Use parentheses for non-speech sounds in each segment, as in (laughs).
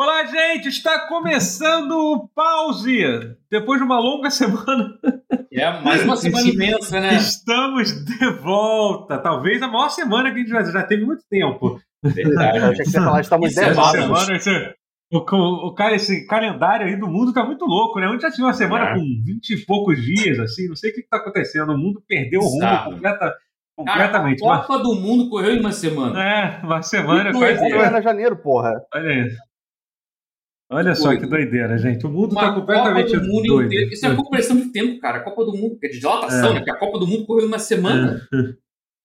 Olá, gente! Está começando o pause! Depois de uma longa (laughs) semana. É, mais uma semana imensa, né? Estamos de volta. Talvez a maior semana que a gente já, já teve muito tempo. Verdade. Eu achei que você ia falar, estamos Essa devados. semana, esse, o, o, cara, esse calendário aí do mundo tá muito louco, né? Onde já tinha uma semana É. com 20 e poucos dias, assim, não sei o que, que tá acontecendo. O mundo perdeu o rumo completa, Cara, completamente. a Copa do Mundo correu em uma semana. Mas- é, uma semana quase. Era janeiro, porra. Olha aí. Olha só que doideira, gente. O mundo Uma tá completamente Copa do Mundo doido. inteiro. Isso é compressão de tempo, cara. A Copa do Mundo, que é de dilatação, É. né? Porque a Copa do Mundo correu em uma semana. (laughs)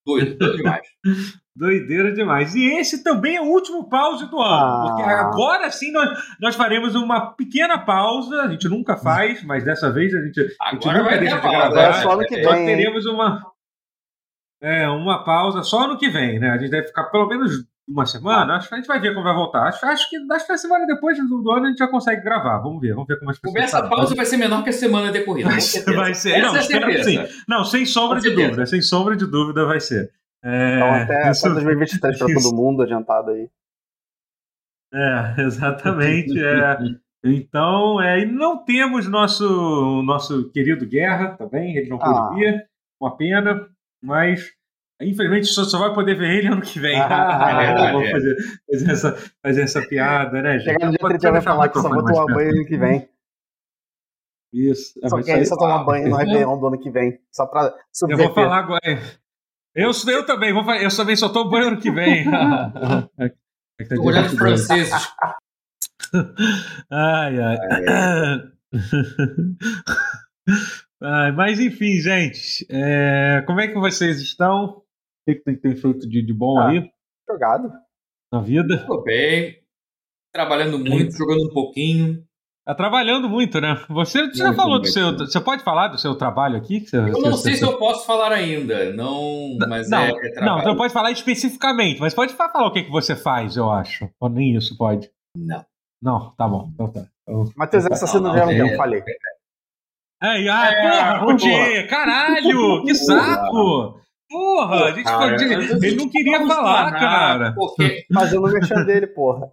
Doido, doido demais. Doideira demais. E esse também é o último pause do ano. Ah. Porque agora sim nós, nós faremos uma pequena pausa. A gente nunca faz, mas dessa vez a gente, a gente Agora nunca vai ter deixa de pausa. gravar. Agora é só ano que Nós vem. hein? teremos uma, é, uma pausa só no que vem, né? A gente deve ficar pelo menos uma semana. Acho que a gente vai ver como vai voltar. Acho, acho que acho que a semana depois do, do ano a gente já consegue gravar. Vamos ver, vamos ver como as pessoas. Essa sabem. pausa vai ser menor que a semana decorrida. Vai ser, vai ser. Essa Não, é a espero sim. Não, sem sombra de dúvida. Sem sombra de dúvida vai ser. É, Então até, isso- até 2023 pra (laughs) isso. todo mundo adiantado aí. É, exatamente. é. Então, é, e não temos nosso nosso querido Guerra também, ele não pôde Ah. uma pena, mas infelizmente só, só vai poder ver ele ano que vem. (laughs) Ah, é verdade, Vou é. fazer, fazer essa, fazer essa piada, né, gente? Chegar no dia Pode- 30 vai falar que só vou tomar banho ano que vem. Isso. é, Só mas que aí isso só tomar banho no (laughs) Réveillon do ano que vem. Só pra Eu subverter. vou falar agora. Eu, eu também, vou, eu também só tô banho ano que vem. (laughs) É que tá olhando os franceses. Ai, ai. Ai, mas enfim, gente, é, como é que vocês estão? O que, que tem, tem feito de, de bom Ah. aí Jogado. na vida? Tô bem. Trabalhando muito, jogando um pouquinho. Tá trabalhando muito, né? Você, você já falou do seu. Você pode falar do seu trabalho aqui? Que você, Eu não você- sei se eu posso falar ainda. Não, mas não, é, é não, você não pode falar especificamente, mas pode fa- falar o que, que você faz, eu acho. Ou nem isso pode. Não. Não, tá bom. Então tá. Matheus, assassino Não, de não, aluguel, é- falei. Ai, ai, É, porra, porra. Caralho, que saco! Porra, a gente Cara, eu- ele não queria falar, parar, cara. Porque Mas eu não mexendo dele, porra.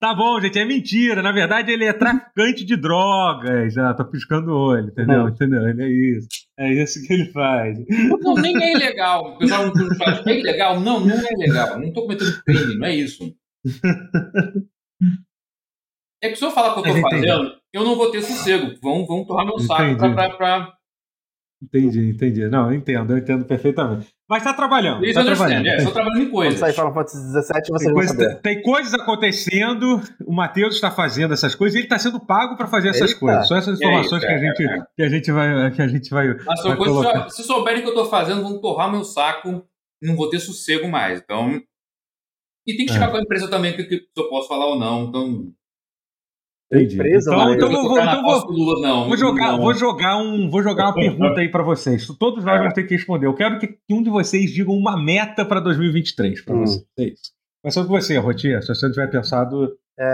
Tá bom, gente, é mentira. Na verdade, ele é traficante de drogas. Ah, tô piscando o olho, entendeu? Entendeu? Ele é isso. É isso que ele faz. não, nem é ilegal. O pessoal não fala, é ilegal? Não, não é legal. Não tô cometendo crime, não é isso. É que se eu falar o que eu tô Entendi. fazendo, eu não vou ter sossego. Vão, vão torrar meu saco Entendi. pra, pra, pra... Entendi, entendi. Não, eu entendo, eu entendo perfeitamente. Mas tá trabalhando. Isso tá trabalhando. é, estou trabalhando em Quando coisas. sair Final Fantasy XVII, vocês Tem, coisa- saber. tem coisas acontecendo, o Matheus está fazendo essas coisas, ele está sendo pago para fazer essas Eita. coisas. São essas É informações isso, que, a é, gente, que a gente vai. Que a gente vai Mas são vai coisas que, colocar. ó, se souberem o que eu tô fazendo, vão torrar meu saco e não vou ter sossego mais. Então. E tem que chegar É. com a empresa também, que, que se eu posso falar ou não. Então. Entendi. Empresa, então, mas então, eu vou, então vou, Lula, não. vou jogar, Não. vou jogar um, vou jogar uma pergunta aí para vocês. Todos nós vamos ter que responder. Eu quero que um de vocês diga uma meta para 2023 para Hum. vocês. É só com você, Rotier, se você não tiver pensado. É,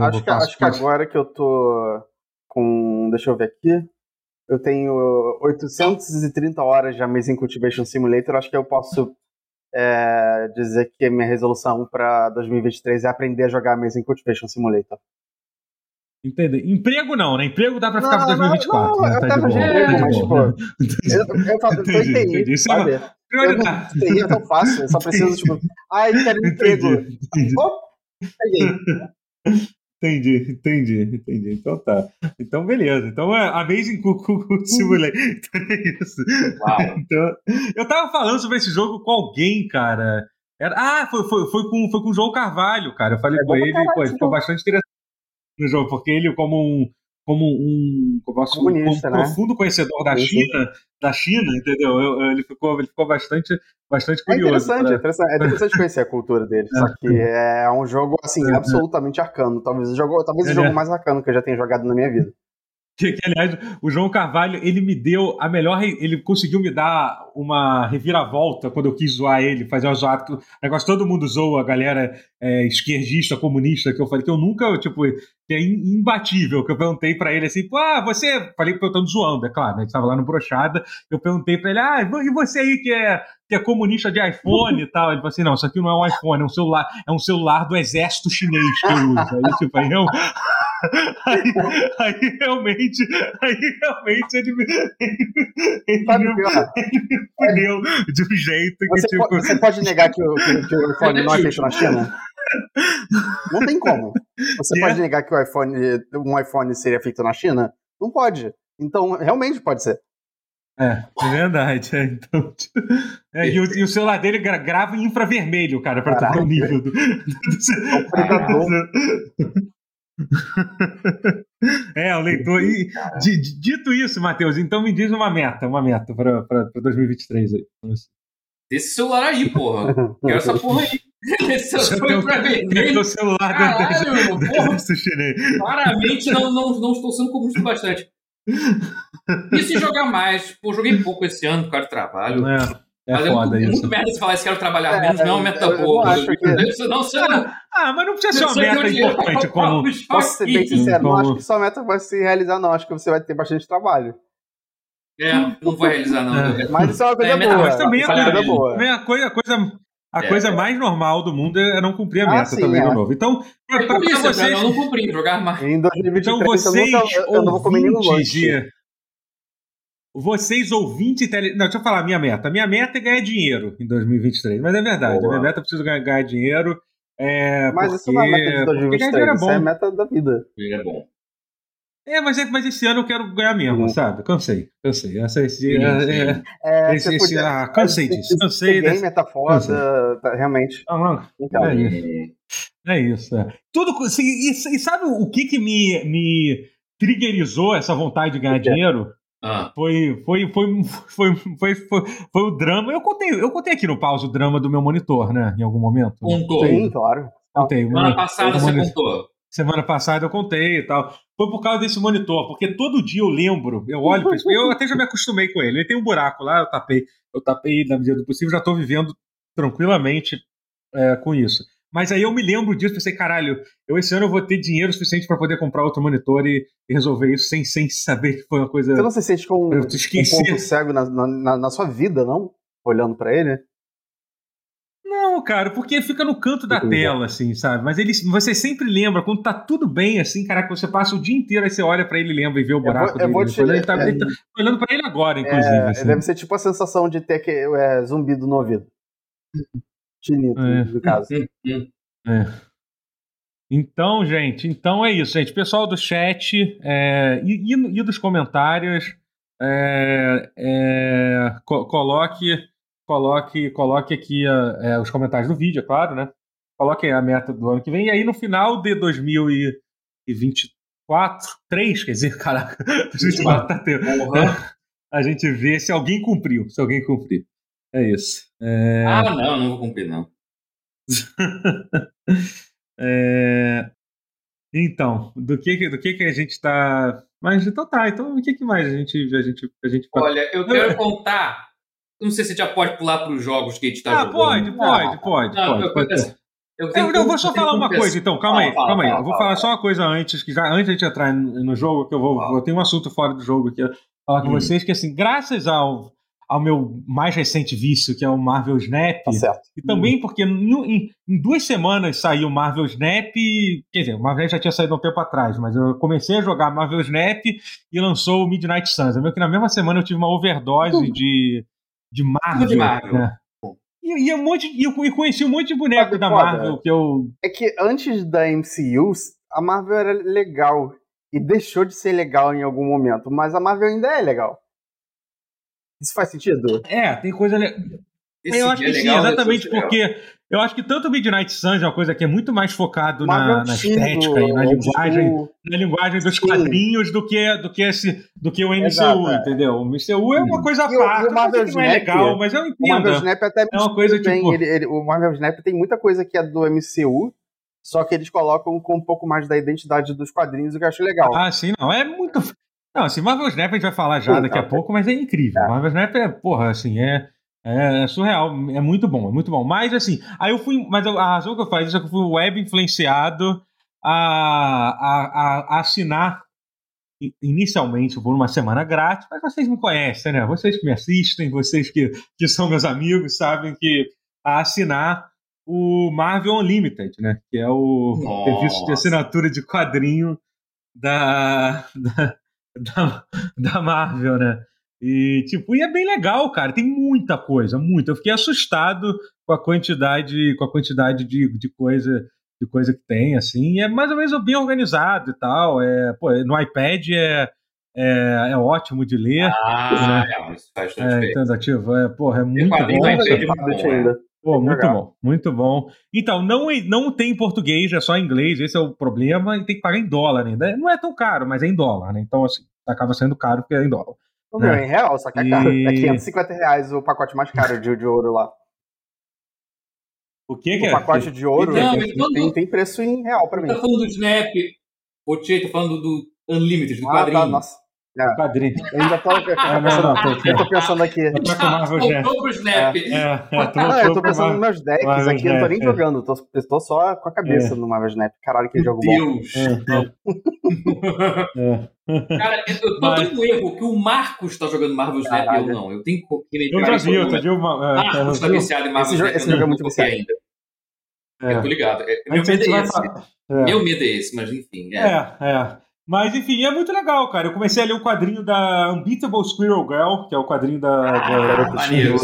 acho que, acho que agora que eu tô com. Deixa eu ver aqui. Eu tenho 830 horas de Amazing Cultivation Simulator. Acho que eu posso é, dizer que a minha resolução para 2023 é aprender a jogar Amazing Cultivation Simulator. Entender. Emprego não, né? Emprego dá para ficar Não, não, 2024. não, né? eu Tá de tava de boa. emprego, tá mas, tipo, Eu, eu, tava- eu tô em Entendi, TI, é sabe? Eu não. TI é tão fácil, eu só preciso, tipo, ah, eu quero emprego. Entendi, entendi. Entendi. Então tá. Então, beleza. Então é Amazing Cuckoo Simulator. Então é isso. Uau. Então, eu tava falando sobre esse jogo com alguém, cara. Era, ah, foi, foi, foi, com, foi com o João Carvalho, cara. Eu falei É com pra ele, caralho pô, ficou bastante interessante no jogo, porque ele, como um. Como um, como um, como um Comunista, né? profundo conhecedor da sim. China, da China, entendeu? Eu- eu- ele, ficou, ele ficou bastante, bastante É curioso. interessante, é pra- interessante, é interessante conhecer a cultura dele. Só que é um jogo, assim, É. absolutamente arcano. Talvez o jogo, talvez o Ele jogo é. mais arcano que eu já tenha jogado na minha vida. Que, que, aliás, o João Carvalho, ele me deu a melhor. Ele conseguiu me dar uma reviravolta quando eu quis zoar ele, fazer uma zoada. Que negócio todo mundo zoa, a galera é, esquerdista, comunista, que eu falei que eu nunca, tipo, que é imbatível. Que eu perguntei para ele assim, pô, ah, você. Falei perguntando zoando, é claro, né? A gente tava lá no Brochada. Eu perguntei para ele, ah, e você aí que é, que é comunista de iPhone e tal? Ele falou assim, não, isso aqui não é um iPhone, é um celular, é um celular do exército chinês que eu uso. Aí, tipo, aí eu. Aí, aí, realmente, aí realmente ele ele, ele, Sabe ele me fudeu de um jeito que, você, tipo... pode, você pode negar que o, que, que o iPhone não é feito na China? Não tem como. Você Yeah. (laughs) pode negar que o iPhone, um iPhone seria feito na China? Não pode. Então, realmente pode ser. É, é verdade. É, então, (laughs) é, e, o, e o celular dele gra- grava em infravermelho, cara, pra tu ver o nível do. do- É um predador. (laughs) (laughs) É, o leitor. E, di- di- dito isso, Matheus, então me diz uma meta, uma meta pra, pra, pra 2023 aí. Desse celular aí, porra. Quero essa porra aí. (laughs) Esse celular pra teu vermelho. celular Caralho, irmão, porra. Claramente não, não, não estou sendo comunista bastante. (laughs) E se jogar mais? Pô, joguei pouco esse ano por causa do trabalho. É, é Mas é foda muito, é isso. muito merda se falar se quero trabalhar É, menos, não é uma meta eu- eu boa. que- Isso não, você não. Ah, mas não precisa ser uma meta importante como. Posso ser bem sincero, não Como- acho que sua meta vai se realizar, não. Acho que você vai ter bastante trabalho. É, não vai realizar, não. É. Mas isso é uma coisa É, boa. mas também isso é uma é- coisa boa. Também a coisa, a coisa, a É. coisa mais normal do mundo é não cumprir a Ah, meta sim, também é. no novo. Então, pra, É pra- pra isso, vocês, eu não cumpri, jogar mais. Em 2023 então eu, vocês, nunca, eu não vou comer nenhum lanche. Vocês ouvintes tele... Não, deixa eu falar a minha meta. A minha meta é ganhar dinheiro em 2023. Mas é verdade. Boa. A minha meta é preciso ganhar, ganhar dinheiro. É, Mas porque... isso não é meta de porque ganhar 2023, dinheiro é isso é bom. meta da vida. É bom. É, mas, é, mas esse ano eu quero ganhar mesmo, Uhum. sabe? Cansei, cansei. Essa, esse, Sim, é, sim. é, É, esse, esse- ah, cansei esse- disso. esse Cansei dessa. gamer tá foda, tá, realmente. Não, não, Então, É isso. É isso. É. Tudo, se- e, e sabe o que, que me, me triggerizou essa vontade de ganhar dinheiro? Ah, Foi, foi, foi, foi, foi, foi, foi o drama. Eu contei, eu contei aqui no pause o drama do meu monitor, né? Em algum momento. contou. sim, claro. Contei. Semana o- passada você monitor- contou. Semana passada eu contei e tal. Foi por causa desse monitor, porque todo dia eu lembro, eu olho pra isso. Eu até já me acostumei com ele. Ele tem um buraco lá, eu tapei, eu tapei na medida do possível, já tô vivendo tranquilamente é, com isso. Mas aí eu me lembro disso, pensei, caralho, eu esse ano eu vou ter dinheiro suficiente para poder comprar outro monitor e, e resolver isso sem, sem saber que foi uma coisa. Você não se sente com um, Eu um ponto cego na, na, na sua vida, não? Olhando pra ele? Não, cara, porque fica no canto da Entendi. tela, assim, sabe? Mas ele, você sempre lembra, quando tá tudo bem, assim, caraca, você passa o dia inteiro, aí você olha pra ele e lembra e vê o buraco eu dele. vou Ele te- tá- ele tá, é- ele tá olhando pra ele agora, inclusive. É, assim. Deve ser tipo a sensação de ter que, é, zumbido no ouvido. Tinito, É. no caso. Hum, hum. É. Então, gente, então é isso, gente. Pessoal do chat é, e, e- e dos comentários, é, é, co- coloque, coloque, coloque aqui a- é, os comentários do vídeo, é claro, né? Coloque a meta do ano que vem. E aí, no final de 2024, 3, quer dizer, (laughs) caraca, 2024 tá tendo. Porra. A gente vê se alguém cumpriu, se alguém cumprir. É isso. É... Ah, não, não vou cumprir, não. (laughs) É, Então, do que, do que, que a gente está. Mas então tá, então o que, que mais a gente. A gente, a gente... Olha, eu quero (laughs) contar. Não sei se a gente já pode pular para os jogos que a gente está Ah, jogando. pode, pode, pode, Não, pode. eu, pode. eu, eu, Eu, eu vou só falar uma coisa, então, calma aí, Fala, fala, calma aí. fala, Eu vou fala. falar só uma coisa antes, que já antes de a gente entrar no jogo, que eu vou. Eu tenho um assunto fora do jogo aqui, falar com Hum. vocês, que assim, graças ao, ao meu mais recente vício, que é o Marvel Snap, Tá certo. E também porque no- em, em duas semanas saiu Marvel Snap, quer dizer, o Marvel já tinha saído há um tempo atrás, mas eu comecei a jogar Marvel Snap e lançou o Midnight Suns. É meio que na mesma semana eu tive uma overdose de, de Marvel. de Marvel. né? E, e um monte, e eu conheci um monte de boneco da? Marvel que eu. É que antes da MCU, a Marvel era legal. E deixou de ser legal em algum momento. Mas a Marvel ainda é legal. Isso faz sentido? É, tem coisa. le- Esse eu acho que é sim, legal, exatamente esse dia é legal. porque eu acho que tanto o Midnight Suns é uma coisa que é muito mais focado na, na estética e na linguagem. na linguagem dos Sim. quadrinhos do que, do que, esse, do que o MCU, Exato, é. entendeu? O MCU é uma coisa à E o- parte. o Marvel que não é Snap, legal, mas eu O entendo. Marvel Snap até É uma coisa, bem. tipo- Ele, ele- o Marvel Snap tem muita coisa que é do MCU, só que eles colocam com um pouco mais da identidade dos quadrinhos, o que eu acho legal. Ah, sim, não. É muito. Não, assim, Marvel Snap a gente vai falar já Sim, daqui a tá. pouco, mas é incrível. É. Marvel Snap é, porra, assim, é, é surreal, é muito bom, é muito bom. Mas, assim, aí eu fui, mas a razão que eu faço isso é que eu fui web influenciado a, a, a, a assinar inicialmente por uma semana grátis, mas vocês me conhecem, né? Vocês que me assistem, vocês que, que são meus amigos, sabem que a assinar o Marvel Unlimited, né? Que é o Nossa. serviço de assinatura de quadrinho da, (laughs) da, da, (laughs) da Marvel, né? E, tipo, e é bem legal, cara. Tem muita coisa, muita. Eu fiquei assustado com a quantidade, com a quantidade de, de coisa de coisa que tem, assim. E é mais ou menos bem organizado e tal. É, pô, no iPad é, é, é ótimo de ler. Ah, é, isso faz é, ativo, é, porra, é muito bom. Ainda Pô, muito bom, muito bom. Então, não, não tem em português, é só em inglês, esse é o problema, e tem que pagar em dólar ainda. Não é tão caro, mas é em dólar, né? Então, assim, acaba sendo caro porque é em dólar. Ô, meu, É. em real, só que é E- caro. É 550 reais o pacote mais caro de, de ouro lá. O que, que O é? pacote de ouro Não, tem, quando- tem, tem preço em real pra mim. Tá falando do Snap, o Tchê tá falando do Unlimited, do Ah, quadrinho. tá, nossa. O quadrinho. Eu ainda tô, eu tô, Ah, não, pensando, não, tô- eu tô pensando aqui. Eu tô com o Marvel Snap. Snap. É, é, tô, Ah, eu tô com pensando Marvel- nos meus decks Marvel aqui, eu não tô nem Snap, é. jogando, eu tô, eu tô só com a cabeça É. no Marvel Snap. Caralho, que jogo bom. Deus. É, é. (laughs) Cara, eu tô Mas- tão no erro que o Marcos tá jogando Marvel Snap e eu Caralho. não. Eu tenho que me Eu já vi, eu já vi uma. é, Marcos tá eu- viciado em Marvel Snap. esse eu jogo é não muito viciado. ainda. é. Eu tô ligado. É, meu medo é esse. É. Meu medo é esse, mas enfim. É. É, é. Mas, enfim, é muito legal, cara. Eu comecei a ler o quadrinho da Unbeatable Squirrel Girl, que é o quadrinho da. Ah, da- maneiro.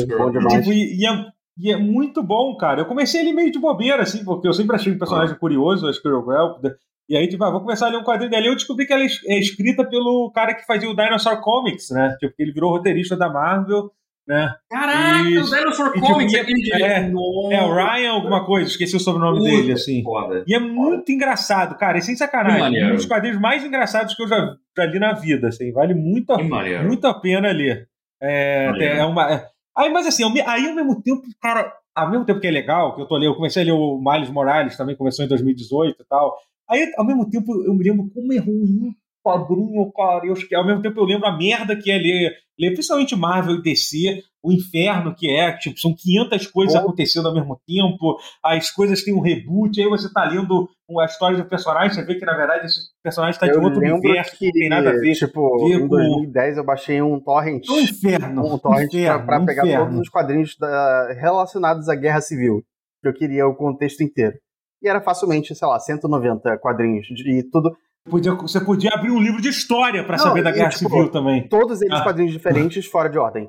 Tipo, e, e é, e é muito bom, cara. Eu comecei ele meio de bobeira, assim, porque eu sempre achei um personagem curioso, a Squirrel Girl. E aí, tipo, ah, vou começar a ler um quadrinho dela. E eu descobri que ela é é escrita pelo cara que fazia o Dinosaur Comics, né? Tipo, ele virou roteirista da Marvel, né? Caraca, Isso. o Dinosaur E, tipo, Comics, e é- aquele de. é, Nossa. É o Ryan alguma coisa, esqueci o sobrenome Puta, dele, assim. Foda. E é muito engraçado, cara, é sem sacanagem. Um dos quadrinhos mais engraçados que eu já, já li na vida, assim. Vale muito, a- muito a pena ler. É, é uma. é- Aí, mas assim, me- aí ao mesmo tempo, cara, ao mesmo tempo que é legal, que eu tô lendo, eu comecei a ler o Miles Morales, também começou em 2018 e tal. Aí, ao mesmo tempo, eu me lembro como é ruim quadrinho, cara. Eu, acho que ao mesmo tempo eu lembro a merda que é ler, ler principalmente Marvel e DC, o inferno que é, tipo, são 500 coisas acontecendo ao mesmo tempo, as coisas têm um reboot, aí você tá lendo a história do personagem, você vê que na verdade esse personagem tá de Eu outro lembro universo, que não tem nada a ver. tipo, ver em com- 2010 eu baixei um torrent, É um inferno. um torrent pra, inferno, pra pegar inferno. todos os quadrinhos da- relacionados à Guerra Civil. Que eu queria o contexto inteiro. E era facilmente, sei lá, 190 quadrinhos. de- E tudo. Podia- você podia abrir um livro de história pra Não, saber da e, Guerra tipo, Civil também. Todos eles Ah. quadrinhos diferentes, fora de ordem.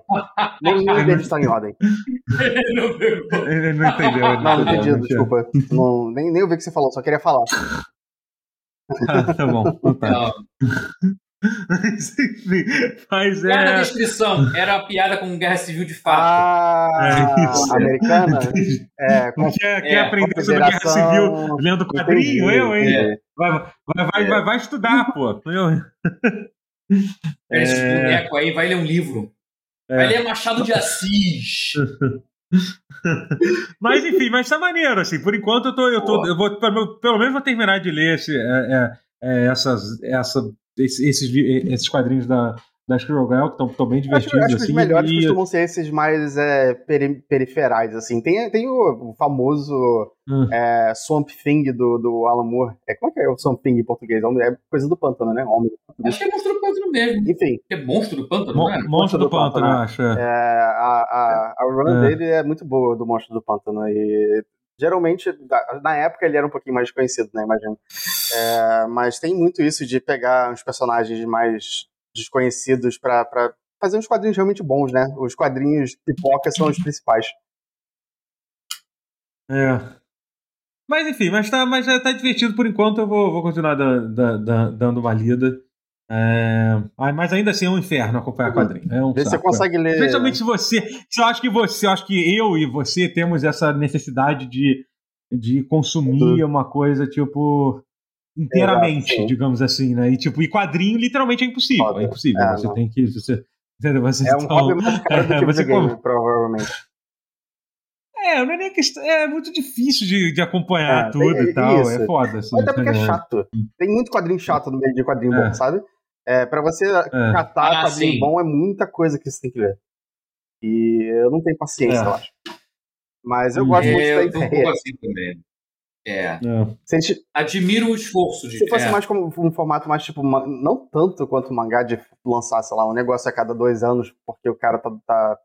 Nenhum (laughs) deles está em ordem. Ele não entendeu. ele Não, não entendi, não desculpa. Não, nem, nem ouvi o que você falou, só queria falar. Ah, tá bom. então tá. Mas, enfim, mas na é. descrição, era uma piada com guerra civil de fato. Ah, É isso. americana? É, com Quer, quer É, aprender sobre Guerra Civil lendo quadrinho? Entendi, Eu, hein? entendi. Vai, vai, vai, vai, vai estudar, pô. Eu. É. bonecos aí, vai ler um livro. É. Vai ler Machado de Assis. (laughs) Mas enfim, mas tá maneiro, assim. Por enquanto eu tô. Eu, tô, eu vou, pelo pelo menos vou terminar de ler esse, é, é, é, essas, essa, esses, esses, quadrinhos da, da Squirrel Girl, que estão bem Acho, divertidos. acho que os assim, melhores e- costumam ser esses mais é, peri- periferais, assim. Tem, tem o, o famoso Hum. é, Swamp Thing do, do Alan Moore. É, como é que é o Swamp Thing em português? É coisa do pântano, né? Homem. Acho que é monstro do pântano mesmo. Enfim, É monstro do pântano, Mon- não é? Monstro do Pântano, eu Pântano, acho. é. é, a, a, a run É. dele é muito boa, do Monstro do Pântano. E geralmente, na época, ele era um pouquinho mais desconhecido, né? Imagino. É, mas tem muito isso de pegar uns personagens mais desconhecidos pra fazer uns quadrinhos realmente bons, né? Os quadrinhos pipoca são os principais. É. Mas enfim, mas tá, mas tá divertido por enquanto. Eu vou, vou continuar da- da- da- dando uma lida. É, mas ainda assim é um inferno acompanhar quadrinho. É um você saco, consegue ler. Especialmente se você. Se eu acho que você, eu acho que eu e você temos essa necessidade de, de consumir uma coisa, tipo, inteiramente, Exato, digamos assim, né? E tipo, e quadrinho literalmente é impossível. Foda. É impossível. É, você não. tem que. Você? Você É um então- hobby mais caro (laughs) do é, que você videogame, come- provavelmente. É, não é nem questão. É muito difícil de, de acompanhar É, tudo tem- e tal. isso. É foda, assim. Até porque é chato. Tem muito quadrinho chato no meio de quadrinho É. bom, sabe? É, pra você catar Ah, quadrinho sim. bom é muita coisa que você tem que ler. E eu não tenho paciência, É. eu acho. Mas eu gosto muito É, da eu tô um ideia. pouco assim também. É. É. Gente- Admiro o esforço de. se fosse é. mais como um formato mais tipo, não tanto quanto o mangá de lançar, sei lá, um negócio a cada dois anos, porque o cara tá, tá,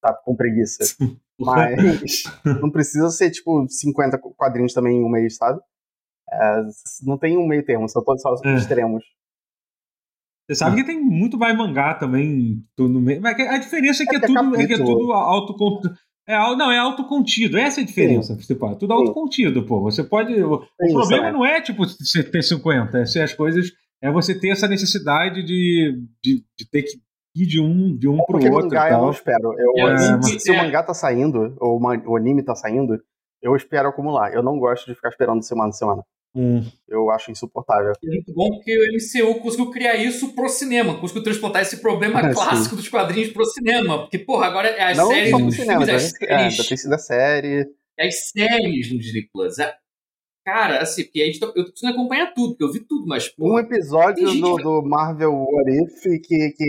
tá com preguiça. (laughs) Mas não precisa ser, tipo, 50 quadrinhos também em um mês, sabe? É, não tem um meio termo, são todos só É. extremos. Você sabe que tem muito mais mangá também no meio. Mas a diferença é que é, É é tudo, é que é tudo autocontido. É, não, é autocontido. Essa é a diferença principal. É tudo Sim. autocontido, pô. Você pode. O Tem isso, problema né? não é, tipo, você ter 50. É ser as coisas. É você ter essa necessidade de, de, de ter que ir de um, de um pro Porque outro. mangá e eu não espero. Eu, É, se- mas- se o é. mangá tá saindo, ou o o anime tá saindo, eu espero acumular. Eu não gosto de ficar esperando semana a semana. Hum. Eu acho insuportável. É muito bom porque o MCU conseguiu criar isso pro cinema, conseguiu transportar esse problema É, sim. clássico dos quadrinhos pro cinema. Porque, porra, agora é as não séries, só pro os cinema, filmes, as é, séries, já tem sido a série. as séries no Disney Plus. É- Cara, assim, porque a gente tá, eu tô precisando acompanhar tudo, porque eu vi tudo, mas, Um porra, episódio Tem gente do, do Marvel What If que, que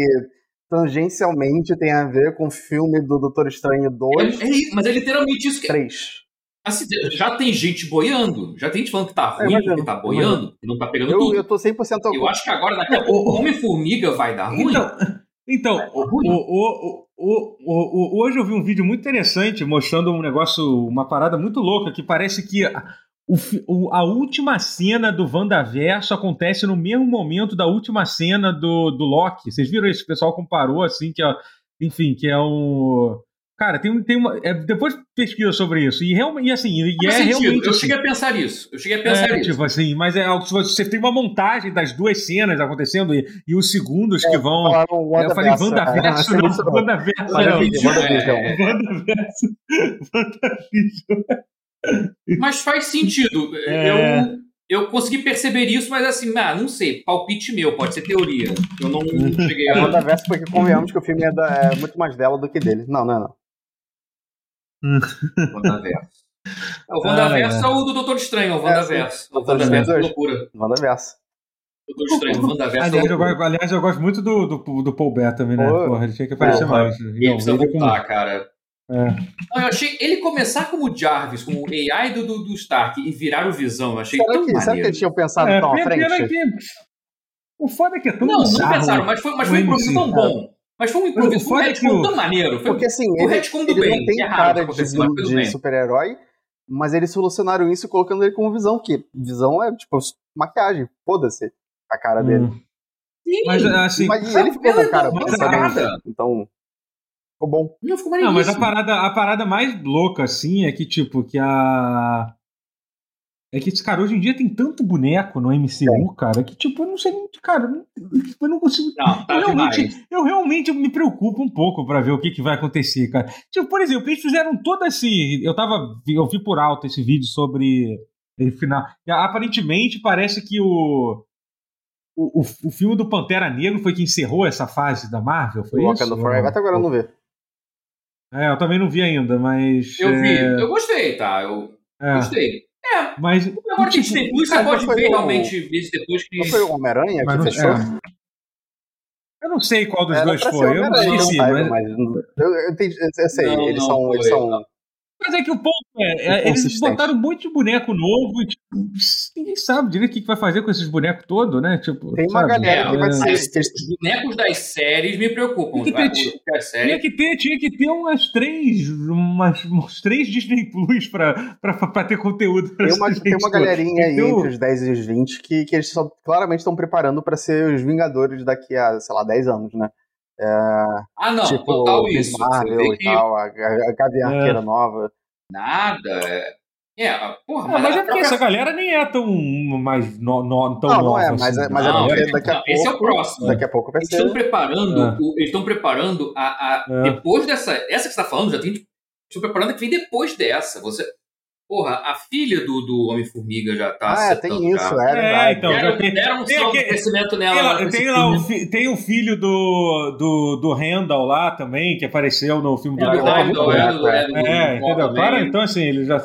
tangencialmente tem a ver com o filme do Doutor Estranho 2, é, é mas é literalmente isso que. 3. Assim, já tem gente boiando, já tem gente falando que tá É, ruim, imagino, porque tá boiando, que não tá pegando Eu, tudo. eu tô 100% Eu acho que agora, daqui a pouco, Homem-Formiga vai dar ruim. Então, então dar o, o, o, hoje eu vi um vídeo muito interessante mostrando um negócio, uma parada muito louca, que parece que a, a última cena do Wandaverso acontece no mesmo momento da última cena do, do Loki. Vocês viram isso? O pessoal comparou assim, que é, enfim, que é um. Cara, tem, um- tem uma. é, depois pesquisa sobre isso. E, realmente, e assim, e Faz é sentido. realmente. Eu assim, cheguei a pensar nisso. Eu cheguei a pensar é, nisso. tipo assim, mas é algo que você tem uma montagem das duas cenas acontecendo e, e os segundos que vão. Falaram Eu falei WandaVerso. Wandaverso, Ah, não. não. Wandaverso, WandaVision. é. Wandaverso. WandaVision. Mas faz sentido. É. Eu, eu consegui perceber isso, mas assim, ah, não sei. Palpite meu, pode ser teoria. Eu não cheguei É a. WandaVerso porque convenhamos que o filme é, da- é muito mais dela do que dele. Não, não é não. (laughs) Wandaverso. É, O Wandaverso Ah, é o do Doutor Estranho, é o Wandaverso. o Doutor Wandaverso é loucura. WandaVerso. Doutor Estranho, o (laughs) Wandaverso é Aliás eu, loucura. gosto, aliás, eu gosto muito do, do, do Paul Bettany, né? Pô. Porra, ele tinha que aparecer Porra, mais. Ele Não, precisa ele como- voltar, cara. é. Não, eu achei ele começar como Jarvis, como o AI do, do, do Stark e virar o Visão, eu achei Será tão que, será que maneiro. eles tinham pensado É, tão à frente? que- O foda é que é tão Não, não bizarro. pensaram, mas foi, mas foi um o improviso tão bom. Mas foi um improviso, o foi um foda é retcon tão maneiro. Foi Porque assim, o ele, retcon do ele bem, não tem é cara de de, super-herói, mas eles solucionaram isso colocando ele como visão, que visão é tipo maquiagem, foda-se a cara dele. Hum. Sim, Mas assim. Mas ele ficou com cara não, também. nada. Então, ficou bom. não ficou Não, mas a parada, a parada mais louca, assim, é que, tipo, que a. É que, cara, hoje em dia tem tanto boneco no MCU, cara, que, tipo, eu não sei nem. Cara, eu não- consigo. Não, tá eu, realmente, eu realmente me preocupo um pouco pra ver o que, que vai acontecer, cara. Tipo, por exemplo, eles fizeram todo esse. Eu tava. Eu vi por alto esse vídeo sobre. o final. E, Aparentemente, parece que o. O, o, o filme do Pantera Negro foi que encerrou essa fase da Marvel, foi Wakanda isso? Forever. Até agora eu não vi. É, eu também não vi ainda, mas. Eu vi, é, eu gostei, tá? Eu é, gostei. É, mas. agora que tipo, Disney Plus, você pode foi ver o- realmente isso depois que. Não foi o Homem-Aranha que fechou? é. Eu não sei qual dos Era dois foi, eu esqueci, mas, mas eu, eu, eu, eu sei, Não, eles, não são, eles são. não. Mas é que o ponto é, é, eles Inconsistente. botaram um monte de boneco novo e tipo, ninguém sabe direito o que vai fazer com esses bonecos todos, né? Tipo, Tem uma sabe? galera que vai É. ser. Mas que eles- os bonecos das séries me preocupam. Tem que vai, ter- a Tinha série, que ter, tinha que ter umas três, umas, uns três Disney Plus pra, pra, pra ter conteúdo. pra Tem uma, tem uma galerinha aí Tem o- entre os 10 e os 20 que, que eles só claramente estão preparando pra ser os Vingadores daqui a, sei lá, 10 anos, né? Ah, não, tipo, total isso. Marvel e que tal, a, a, a Gavião É. Arqueira nova. nada. é- É, porra, Ah, mas a é porque própria- essa galera nem é tão mais no, no- tão Não, não nova é, mas assim. é, mas é Não, porque é- daqui a não, pouco. esse é o próximo. Daqui a pouco vai Eles ser. estão preparando, É. o- eles estão preparando a, a- É. depois dessa, essa que você está falando já tem, estão preparando a que vem depois dessa. Você, porra, a filha do, do Homem Formiga já tá. Ah, tem isso, já. é verdade. então, Deram, tem- deram um tem salto crescimento nela. Tem, tem, lá o fi- tem o filho do, do, do Randall lá também, que apareceu no filme do É, do Dragão. Randall, é, do- é, do- É, do- entendeu? Para, então assim, ele já.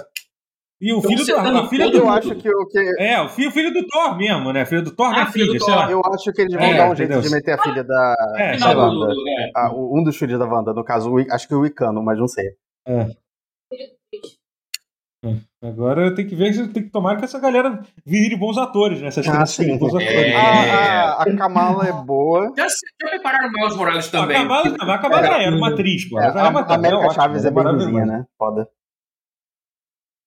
E o Então filho do. tá A filha do. Eu acho que o que. É, o filho, filho do Thor mesmo, né? Filho do Thor, Ah, né? filho do Filha, Thor. sei lá. Eu acho que eles vão É, dar um jeito entendeu? de meter a filha da, É, da lá. do- Wanda. do- é. Ah, um dos filhos da Wanda, no caso, acho que o Icano, mas não sei. Agora tenho que ver, tem que tomar que essa galera vire bons atores, né? Essas Ah, crianças virem sim. bons atores. É. A, a, a Kamala é boa. Já, já prepararam o Miles Morales A também. Kamala, a Kamala já era uma atriz, pô. É, é a, a América ela Chaves é maravilhosa. ruimzinha, né? Foda.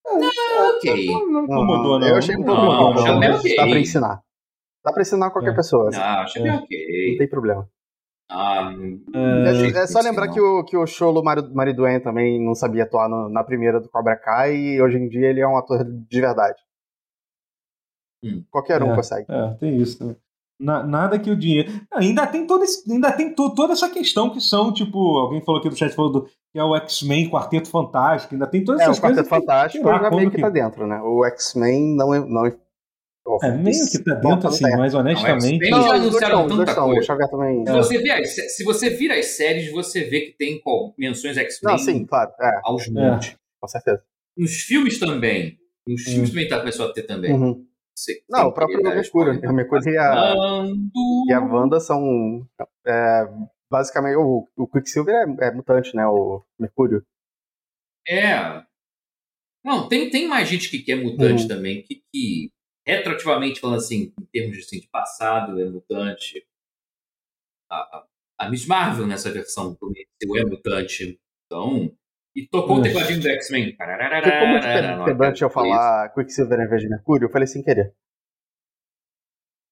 Ok. Não incomodou, não. Eu achei um pouco Não, é ok. dá pra ensinar. Dá pra ensinar qualquer É. pessoa. assim, Não, achei bem ok. Não tem problema. Ah, É, É, é só lembrar que o, que o Cholo Mari- Mariduen também não sabia atuar no- na primeira do Cobra Kai e hoje em dia ele é um ator de verdade. Hum. Qualquer um É. consegue. É, tem isso. também. Na- nada que o dinheiro. Ainda tem, todo esse- ainda tem to- toda essa questão que são, tipo, alguém falou aqui do chat falou do, que é o X-Men Quarteto Fantástico, ainda tem todas É, essas o Quarteto coisas. que- Fantástico sei lá, já quando meio que que- tá dentro, né? O X-Men não é. Não é, É meio que tá dentro, assim, mas honestamente. X-Men Não, já os dois anunciaram dois tanta coisa. Xavier também. Se você, vê as, se você vira as séries, você vê que tem pô, menções X-Men Não, sim, claro. É, aos montes. com certeza. Nos filmes também. Nos Hum. filmes também tá, começou a ter também. Uhum. Você- Não, o próprio Mercúrio. spoiler. O Mercúrio e a, e a Wanda são. é, basicamente, o, o Quicksilver é, é mutante, né? O Mercúrio. É. Não, tem, tem mais gente que, que é mutante Uhum. também, que, que, retroativamente falando assim, em termos de, assim, de passado, é mutante. A, a, Miss Marvel nessa versão do MCU é mutante. Então. E tocou o Ux. tecladinho do X-Men. Como Não, pedante eu falar Quicksilver em vez de Mercúrio, eu falei sem querer.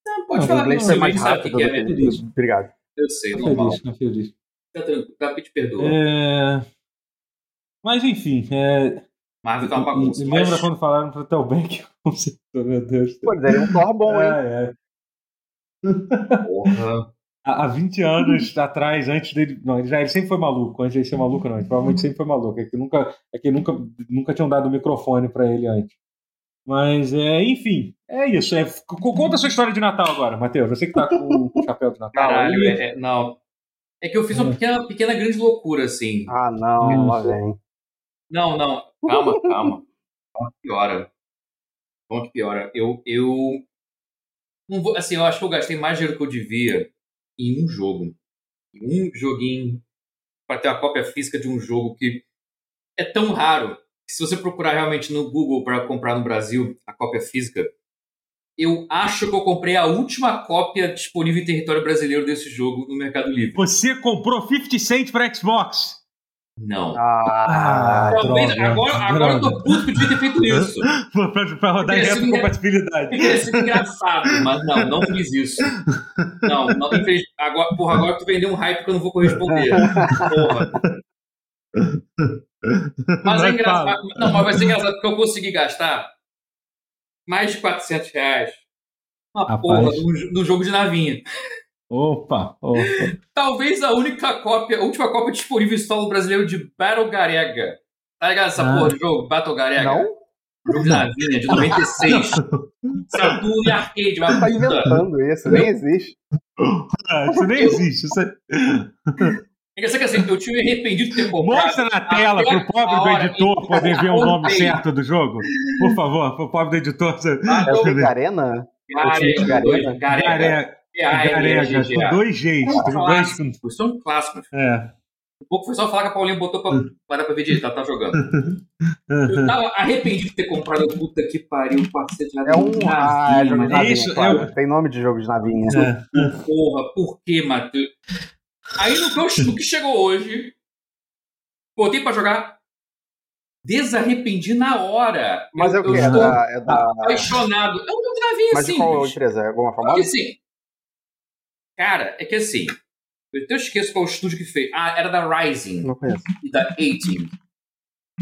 Não, pode Não, falar o inglês você mais sabe o rápido que é, que... né? Obrigado. Eu sei, Fico normal. feliz, fico feliz. Tá tranquilo, Gabi te perdoa. É... Mas enfim, é... Marvel tá uma bagunça. e- mas- lembra quando falaram pro Telbeck? (laughs) Meu Deus. Pô, daria um Thor bom, hein? É, é. Porra. Há há 20 anos atrás, antes dele. Não, ele, já, ele sempre foi maluco. Antes de ser maluco, não. Ele provavelmente sempre foi maluco. É que nunca, é que nunca, nunca tinham dado o microfone pra ele antes. Mas, é, enfim, é isso. É, conta a sua história de Natal agora, Matheus. Você que tá com o chapéu de Natal. Caralho, é, é- não. É que eu fiz uma É. pequena, pequena grande loucura, assim. Ah, não, lá vem. Não, não. Calma, calma. Calma que piora. Calma que piora. Eu, eu. Não vou, assim, eu acho que eu gastei mais dinheiro que eu devia em um jogo. Em um joguinho. Pra ter uma cópia física de um jogo que é tão raro. que Se você procurar realmente no Google para comprar no Brasil a cópia física, eu acho que eu comprei a última cópia disponível em território brasileiro desse jogo no Mercado Livre. Você comprou 50 Cent pra Xbox. Não. Ah, Ah, Talvez, droga, agora, agora eu tô droga. puto que eu devia ter feito isso. (laughs) pra, pra rodar em Teria sido retrocompatibilidade. Teria sido engraçado, mas não, não fiz isso. Não, não infeliz... agora, porra, agora tu vendeu um hype que eu não vou corresponder. Porra. Mas é engraçado. Não, mas vai ser engraçado porque eu consegui gastar mais de 400 reais uma Rapaz. porra do, do jogo de navinha. Opa, opa. Talvez a única cópia, a última cópia disponível em solo brasileiro de Battle Garega. Tá ligado essa Ah. porra de jogo? Battle Garega? não? Jogo de navinha, de 96. Saturno e arcade, (laughs) uma Tá puta. inventando isso, nem existe. Ah, isso nem existe. Isso é- É que, assim, eu tive arrependido de ter comprado. Mostra na tela pro pobre do editor poder ver o nome certo do jogo. Por favor, pro pobre do editor. Ah, É o eu- Garena? Garega, Garega? Garega. Garega, Garega, com dois Gs. É dois. Isso é um clássico. É. Um pouco foi só falar que a Paulinha botou pra, pra dar pra ver direito, ela tá jogando. Eu (laughs) tava arrependido de ter comprado puta que pariu, parceiro de É um. Ah, é jogo de navinha, Isso, claro. eu- Tem nome de jogo de navinha. É. Porra, por que, Matheus? Aí no que, no que chegou hoje, botei pra jogar, desarrependi na hora. Mas é eu, o quê? Eu É da. É da... apaixonado. É um jogo de navinha Mas de simples. qual empresa? É alguma Porque famosa? assim, cara, é que assim, eu até esqueço qual o estúdio que fez. Ah, era da Rising Não conheço. e da A-Team.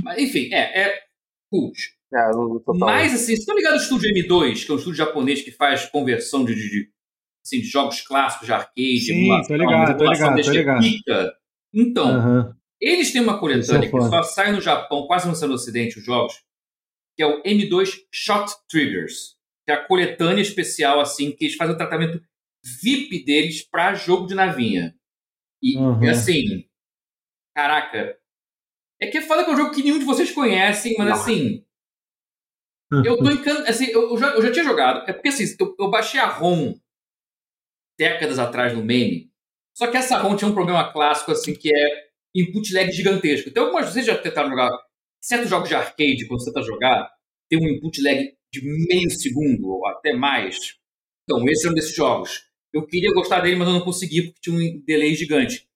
Mas enfim, é, é cult. É. Mas assim, vocês estão ligados ao estúdio M2, que é um estúdio japonês que faz conversão de, de, assim, de jogos clássicos de arcade, Sim, emulação, tô ligado, tô ligado, tô ligado. pica. Então, Aham. eles têm uma coletânea é que só sai no Japão, quase não sai no Ocidente, os jogos, que é o M2 Shot Triggers. Que é a coletânea especial, assim, que eles fazem o tratamento VIP deles pra jogo de navinha. E, Uhum. assim, caraca, é que é foda que é um jogo que nenhum de vocês conhecem, mas (laughs) assim, eu tô encantado. Assim, eu, já, eu já tinha jogado. É porque assim, eu, eu baixei a ROM décadas atrás no meme. Só que essa ROM tinha um problema clássico, assim, que é input lag gigantesco. Então, algumas vezes já tentaram jogar certos jogos de arcade, quando você tenta jogar, tem um input lag de meio segundo ou até mais. Então, esse é um desses jogos. Eu queria gostar dele, mas eu não consegui porque tinha um delay gigante.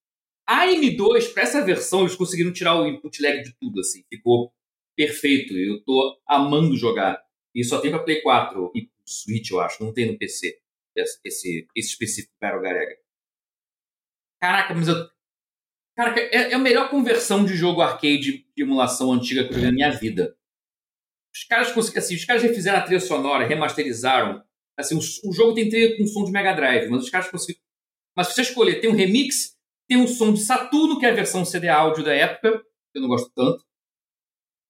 A M2, para essa versão, eles conseguiram tirar o input lag de tudo, assim. Ficou perfeito. Eu tô amando jogar. E só tem pra Play 4 e Switch, eu acho. Não tem no PC. Esse, esse, específico Battle Garega. Caraca, mas eu. Caraca, é, é, a melhor conversão de jogo arcade de emulação antiga que eu joguei na minha vida. Os caras conseguiram. Assim, os caras refizeram a trilha sonora, remasterizaram. Assim, o, o jogo tem trilha com som de Mega Drive, mas os caras conseguiram. Mas se você escolher, tem um remix, tem um som de Saturno, que é a versão CD áudio da época, que eu não gosto tanto.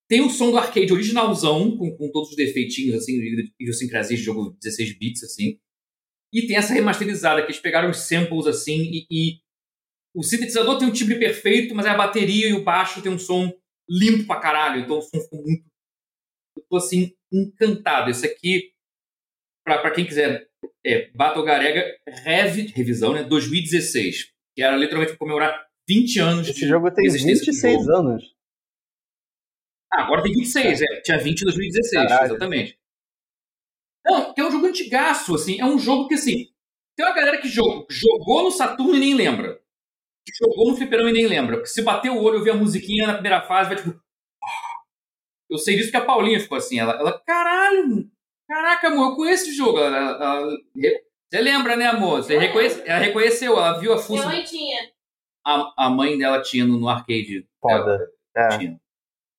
Tem o som do arcade originalzão, com, com todos os defeitinhos, assim, idiosincrasias de jogo 16 bits, assim. E tem essa remasterizada, que eles pegaram os samples, assim, e, e o sintetizador tem um timbre perfeito, mas a bateria e o baixo tem um som limpo pra caralho. Então o som ficou muito. Eu tô assim, encantado. Esse aqui, pra, pra quem quiser, é Battle Garega Rev, revisão, né? 2016. Que era literalmente comemorar 20 anos Esse de jogo tem 26 jogo. anos. Ah, agora tem 26, é. Tinha 20 em 2016, Caralho. exatamente. Não, que é um jogo antigaço, assim. É um jogo que, assim, tem uma galera que jogou, jogou no Saturno e nem lembra. Que jogou no Fliperama e nem lembra. Porque se bater o olho e ouvir a musiquinha na primeira fase, vai tipo... Ah". Eu sei disso que a Paulinha ficou assim. Ela, ela caralho, caraca, amor, eu conheço esse jogo. Ela, ela, ela, você lembra, né, amor? Você reconhece, ela reconheceu, ela viu a fuça. Minha mãe tinha. A, a mãe dela tinha no, no arcade. Foda. Ela, é. Tinha.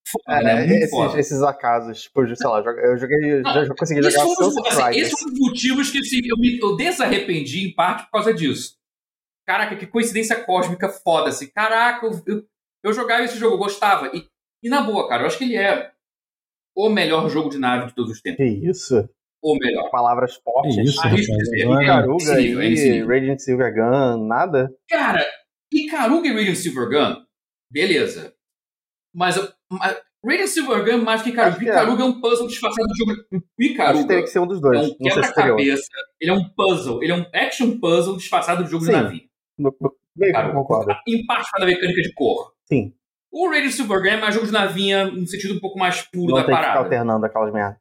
Foda, né? esses, esses, acasos, tipo, sei lá, eu joguei, não, já consegui jogar Sunset assim, Esses são os motivos que assim, eu me eu desarrependi em parte por causa disso. Caraca, que coincidência cósmica foda, assim. Caraca, eu, eu, eu jogava esse jogo, eu gostava. E, e na boa, cara, eu acho que ele é o melhor jogo de nave de todos os tempos. Que isso? O melhor. Palavras fortes. Isso, Arrisco dizer. Icaruga e é Radiant Silver Gun, nada? Cara, Icaruga e Radiant Silver Gun, beleza. Mas Radiant Silver Gun mais que Icaruga. Que Icaruga é. é um puzzle disfarçado de jogo. Icaruga Acho que que ser um dos dois. É um quebra-cabeça. Ele é um puzzle. Ele é um action puzzle disfarçado de jogo Sim. de navio. Icaruga. Em parte da mecânica de cor. Sim. O Radiant Silver Gun é mais jogo de navinha no sentido um pouco mais puro Não da tem parada. Que ficar alternando aquelas merdas.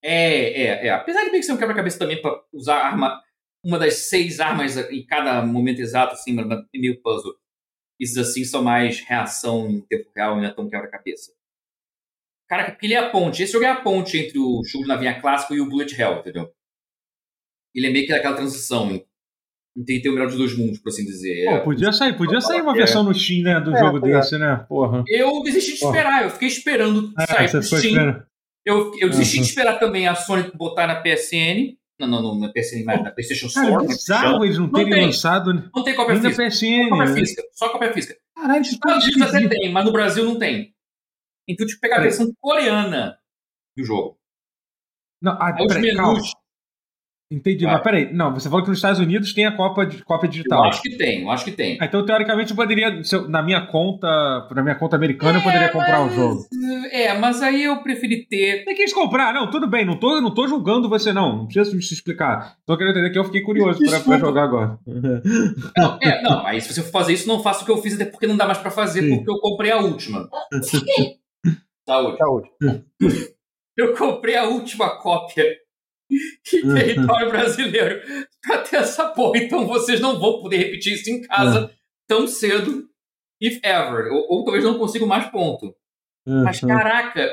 É, é, é. Apesar de bem que ser um quebra-cabeça também pra usar arma, uma das seis armas em cada momento exato, assim, meio puzzle. Esses assim são mais reação em tempo real e não é tão quebra-cabeça. Cara, porque ele é a ponte. Esse jogo é a ponte entre o jogo de navinha clássico e o Bullet Hell, entendeu? Ele é meio que aquela transição. Não tem ter o melhor dos dois mundos, por assim dizer. Pô, podia sair, podia sair uma versão no Steam, né, do é, jogo é. desse, né? Porra. Eu desisti de esperar, eu fiquei esperando é, sair pro Steam. Esperando. Eu, eu desisti uhum. de esperar também a Sony botar na PSN. Não, não, não, na PSN, mas na PlayStation Store. Cara, bizarro eles não, não terem tem. lançado. Não tem cópia física. PSN. Só cópia física. Só cópia física. Caralho, Nos Estados Unidos até tem, mas no Brasil não tem. Então, tipo, pegar a versão coreana do jogo. Não, ah, Aí os menus. Entendi, mas peraí, não, você falou que nos Estados Unidos tem a cópia, cópia digital. Eu acho que tem, eu acho que tem. Ah, então, teoricamente, eu poderia, eu, na minha conta, na minha conta americana, é, eu poderia comprar o jogo. É, mas aí eu preferi ter. Tem que comprar, não, tudo bem, não tô, não tô julgando você, não. Não precisa me explicar. Tô querendo entender que eu fiquei curioso pra, pra, jogar agora. Não, é, não, aí se você for fazer isso, não faça o que eu fiz, até porque não dá mais pra fazer, Sim. porque eu comprei a última. Saúde. Saúde. Eu comprei a última cópia em uhum. território brasileiro para ter essa porra. Então vocês não vão poder repetir isso em casa uhum. tão cedo, if ever. Ou, ou talvez não consigam mais ponto. Uhum. Mas caraca,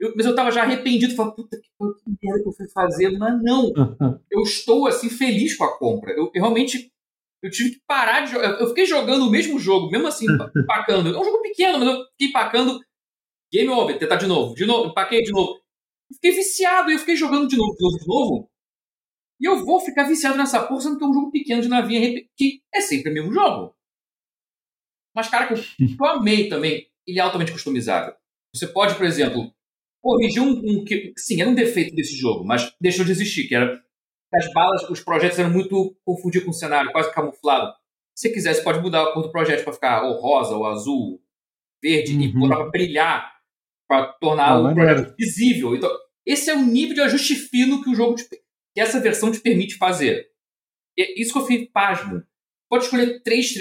eu, mas eu tava já arrependido. Falei, puta que, que merda que eu fui fazer. Mas não, uhum. eu estou assim feliz com a compra. Eu, eu, realmente. Eu tive que parar de jogar. Eu fiquei jogando o mesmo jogo, mesmo assim, empacando. É um jogo pequeno, mas eu fiquei empacando. Game over, tentar de novo, de novo, empaquei de novo fiquei viciado e eu fiquei jogando de novo, de novo, de novo. E eu vou ficar viciado nessa porra, sendo que é um jogo pequeno de navinha, que é sempre o mesmo jogo. Mas, cara, que eu, (laughs) amei também, ele é altamente customizável. Você pode, por exemplo, corrigir um, um, que, sim, era um defeito desse jogo, mas deixou de existir, que era as balas, os projetos eram muito confundidos com o cenário, quase camuflado. Se quiser, você pode mudar a cor do projeto para ficar ou rosa, ou azul, verde, uhum. e botar pra brilhar para tornar ah, o projeto visível. Então, esse é o nível de ajuste fino que o jogo te, que essa versão te permite fazer. E, isso que eu fiquei pasmo. Pode escolher três,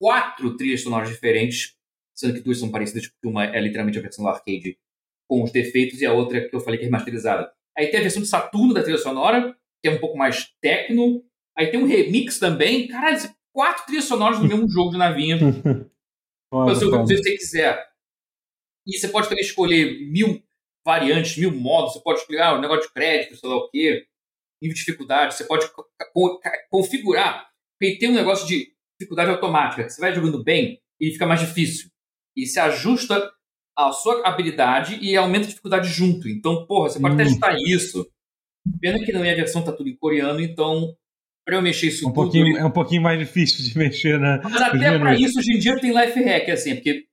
quatro trilhas sonoras diferentes, sendo que duas são parecidas, porque uma é literalmente a versão do arcade com os defeitos e a outra que eu falei que é remasterizada. Aí tem a versão de Saturno da trilha sonora, que é um pouco mais techno. Aí tem um remix também. Caralho, quatro trilhas sonoras no mesmo jogo de navinha. (laughs) se você quiser. E você pode também escolher mil variantes, mil modos. Você pode escolher ah, um negócio de crédito, sei lá o quê, nível de dificuldade. Você pode configurar. Porque tem um negócio de dificuldade automática. Você vai jogando bem e fica mais difícil. E se ajusta a sua habilidade e aumenta a dificuldade junto. Então, porra, você pode hum. testar isso. Pena que na minha versão tá tudo em coreano, então para eu mexer isso um tudo. Pouquinho, é um pouquinho mais difícil de (laughs) mexer, né? Mas até para isso, hoje em dia tem life hack, assim, porque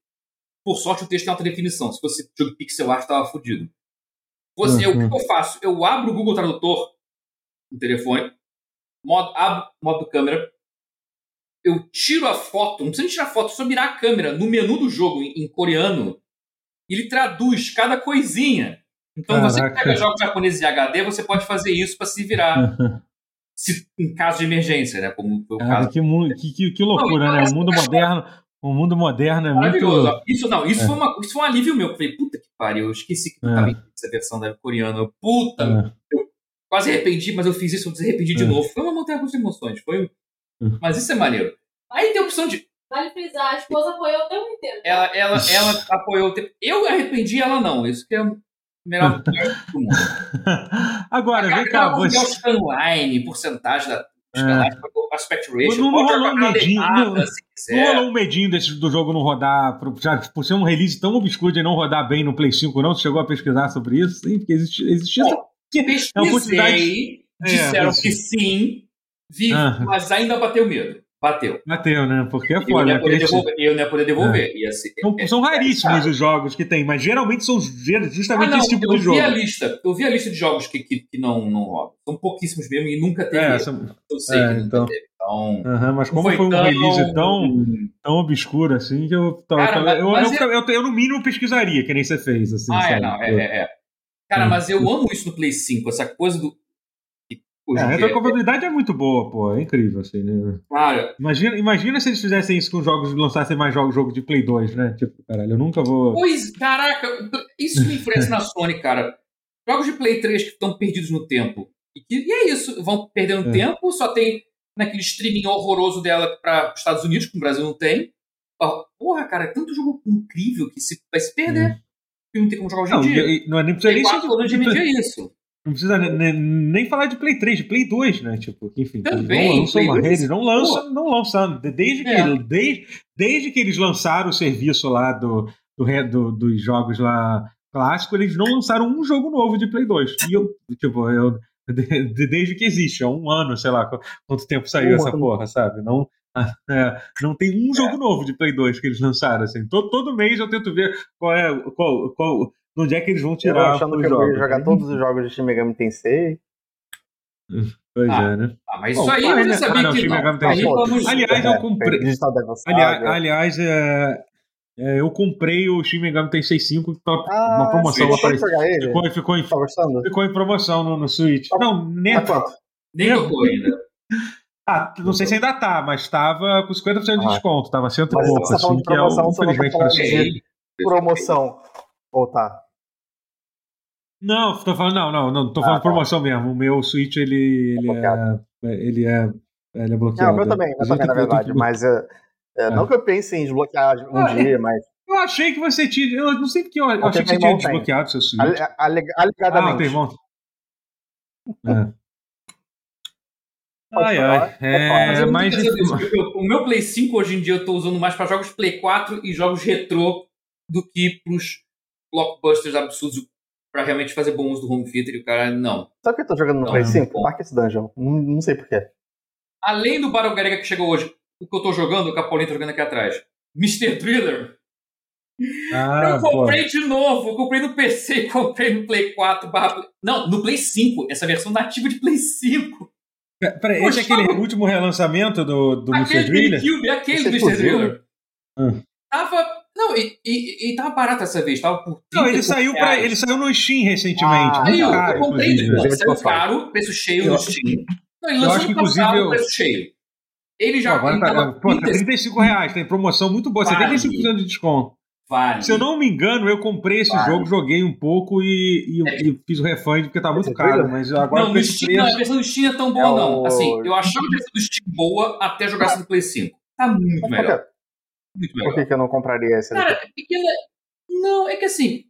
por sorte o texto tem alta definição. Se fosse jogo pixel art, tava fodido. Você, uhum. O que eu faço? Eu abro o Google Tradutor no telefone, modo, abro modo câmera, eu tiro a foto, não precisa nem tirar a foto, só mirar a câmera no menu do jogo em, em coreano ele traduz cada coisinha. Então, Caraca. você que pega jogos japoneses em HD, você pode fazer isso para se virar. (laughs) se, em caso de emergência, né? Como foi o caso. Que, que, que, que loucura, não, né? O mundo moderno. O mundo moderno é muito. Isso não, isso, é. foi uma, isso foi um alívio meu. Eu falei, puta que pariu, eu esqueci que é. tava em essa versão da coreana. Puta! É. Eu quase arrependi, mas eu fiz isso, eu desarrependi de é. novo. Foi uma montanha de emoções. Foi... É. Mas isso é maneiro. Aí tem a opção de Vale frisar, a esposa apoiou o tempo inteiro. Ela, ela, ela apoiou o tempo. Eu arrependi, ela não. Isso que é o melhor do mundo. (laughs) Agora, vem cá. Você... O scanline, porcentagem da. É. Aspect ratio, não, não rolou um medinho, não, não rolou um medinho desse, do jogo não rodar, já, por ser um release tão obscuro de não rodar bem no Play 5, não? Você chegou a pesquisar sobre isso? Sim, porque existia, existia Bom, essa, é quantidade... disseram é, que sim, vi, mas ainda bateu medo. Bateu. Bateu, né? Porque é foda. Eu, não ia devolver, eu não ia poder devolver. É. Ser, são, é, são raríssimos é, os jogos que tem, mas geralmente são justamente ah, não, esse tipo de jogo. Eu vi a lista. Eu vi a lista de jogos que, que, que não, não rodam. São pouquíssimos mesmo e nunca teve. É, são... Eu sei que nunca então... teve. Então, uhum, mas como foi, foi um tão... release tão, tão obscuro assim, que eu, Cara, eu, eu, eu, eu, eu, no mínimo pesquisaria, que nem você fez. Assim, ah, é, não, é, é, é. Cara, mas eu amo isso no Play 5, essa coisa do é, a retrocompatibilidade é, muito boa, pô. É incrível, assim, né? Claro. Imagina, imagina se eles fizessem isso com jogos, lançassem mais jogos jogo de Play 2, né? Tipo, caralho, eu nunca vou. Pois, caraca, isso me influencia na Sony, cara. Jogos de Play 3 que estão perdidos no tempo. E, que, e é isso, vão perdendo é. tempo, só tem naquele streaming horroroso dela para os Estados Unidos, que o Brasil não tem. Porra, cara, é tanto jogo incrível que se, vai se perder. É. E não tem como jogar hoje em dia. Não é nem precisa nem ser. é isso. Não precisa nem, nem, falar de Play 3, de Play 2, né? Tipo, enfim, Também, não lançam uma rede, não lançam, não lançam. Desde que, é. desde, desde que eles lançaram o serviço lá do, do, do, dos jogos lá clássicos, eles não lançaram um jogo novo de Play 2. E eu, tipo, eu, desde que existe, há um ano, sei lá, quanto tempo saiu um essa ano. porra, sabe? Não, é, não tem um jogo é. novo de Play 2 que eles lançaram, assim. Todo, todo mês eu tento ver qual é, qual, qual, onde é que eles vão tirar eu achando que jogos. eu vou jogar todos os jogos de Shin Megami Tensei. (laughs) Pois ah, é, né? Ah, mas Bom, isso aí eu já sabia ah, que não. Aliás, eu comprei. Aliás, aliás é, é, eu comprei o Shin Megami Tensei 5 que tá ah, uma promoção sim, apareceu. Ficou, ficou, em, tá ficou em promoção no, no Switch. Tá, não, nem. Tá (laughs) nem tocou ainda. (laughs) Ah, não sei se ainda tá, mas tava com 50% de ah. desconto, tava cento e pouco, assim, que é, infelizmente, para promoção. Ou tá? Não, tô falando, não, não, não, tô falando ah, tá. promoção mesmo. O meu Switch, ele, ele, é, ele é, ele é bloqueado. Não, o meu também, eu também, na verdade, mas é, é, não que eu pense em desbloquear um ah, dia, mas... Eu achei que você tinha, eu não sei porque eu, eu achei que você tinha desbloqueado seu Switch. Alegadamente. Ah, tem irmão. É. Ai, ai. É, mas... O meu Play 5 hoje em dia eu tô usando mais para jogos Play 4 e jogos retrô do que pros blockbusters absurdos pra realmente fazer bom uso do home theater e o cara, não. Sabe o que eu tô jogando no não, Play 5? Darkest Dungeon. Não, não sei porquê. Além do Battle Garega que chegou hoje, o que eu tô jogando, o Capolino tá jogando aqui atrás. Mr. Thriller. Ah, eu comprei pô. de novo, eu comprei no PC, (laughs) comprei no Play 4 barra... Não, no Play 5, essa versão nativa de Play 5. Peraí, esse é aquele último relançamento do, do Mr. Thriller? Aquele, aquele Mr. Thriller. Hum. Tava Não, e, e, e tava barato essa vez, tava por Não, ele 30 saiu, pra, ele saiu no Steam recentemente. Ah, eu, caro, eu comprei, inclusive. saiu caro, preço cheio Eu- no Steam. Não, ele eu lançou acho que, no passado, eu- preço cheio. Ele já Agora ele tá, tava pô, tá 30 35 reais, tem promoção muito boa, Vale. 75% de desconto. vale. Se eu não me engano, eu comprei esse Vale. jogo, joguei um pouco e, e- É. e fiz o refund porque tá muito Esse caro, mas agora Não, no Steam, não, a preço... versão do Steam é tão boa, É não. o- Assim, eu achava a versão do Steam boa até jogar no Play 5. Tá muito Mas melhor. Muito Por melhor. que, que eu não compraria esse? Cara, pequena. Não, é que assim.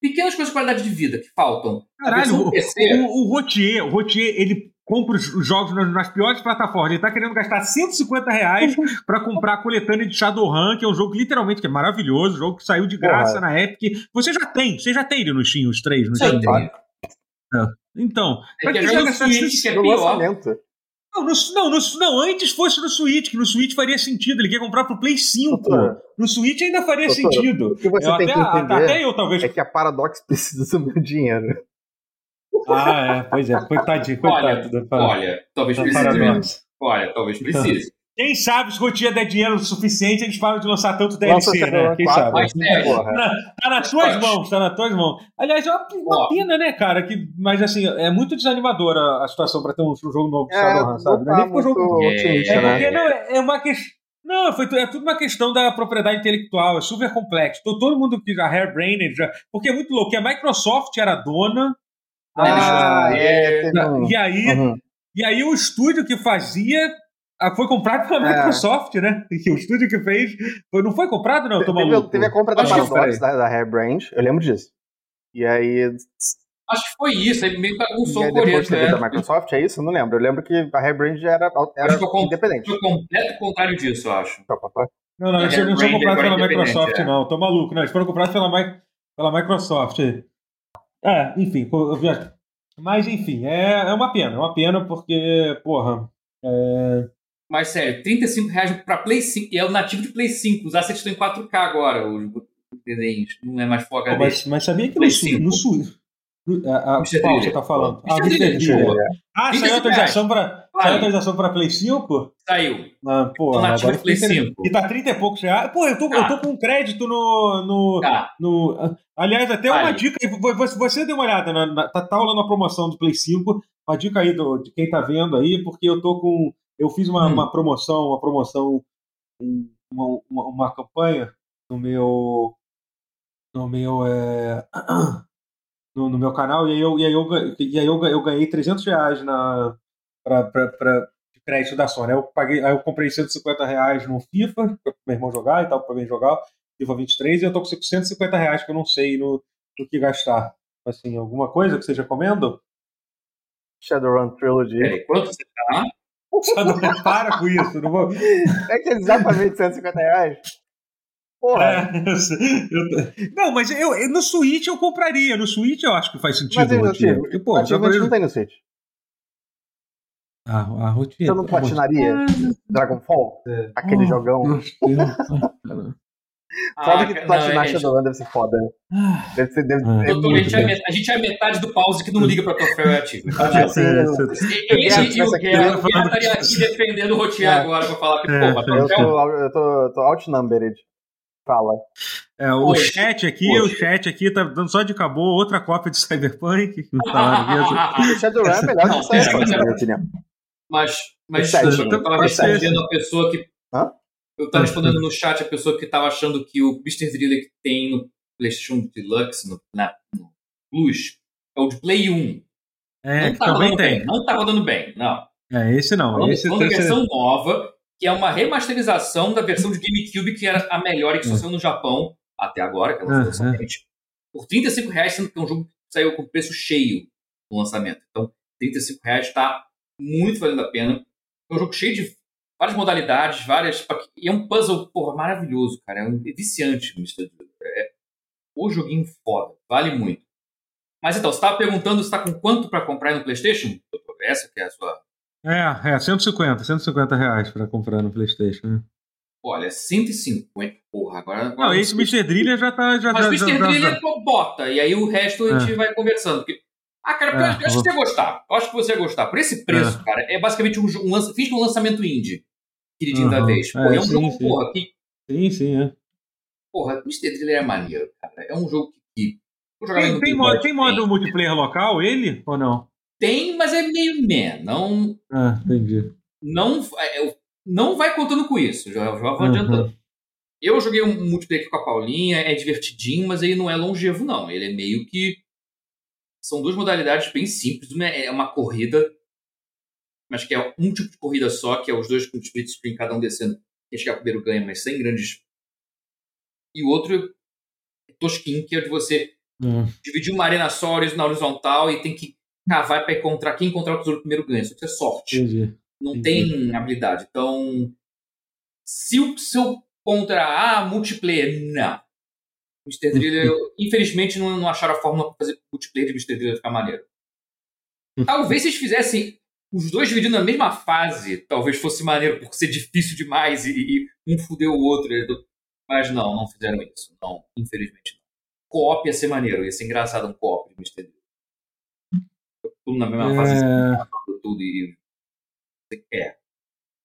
Pequenas coisas de qualidade de vida que faltam. Caralho, o, PC. o, o Rotier, o Rotier, ele compra os os jogos nas, nas piores plataformas. Ele tá querendo gastar 150 reais (laughs) pra comprar a coletânea de Shadowrun, que é um jogo literalmente que é maravilhoso, jogo que saiu de graça na Epic. Você já tem, você já tem ele no Steam, os três, no Steam. tem. Então, É pra que que é no gastar Switch, que Não, no, não, no, não, antes fosse no Switch, que no Switch faria sentido. Ele quer comprar pro Play 5. Doutor, No Switch ainda faria Doutor, sentido. O que você Eu tem até, que entender até eu, talvez. é que a Paradox (laughs) precisa do meu dinheiro. Ah, é, pois é, coitadinho, coitado. Olha. Olha, talvez precise mesmo. Olha, talvez precise. Quem sabe se o Rotier der dinheiro o suficiente, eles param de lançar tanto DLC, né? Shadowrun Quem 4, sabe? Mas, porra. Tá, tá nas tuas Mas- mãos, tá nas tuas mãos. Aliás, é uma, uma pena, né, cara? Que, mas assim, é muito desanimadora a situação pra ter um, um jogo novo de É, Shadowrun, sabe? Não é tá nem porque o muito jogo. otimista, É né? porque não, é, é uma questão. Não, foi, é tudo uma questão da propriedade intelectual, é super complexo. Todo mundo que já Hairbrained já. Porque é muito louco, que a Microsoft era dona. Ah, Ah, é, da- um... e, aí, Uhum. e aí o estúdio que fazia foi comprado pela É. Microsoft, né? E o estúdio que fez. foi- não foi comprado, não? Eu tô Teve, maluco. teve a compra da Paradox, foi. da, da Hairbrand, eu lembro disso. E aí, Acho que foi isso, aí meio que bagunçou o depois coreto. teve É. da Microsoft, é isso? Eu não lembro. Eu lembro que a Hairbrand era, era Acho que independente. Foi o completo contrário disso, eu acho. Não, não, eles É, não são comprados agora pela é Microsoft, é. não. Tô maluco, não. Eles foram comprados pela, Mi- pela Microsoft. É, enfim. eu Mas, enfim, é, é uma pena. É uma pena porque, porra. É... Mas sério, 35 reais pra Play 5. E é o nativo de Play 5. Os assets estão em 4K agora, os os desenhos. Não é mais Full HD. mas, mas sabia que no Play Sul. 5. No Sul no- a, a, Mr. qual você tá falando? Ah. Mr. Thriller. Thriller. Ah, 35 saiu atualização Vale. saiu atualização pra Play 5? Saiu. Ah, pô, Tô nativo de Play fiquei- 5. E tá 30 e poucos reais. Pô, eu tô, eu tô com um crédito no. no, Tá. no aliás, até uma Vale. dica. aí, vo- Você, dê uma olhada. Na, na, tá, tá rolando a promoção do Play 5. Uma dica aí do, de quem tá vendo aí, porque eu tô com. Eu fiz uma, Hum. uma promoção, uma promoção, um- uma, uma, uma campanha no meu. No meu. É, (clears throat) no, no meu canal, e aí eu, e aí eu, e aí eu, eu ganhei 300 reais na, pra, pra, pra, de crédito da Sony. Aí eu, paguei, aí eu comprei 150 reais no FIFA, pra meu irmão jogar e tal, pra mim jogar, FIFA 23, e eu tô com 150 reais que eu não sei no, no que gastar. Assim, alguma coisa que vocês recomendam? Shadowrun Trilogy. Peraí, quanto você tá? (laughs) Só não para com isso, não vou. É que é exatamente 150 reais. Porra. É, eu sei, eu tô- não, mas eu, eu- no Switch eu compraria. No Switch eu acho que faz sentido. Mas Rotier. ativo. Porque, pô, já- não tem no Switch. Ah, a rotina. Você não platinaria Dragonfall? Aquele Oh, jogão. (laughs) Ah, Foda que cara, platinar não, é, Shadowrun deve ser foda. Deve ser. Deve, Ah. é Doutor, a, gente é, met- a gente é metade do pause que não liga pra troféu (laughs) e ativo. Ah, É, eu- Eu e estaria aqui defendendo o Rotier É. agora pra falar que, É, porra, é. Eu troféu. tô, eu tô, tô outnumbered. Fala. É, o chat aqui, o chat aqui tá dando só de acabou outra cópia de Cyberpunk. que não tá. (laughs) O Shadowrun é melhor Não, que o Cyberpunk, na mas- minha opinião. Mas, mas Sete. desculpa, eu tava Pode ser. respondendo a pessoa que. Hã? Eu tava respondendo no chat a pessoa que tava achando que o Mr. Driller que tem no PlayStation Deluxe, no, na, no Plus, é o de Play 1. É, não que tá também tem. bem. Não tá rodando bem, não. É, esse não. Falando, Esse falando versão nova, que é uma remasterização da versão de GameCube, que era a melhor e que só Hum. saiu no Japão até agora, que ela lançou recentemente, por 35 reais, sendo que é um jogo que saiu com preço cheio no lançamento. Então, 35 reais está muito valendo a pena. É um jogo cheio de várias modalidades, várias. E é um puzzle, porra, maravilhoso, cara. É, um, é viciante, Mr. Driller. É o joguinho foda, vale muito. Mas então, você estava perguntando se está com quanto para comprar no PlayStation? Essa que é a sua. É, é, 150, 150 reais pra comprar no PlayStation. né? Olha, 150. Porra, agora. agora Não, esse Mr. Driller já tá. Já, Mas já, o já, Mr. já- Driller já- pô, bota, e aí o resto a gente vai conversando. Porque... Ah, cara, É, eu acho que você ia gostar. Eu acho que você ia gostar. Por esse preço, cara, é basicamente um, um, lança... Fiz um lançamento indie. Queridinho da Aham. vez. Pô, É, é, um sim, jogo, sim. porra, que. Sim, sim, é. porra, Mr. Driller é maneiro, cara. É um jogo que. Tem, no tem, modo, tem modo multiplayer local, ele? Ou não? Tem, mas é meio meh. Não, Ah, entendi. não, é, eu- não vai contando com isso. Já, já vou Uhum. adiantando. Eu joguei um multiplayer aqui com a Paulinha, é divertidinho, mas ele não é longevo, não. Ele é meio que. São duas modalidades bem simples. Uma é uma corrida, mas que é um tipo de corrida só, que é os dois com split screen, cada um descendo. Quem chegar primeiro ganha, mas sem grandes. E o outro é tosquinho, que é de você Hum. dividir uma arena só na horizontal e tem que cavar para encontrar. Quem encontrar o tesouro primeiro ganha. Isso é sorte Entendi. não Entendi. tem habilidade. Então, se o seu ponto era ah, multiplayer, não. Mr. Driller, infelizmente, não, não acharam a fórmula para fazer multiplayer de Mr. Driller ficar maneiro. Talvez se eles fizessem os dois dividindo na mesma fase, talvez fosse maneiro, por ser difícil demais e, e um fudeu o outro. Mas não, não fizeram isso. Não, infelizmente não. Co-op ia ser maneiro, ia ser engraçado um co-op de Mr. Driller. Tudo na mesma fase, É, tudo e. É.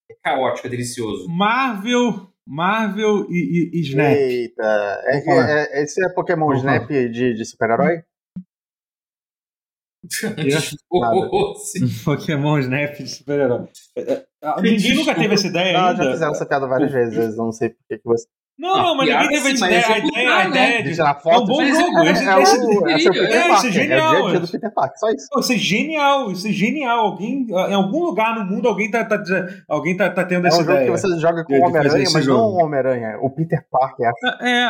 É caótico, é delicioso. Marvel, Marvel e, e, e Snap. Eita, é, é- é- esse é Pokémon Vou Snap de, de super-herói? (laughs) (laughs) Pokémon Snap de super-herói. É, é, Ninguém nunca teve essa ideia Não, ainda. já fizeram essa piada várias vezes, não sei por que você. Não, não, mas ninguém teve sim, ideia. A executar, ideia, a né? ideia De tirar É foto. um bom jogo. é- Esse, é, esse- o, é o seu É, Peter isso é Parker. É, o genial, dia a dia do isso. Peter Parker, só isso. Isso é genial, isso é genial. Alguém, em algum lugar no mundo, alguém tá, tá, alguém tá, tá tendo É essa um jogo que ideia. você joga com o Homem-Aranha, esse mas jogo. não o Homem-Aranha. O Peter Parker. É.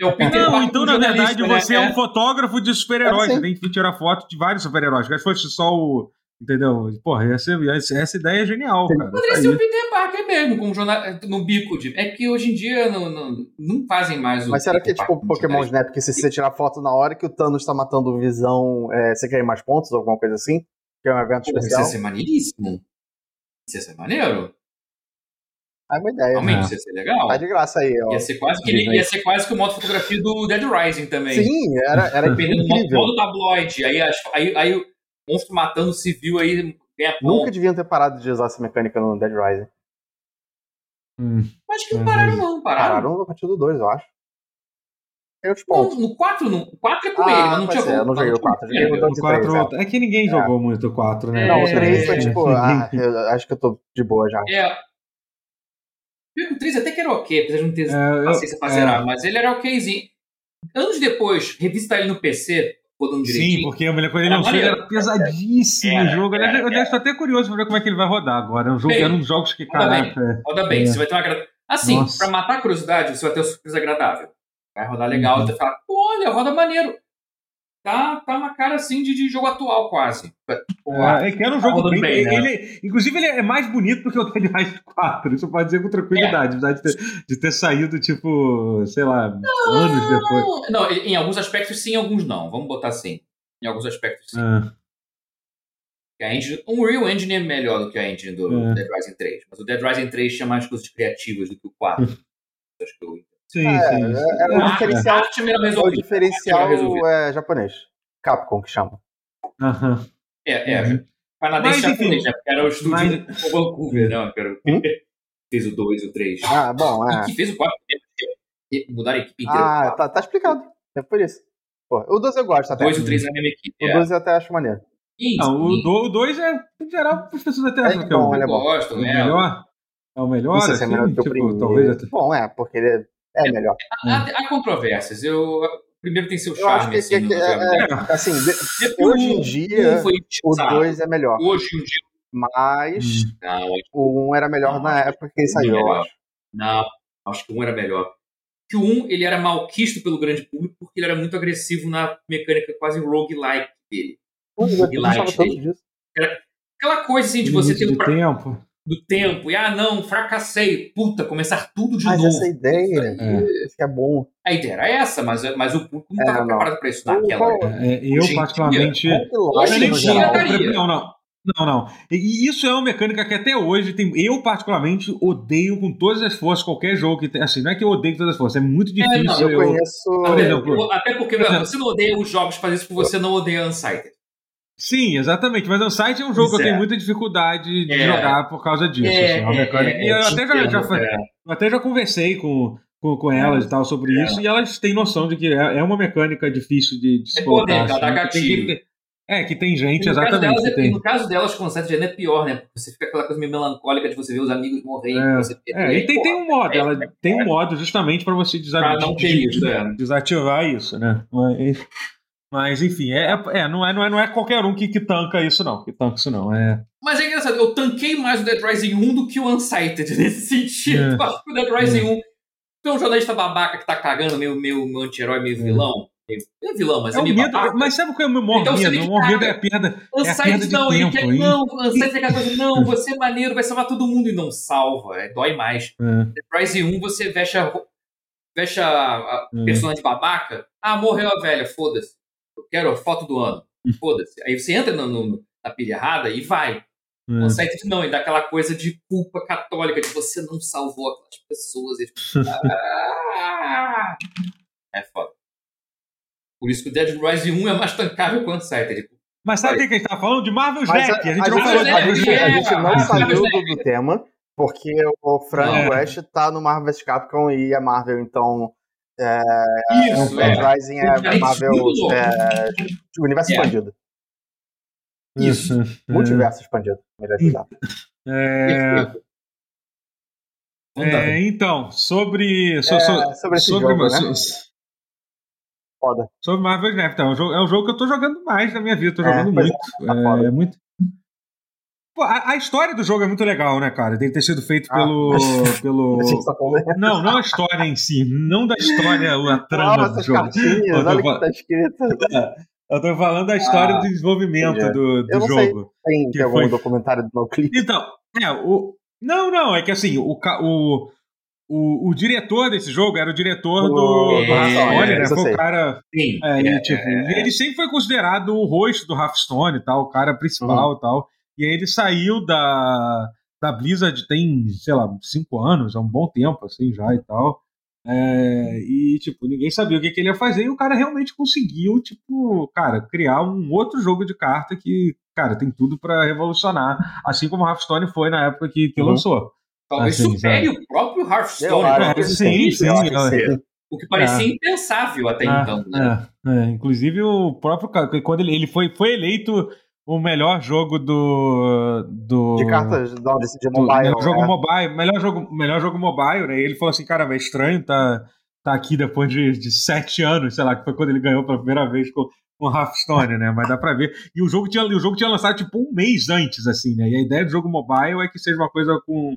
É o Peter Não, Parker então, na verdade, né? você é um fotógrafo de super-heróis. É. Você tem que tirar foto de vários super-heróis. Se fosse só o. Entendeu? Porra, essa, essa, ideia é genial, cara. Poderia Isso ser o Peter Parker mesmo, como jornal... no bico. De... É que hoje em dia não, não, não fazem mais o. Mas será que é tipo Pokémon jornalista. Snap, que se você tirar foto na hora que o Thanos tá matando o Visão, é, você ganha mais pontos, alguma coisa assim? Que é um evento Pô, Isso especial? ia ser maneiríssimo. Isso ia ser maneiro. É uma ideia. Realmente, É. isso ia ser legal. Tá de graça aí, ó. Ia ser quase que, ia ser quase que o modo fotografia do Dead Rising também. Sim, era, era Dependendo do modo, incrível. tabloide. Aí, aí, aí o monstro matando civil aí ganha ponto. Nunca deviam ter parado de usar essa mecânica no Dead Rising. Hum. Acho que não pararam, não. Pararam. Pararam a partir do 2, eu acho. Outros Não, no 4, no, o 4 é com Ah, ele, mas não tinha ser, eu não joguei o 4, eu joguei o O dois e três, 4, é que ninguém É. jogou muito o 4, né? Não, o É, 3 foi é, tipo, é. (laughs) ah, eu acho que eu tô de boa já. É. O 3 até que era ok, apesar de não ter É, eu- paciência pra é. zerar, mas ele era okzinho. Anos depois, revisitar ele no PC, rodando direitinho. Sim, porque a mulher quando ele lançou, ele era pesadíssimo Era, o jogo. era, Aliás, eu estou até curioso pra ver como é que ele vai rodar agora. É um jogo, Bem, era um jogos que, roda bem. caraca. Roda bem, É. você vai ter uma agra... Assim, pra matar a curiosidade, você vai ter uma surpresa agradável. Vai rodar legal, Uhum. você vai falar, olha, roda maneiro. Tá, tá uma cara assim de, de jogo atual, quase. Pô, É, é que era um Tá jogo bem. bem, né? ele, inclusive, ele é mais bonito do que o Dead Rising 4. Isso pode dizer com tranquilidade. apesar De, ter, de ter saído, tipo, sei lá, anos depois. Não, não, em alguns aspectos sim, em alguns não. Vamos botar assim. Em alguns aspectos sim. Ah, A engine, o Unreal Engine é melhor do que a engine do É. Dead Rising 3. Mas o Dead Rising 3 tinha mais coisas criativas do que o 4. Acho que eu... sim, É, sim. é, é o a diferencial- é melhor O resolvida. diferencial é é japonês. Capcom que chama. Aham. É, é. Uhum. Canadense Mas, japonês, né? Porque era o estúdio mas- do Vancouver, né? Que era o- Hum? fez o 2 e o 3. Ah, bom, é. Que fez o 4. Mudaram a equipe inteira. Ah, tá, tá explicado. É por isso. Pô, o 12 eu gosto O até. 2 e o 3 na mesma equipe. O é. 12 eu até acho maneiro. Não, o 2 é, em geral, as pessoas até acham É que é o, bom, ele é bom. Gosto, o né? melhor. É o melhor, Não sei se é assim, melhor que o tipo, primeiro. talvez até. Bom, é, porque ele é, é melhor. Há, há controvérsias. Eu, primeiro tem seu Eu acho charme, que, assim, que- no é- jogabilidade. é, assim, de- Depois, hoje em dia, um foi o utilizado. 2 é melhor. Hoje em dia. Mas Hum. Não, o 1 era melhor Não, na época que ele um saiu, é eu acho. Não, acho que o 1 era melhor. Que o 1 ele era malquisto pelo grande público porque ele era muito agressivo na mecânica quase roguelike dele. Tanto dele. disso. Aquela coisa assim de você ter pra- tempo. Do tempo e ah não, fracassei, puta, começar tudo de Mas novo. essa ideia, É. isso que é bom. A ideia era essa, mas, mas o público não É, estava não. preparado para isso naquela época. É, eu, Hoje particularmente. Hoje Não, em dia daria. Não, não. Não, não. E isso é uma mecânica que até hoje tem. Eu, particularmente, odeio com todas as forças qualquer jogo que tem. Assim, não é que eu odeio com todas as forças, é muito difícil. não, Eu eu- conheço. Por Até, porque você não odeia os jogos fazer isso porque você não odeia Unsighted. Sim, exatamente. Mas o site é um jogo que eu Pois é. tenho muita dificuldade de É. jogar por causa disso. É, assim, é uma é, mecânica. é, e eu é, até já, já, é. eu até já conversei com, com, com elas e tal sobre É. isso, e elas têm noção de que é, é uma mecânica difícil de, de se É colocar. assim, que gatilho. tem- é, que tem gente, no, caso exatamente. delas, que é- tem. no caso delas, o Seth Gen é pior, né? Você fica aquela coisa meio melancólica de você ver os amigos morrendo. É, você É, e tem, tem um modo, é, ela é, tem um é. modo justamente para você desativar, isso, é. desativar isso, né? Mas, mas enfim, é, é, é, não, é, não, é, não é qualquer um que, que tanca isso, não. Que tanca isso, não. É, Mas é engraçado, eu tanquei mais o Dead Rising 1 do que o Unsighted (laughs) nesse sentido. É. Acho que o Dead Rising 1 tem um jornalista babaca que tá cagando, meio, meio, meio anti-herói, meio É. vilão. Meio vilão, mas é é, o meio medo, babaca. mas sabe qual é o meu maior Então medo? O que maior medo é a perda, é a perda Unsighted de não, ele tempo. quer, não, Unsighted é aquela coisa, não, você é maneiro, vai salvar todo mundo e não salva, é, dói mais. É. Dead Rising 1 você veste a, veste a, a personagem babaca, ah, morreu a velha, foda-se. Eu quero a foto do ano, Hum. foda-se. Aí você entra no, no- na pilha errada e vai. É. O Unsighted não, ele dá aquela coisa de culpa católica, de você não salvou aquelas pessoas. E, tipo, (laughs) ah! é foda. Por isso que o Dead Rising 1 é mais tancável que o Unsighted. Mas sabe o que a gente tá falando? De Marvel Snap. A, a, gente a não falou a gente- a gente não (laughs) saiu do, do tema, porque o Frank É. West tá no Marvel vs Capcom e a Marvel, então Isso, o é. Rising é Diferente Marvel é, universo É. expandido. Isso. Multiverso expandido, melhor dizendo. É, Perfeito. Fantástico. é, então, sobre. so- É, so- sobre esse sobre, jogo, né? so- Foda. sobre Marvel Snap. Então, é um jogo, é um jogo que eu tô jogando mais na minha vida. Tô É, jogando é, muito. tá É, é muito. Pô, a, a história do jogo é muito legal, né, cara? Deve ter sido feito Ah, pelo. (laughs) pelo... Não, não a história em si. Não da história, a trama do jogo. cartinhas, Eu tô olha o que falando- tá escrito. Eu tô falando da história Ah, do desenvolvimento entendi. do, do Eu não sei. jogo. Tem, Que tem algum foi- documentário do NoClip? Então, é, o. Não, não, é que assim, o, o, o, o diretor desse jogo era o diretor do, Do- do é, Hearthstone, né? Foi o cara. Sim. É, e, É, tipo, é, e ele sempre foi considerado o rosto do Hearthstone e tal, o cara principal e tal. E aí ele saiu da, da Blizzard tem, sei lá, cinco anos, há um bom tempo, assim, já e tal. É, e, tipo, ninguém sabia o que, que ele ia fazer, e o cara realmente conseguiu, tipo, cara, criar um outro jogo de carta que, cara, tem tudo pra revolucionar, assim como o Hearthstone foi na época que, que Uhum. lançou. Talvez assim, supere o próprio Hearthstone. Eu acho é, sim, sim, é. sim. O que parecia É. impensável até É, então. Né? é, é. Inclusive o próprio cara, quando ele, ele foi, foi eleito o melhor jogo do. do De cartas, não, de, de do- mobile. jogo né? mobile, melhor jogo, melhor jogo mobile, né? E ele falou assim, cara, é estranho tá, tá aqui depois de, de sete anos, sei lá, que foi quando ele ganhou pela primeira vez com, com Hearthstone, né? Mas dá pra ver. E o jogo tinha, o jogo tinha lançado tipo um mês antes, assim, né? E a ideia do jogo mobile é que seja uma coisa com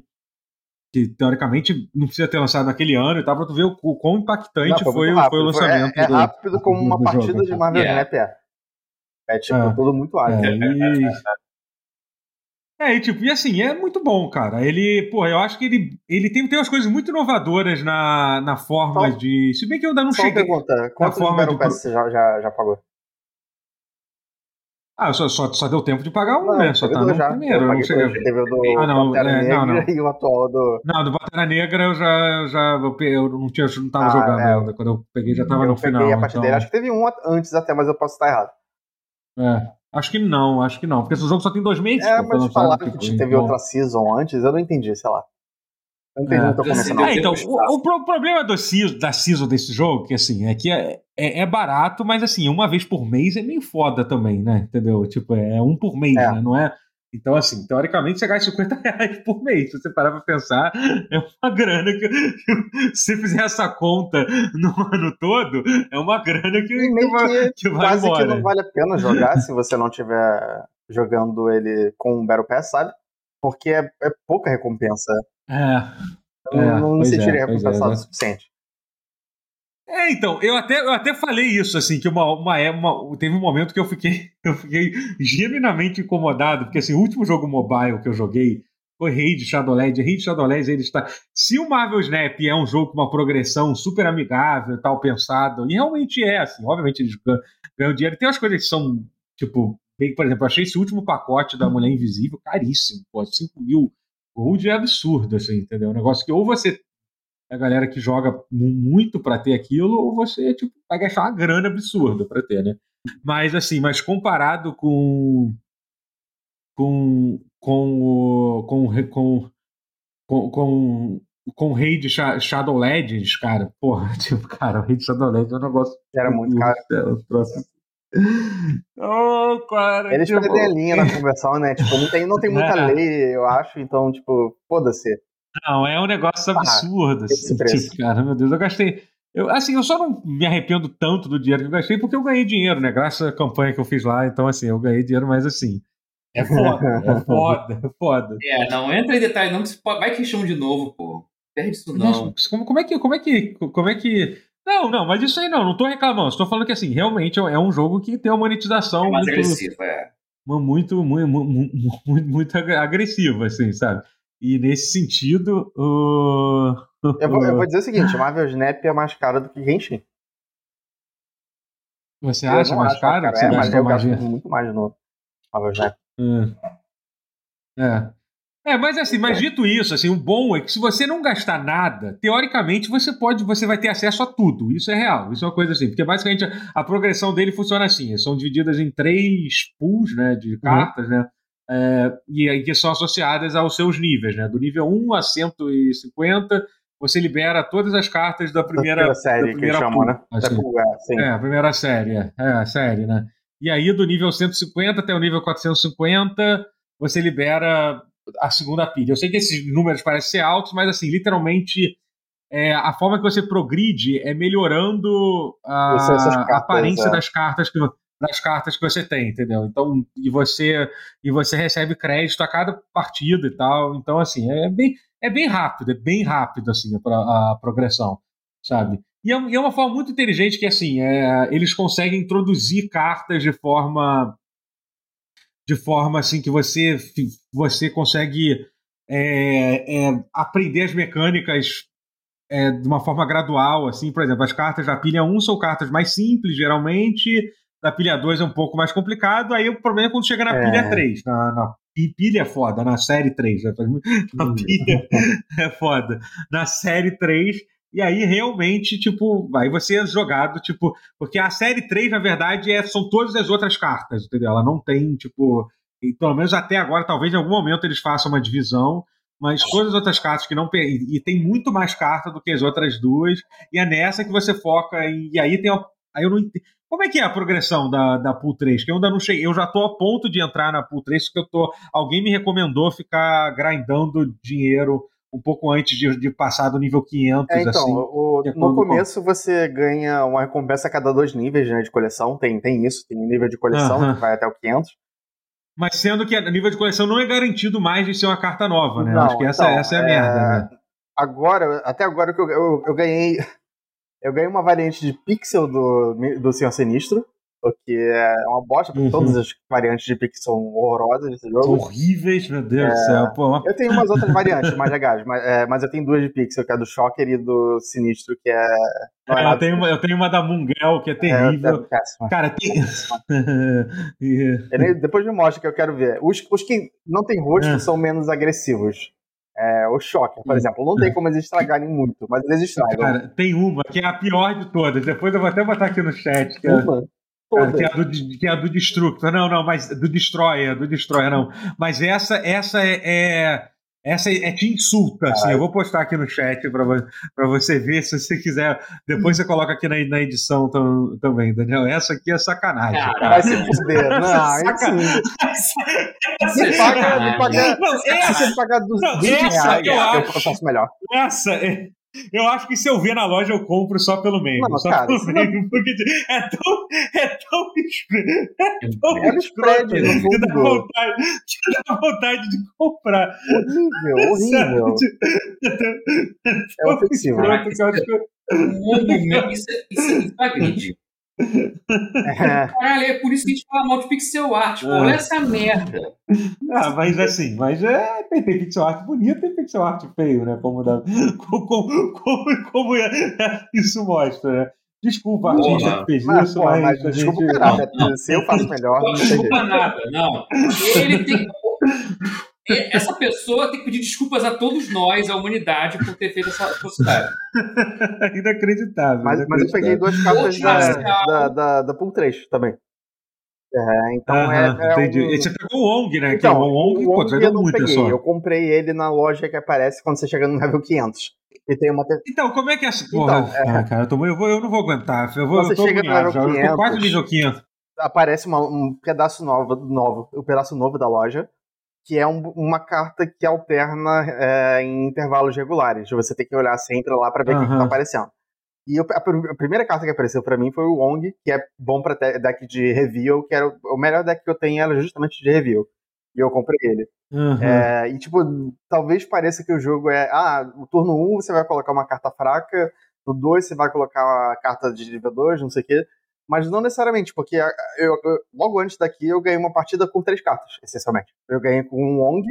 que teoricamente não precisa ter lançado naquele ano e tal, pra tu ver o, o quão impactante Não, foi, o- rápido. foi o lançamento. É, é do- rápido como do- uma do partida jogo, de cara. Marvel Yeah. É. É tipo, É. tudo muito ágil. É, e... (laughs) É, e tipo, e assim, é muito bom, cara. Ele, pô, eu acho que ele, ele tem, tem umas coisas muito inovadoras na, na forma Só- de. Se bem que eu ainda não Só cheguei. pergunta, quantos forma de- você já, já, já pagou? Ah, só, só, só deu tempo de pagar um, Não, né? Só tá no já. primeiro. Eu não cheguei. Teve o do Ah, não, Pantera é, não, Negra (laughs) e o atual do... Não, do Pantera Negra eu já. Eu, já, eu, não, tinha, não tava Ah, jogando é. ainda. Quando eu peguei já tava eu no peguei final. a parte então, dele. Acho que teve um antes até, mas eu posso estar errado. É, acho que não, acho que não. Porque esse jogo só tem dois meses. É, mas falaram que tipo, teve então- outra season antes, eu não entendi, sei lá. Eu não entendi É. muito Assim. É, então, o, o pro- problema do season, da season desse jogo, que assim, é que é, é, é barato, mas assim, uma vez por mês é meio foda também, né? Entendeu? Tipo, é um por mês, É. né? Não é. Então, assim, teoricamente você gasta 50 reais por mês. Se você parar pra pensar, é uma grana que. Se fizer essa conta no ano todo, é uma grana que, que vai, que vai quase embora. que não vale a pena jogar se você não tiver jogando ele com o Battle Pass, sabe? Porque é, é pouca recompensa. É. Eu É, não, não me é, sentiria pois é, recompensado o né? suficiente. É, então, eu até, eu até falei isso, assim, que uma, uma, é- uma- teve um momento que eu fiquei, (laughs) eu fiquei genuinamente incomodado, porque assim, o último jogo mobile que eu joguei foi Raid Shadowlands. Raid Shadowlands, ele está. Se o Marvel Snap é um jogo com uma progressão super amigável tal, pensado, e realmente é, assim, obviamente eles ganham dinheiro. Tem umas coisas que são, tipo, bem, por exemplo, eu achei esse último pacote da Mulher Invisível caríssimo, pô, 5 mil gold é absurdo, assim, entendeu? Um negócio que ou você a galera que joga mu- muito pra ter aquilo, ou você tipo, vai gastar uma grana absurda pra ter, né? Mas assim, mas comparado com com com o- com, com, com, com com o rei de Shadow Legends, cara, porra, (laughs) tipo, cara, o rei de Shadow Legends é um negócio. Era muito caro. (laughs) (laughs) Oh, cara, Eles tipo... perdem a linha na conversão, né? Tipo, não tem, não tem muita é. lei, eu acho, então, tipo, foda-se. Não, é um negócio ah, absurdo, ah, assim, tipo, cara, meu Deus, eu gastei. Eu, assim, eu só não me arrependo tanto do dinheiro que eu gastei porque eu ganhei dinheiro, né? Graças à campanha que eu fiz lá, então, assim, eu ganhei dinheiro, mas assim. É foda, é (laughs) foda, é foda. É, não entra em detalhe, não, que vai que chamam de novo, pô. Perde isso não. Mas, como, como, é que. Como é que. Como é que. Não, não, mas isso aí não, não tô reclamando. Estou falando que assim, realmente é um jogo que tem uma monetização. É mais muito, agressiva, é. Muito, muito, muito, muito, muito agressiva, assim, sabe? E nesse sentido. Uh... (laughs) Eu, vou, eu vou dizer o seguinte: (laughs) Marvel Snap é mais caro do que Genshin. Você acha mais caro? caro. Você é, mas eu gasto muito mais no Marvel Snap. É. é. É, mas assim, mas dito isso, assim, o bom é que se você não gastar nada, teoricamente você pode, você vai ter acesso a tudo. Isso é real, isso é uma coisa assim, porque basicamente a, a progressão dele funciona assim, são divididas em três pools, né, de uhum. cartas, uhum. né, é, e que são associadas aos seus níveis, né, do nível 1 a 150, você libera todas as cartas da primeira, da primeira série, da primeira que pool, né? Assim. É, é, a primeira série, é, é, a série, né. E aí do nível 150 até o nível 450, você libera a segunda pilha. Eu sei que esses números parecem ser altos, mas assim, literalmente é, a forma que você progride é melhorando a, cartas, a aparência é. das cartas que das cartas que você tem, entendeu? Então, e você e você recebe crédito a cada partida e tal. Então, assim, é bem é bem rápido, é bem rápido assim a, a progressão, sabe? E é, e é, uma forma muito inteligente que assim, é, eles conseguem introduzir cartas de forma de forma assim que você, você consegue é, é, aprender as mecânicas é, de uma forma gradual, assim, por exemplo, as cartas da pilha 1 são cartas mais simples, geralmente, da pilha 2 é um pouco mais complicado, aí o problema é quando chega na pilha 3, é. na, na pilha é foda, na série 3, né? (laughs) na pilha é foda, na série 3 e aí realmente, tipo, aí você é jogado, tipo, porque a série 3, na verdade, é, são todas as outras cartas, entendeu? Ela não tem, tipo, e, pelo menos até agora, talvez em algum momento eles façam uma divisão, mas todas as outras cartas que não. E, e tem muito mais carta do que as outras duas, e é nessa que você foca, em, e aí tem. Aí eu não entendo. Como é que é a progressão da, da Pool 3? Que eu ainda não cheguei. Eu já estou a ponto de entrar na Pool 3, porque eu tô. Alguém me recomendou ficar grindando dinheiro um pouco antes de, de passar do nível 500. É, então, assim, o, é no começo você ganha uma recompensa a cada dois níveis né, de coleção. Tem, tem isso, tem um nível de coleção uh -huh. que vai até o 500. Mas sendo que a nível de coleção não é garantido mais de ser uma carta nova, né? Não, Acho que essa, então, essa é a merda, é... né? Agora, até agora que eu, eu, eu, ganhei. Eu ganhei uma variante de pixel do, do Senhor Sinistro. Porque é uma bosta, porque uhum. todas as variantes de Pix são horrorosas desse jogo. Horríveis, meu Deus é... do céu. Pô. Eu tenho umas outras variantes mais legais, mas, é, mas eu tenho duas de Pixel, que é do Shocker e do Sinistro, que é. é eu, tenho uma, eu tenho uma da Mungel, que é, é terrível. É, Cara, tem. (laughs) Ele, depois me mostra que eu quero ver. Os, os que não tem rosto é. são menos agressivos. É, o Shocker, por hum. exemplo. Não tem como eles estragarem muito, mas eles estragam. Cara, tem uma que é a pior de todas. Depois eu vou até botar aqui no chat. Que uma? Cara, que, é do, que é do Destructor. Não, não, mas do Destroyer, do Destroyer, não. Mas essa, essa é, é essa é te insulta, assim. Eu vou postar aqui no chat para você ver, se você quiser. Depois você coloca aqui na, na edição tam, também, Daniel. Essa aqui é sacanagem. Cara, vai se fuder. Não, sacanagem. Você paga, paga, não, essa, você pagar 200 reais, eu, acho, eu faço melhor. Essa é, eu acho que se eu ver na loja, eu compro só pelo meme. Não, só cara, pelo meme, não... porque é tão. É tão. É tão é escroto que dá vontade, que dá vontade de comprar. Horrível, horrível. (laughs) É, é ofensivo. Né? Isso, isso, isso, isso agride. É. (laughs) Caralho, é por isso que a gente fala mal de pixel art. Pô, olha essa merda. Ah, mas assim, mas é, tem, tem pixel art bonito tem pixel art feio, né? Como, da, como, como, como é, isso mostra, né? Desculpa, artista que fez isso, mas, mas, mas desculpa gente... caralho, se eu faço melhor. Não, não desculpa nada, não. Ele tem essa pessoa tem que pedir desculpas a todos nós, a humanidade, por ter feito essa atrocidade. (laughs) inacreditável. Mas, inacreditável. mas eu peguei duas cartas da, da, da, da Pool 3 também. É, então Aham, é, é entendi. um- E você pegou o ONG, né? que Então, o ONG, o pô, Wong você eu deu não muito peguei. só. Eu comprei ele na loja que aparece quando você chega no level 500. E tem uma... te- Então, como é que é essa. Então, Porra, é. ah, cara, eu, tô, eu, vou, eu não vou aguentar. Eu, vou, Você eu tô chega no agoniado já. Eu tô quase 500. nível 500. aparece uma- um pedaço novo, novo, um pedaço novo da loja, que é um- uma carta que alterna é, em intervalos regulares. Você tem que olhar sempre lá pra ver o que, que tá Aham. aparecendo. E eu- a, a primeira carta que apareceu pra mim foi o Wong, que é bom pra te- deck de reveal, que era o, o melhor deck que eu tenho era justamente de reveal. E eu comprei ele. Aham. É, e, tipo, talvez pareça que o jogo é. Ah, no turno 1 você vai colocar uma carta fraca, no 2 você vai colocar a carta de nível 2, não sei o quê. Mas não necessariamente, porque a- eu- eu- logo antes daqui eu ganhei uma partida com três cartas, essencialmente. Eu ganhei com um Wong,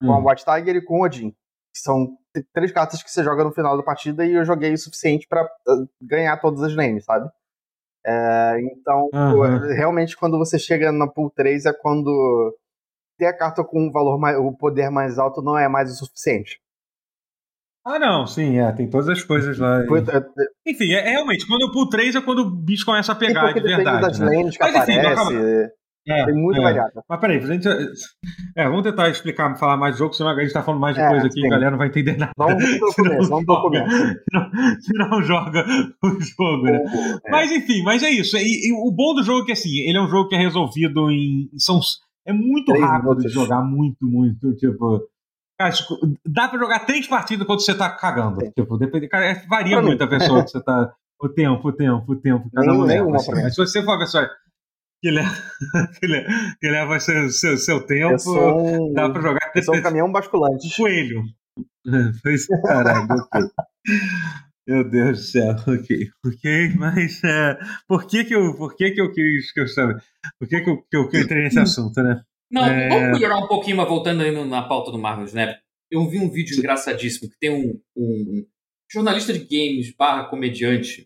com a Hum. White Tiger e com o Odin. Que são três cartas que você joga no final da partida e eu joguei o suficiente pra uh, ganhar todas as lanes, sabe? É, então, pô, realmente, quando você chega na pool 3 é quando ter a carta com um valor mais, o poder mais alto não é mais o suficiente. Ah, não, sim, é. Tem todas as coisas lá. Foi- é- é- Enfim, é, é realmente, quando eu pulo 3 é quando o bicho começa a e pegar de verdade. das né? lanes que Mas, enfim, aparece, É, tem muito é. variável. Mas peraí, a gente, é, vamos tentar explicar, falar mais de jogo, senão a gente tá falando mais de É, coisa aqui e sim. a galera não vai entender nada. Vamos pro (laughs) começo, vamos pro começo. se não- Se não joga o jogo, né? É. Mas enfim, mas é isso. E, e o bom do jogo é que assim, ele é um jogo que é resolvido em. São, é muito Três rápido minutos. de jogar, muito, muito. Tipo. Cara, tipo, dá pra jogar três partidas quando você tá cagando. Sim. Tipo, depende, cara, é- varia Pra mim. muito a pessoa que você tá. (laughs) O tempo, o tempo, o tempo, cada um leva. assim. pra mim. Mas se você for a pessoa que leva, (laughs) que leva, que leva seu, seu, seu tempo, um, dá pra jogar eu sou um caminhão basculante. coelho. (laughs) Caralho, ok. Meu Deus do céu, ok. Ok, mas é, por que que eu, por que que eu quis que eu sabe? Por que que eu, que eu entrei nesse assunto, né? Não, É. vamos melhorar um pouquinho, mas voltando aí no- na pauta do Marvel Snap. Eu vi um vídeo engraçadíssimo que tem um, um jornalista de games barra comediante,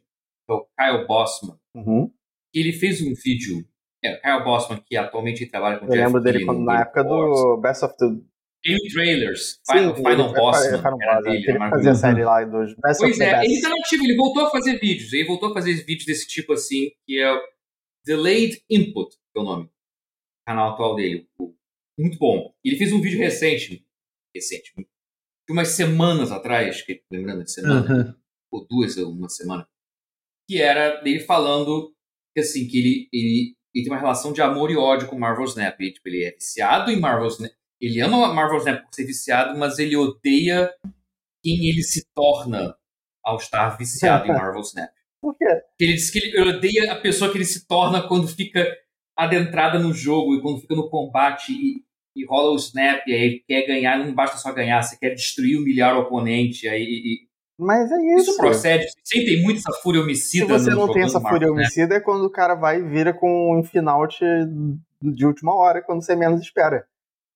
que é o Kyle Bossman, Uhum. ele fez um vídeo. É, Kyle Bossman, que atualmente trabalha com Eu Jeff lembro dele Keighley quando, na época do Best of the. Game Trailers, Sim, Final, Final Bossman, é, Final era Boss, dele, ele era fazia a série lá dos Best Pois of the é, Best. ele tá nativo, ele voltou a fazer vídeos. Ele voltou a fazer vídeos desse tipo assim, que é Delayed Input, que é o nome. Canal atual dele. Muito bom. Ele fez um vídeo recente, recente, de umas semanas atrás, que, lembrando de semana, Uhum. ou duas, ou uma semana, que era dele falando que assim, que ele, ele, ele tem uma relação de amor e ódio com Marvel Snap. Ele, tipo, ele é viciado em Marvel Snap. Ele ama Marvel Snap por ser viciado, mas ele odeia quem ele se torna ao estar viciado em (laughs) Marvel Snap. Por quê? Ele diz que ele odeia a pessoa que ele se torna quando fica adentrada no jogo e quando fica no combate e, e rola o snap, e aí quer ganhar, não basta só ganhar, você quer destruir, humilhar o oponente, aí e- Mas é isso, isso. procede. Sim, tem muito essa fúria Se homicida você no não tem essa fúria Snap. homicida, é quando o cara vai e vira com um final de última hora, quando você menos espera.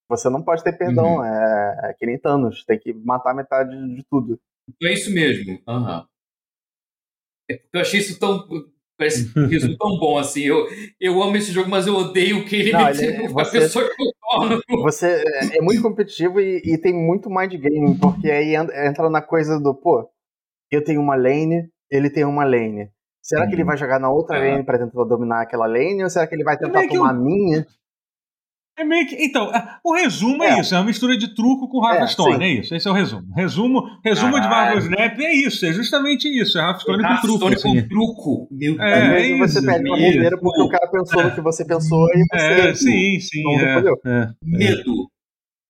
Você não pode ter perdão, Uhum. é, é que nem Thanos, tem que matar metade de tudo. É isso mesmo. Porque eu achei isso tão. Parece (laughs) um resumo tão bom assim. Eu, eu amo esse jogo, mas eu odeio que ele Não, me ele- a você- pessoa que eu torno. Você é, é muito competitivo e, e tem muito mind game, porque aí en- entra na coisa do, pô, eu tenho uma lane, ele tem uma lane. Será que ele vai jogar na outra Ah. lane pra tentar dominar aquela lane, ou será que ele vai tentar que tomar a minha? É meio que. Então, a- o resumo é, É. isso, é uma mistura de truco com Hearthstone, sim. é, isso. Esse é o resumo. Resumo, resumo de. Marvel Snap é isso, é justamente isso, é Hearthstone com truco. Hearthstone Assim. com truco. Meu É, Às Deus. vezes você isso, perde uma isso. bobeira porque o cara pensou no que você pensou e você. É, sim, sim. não É, é. Medo.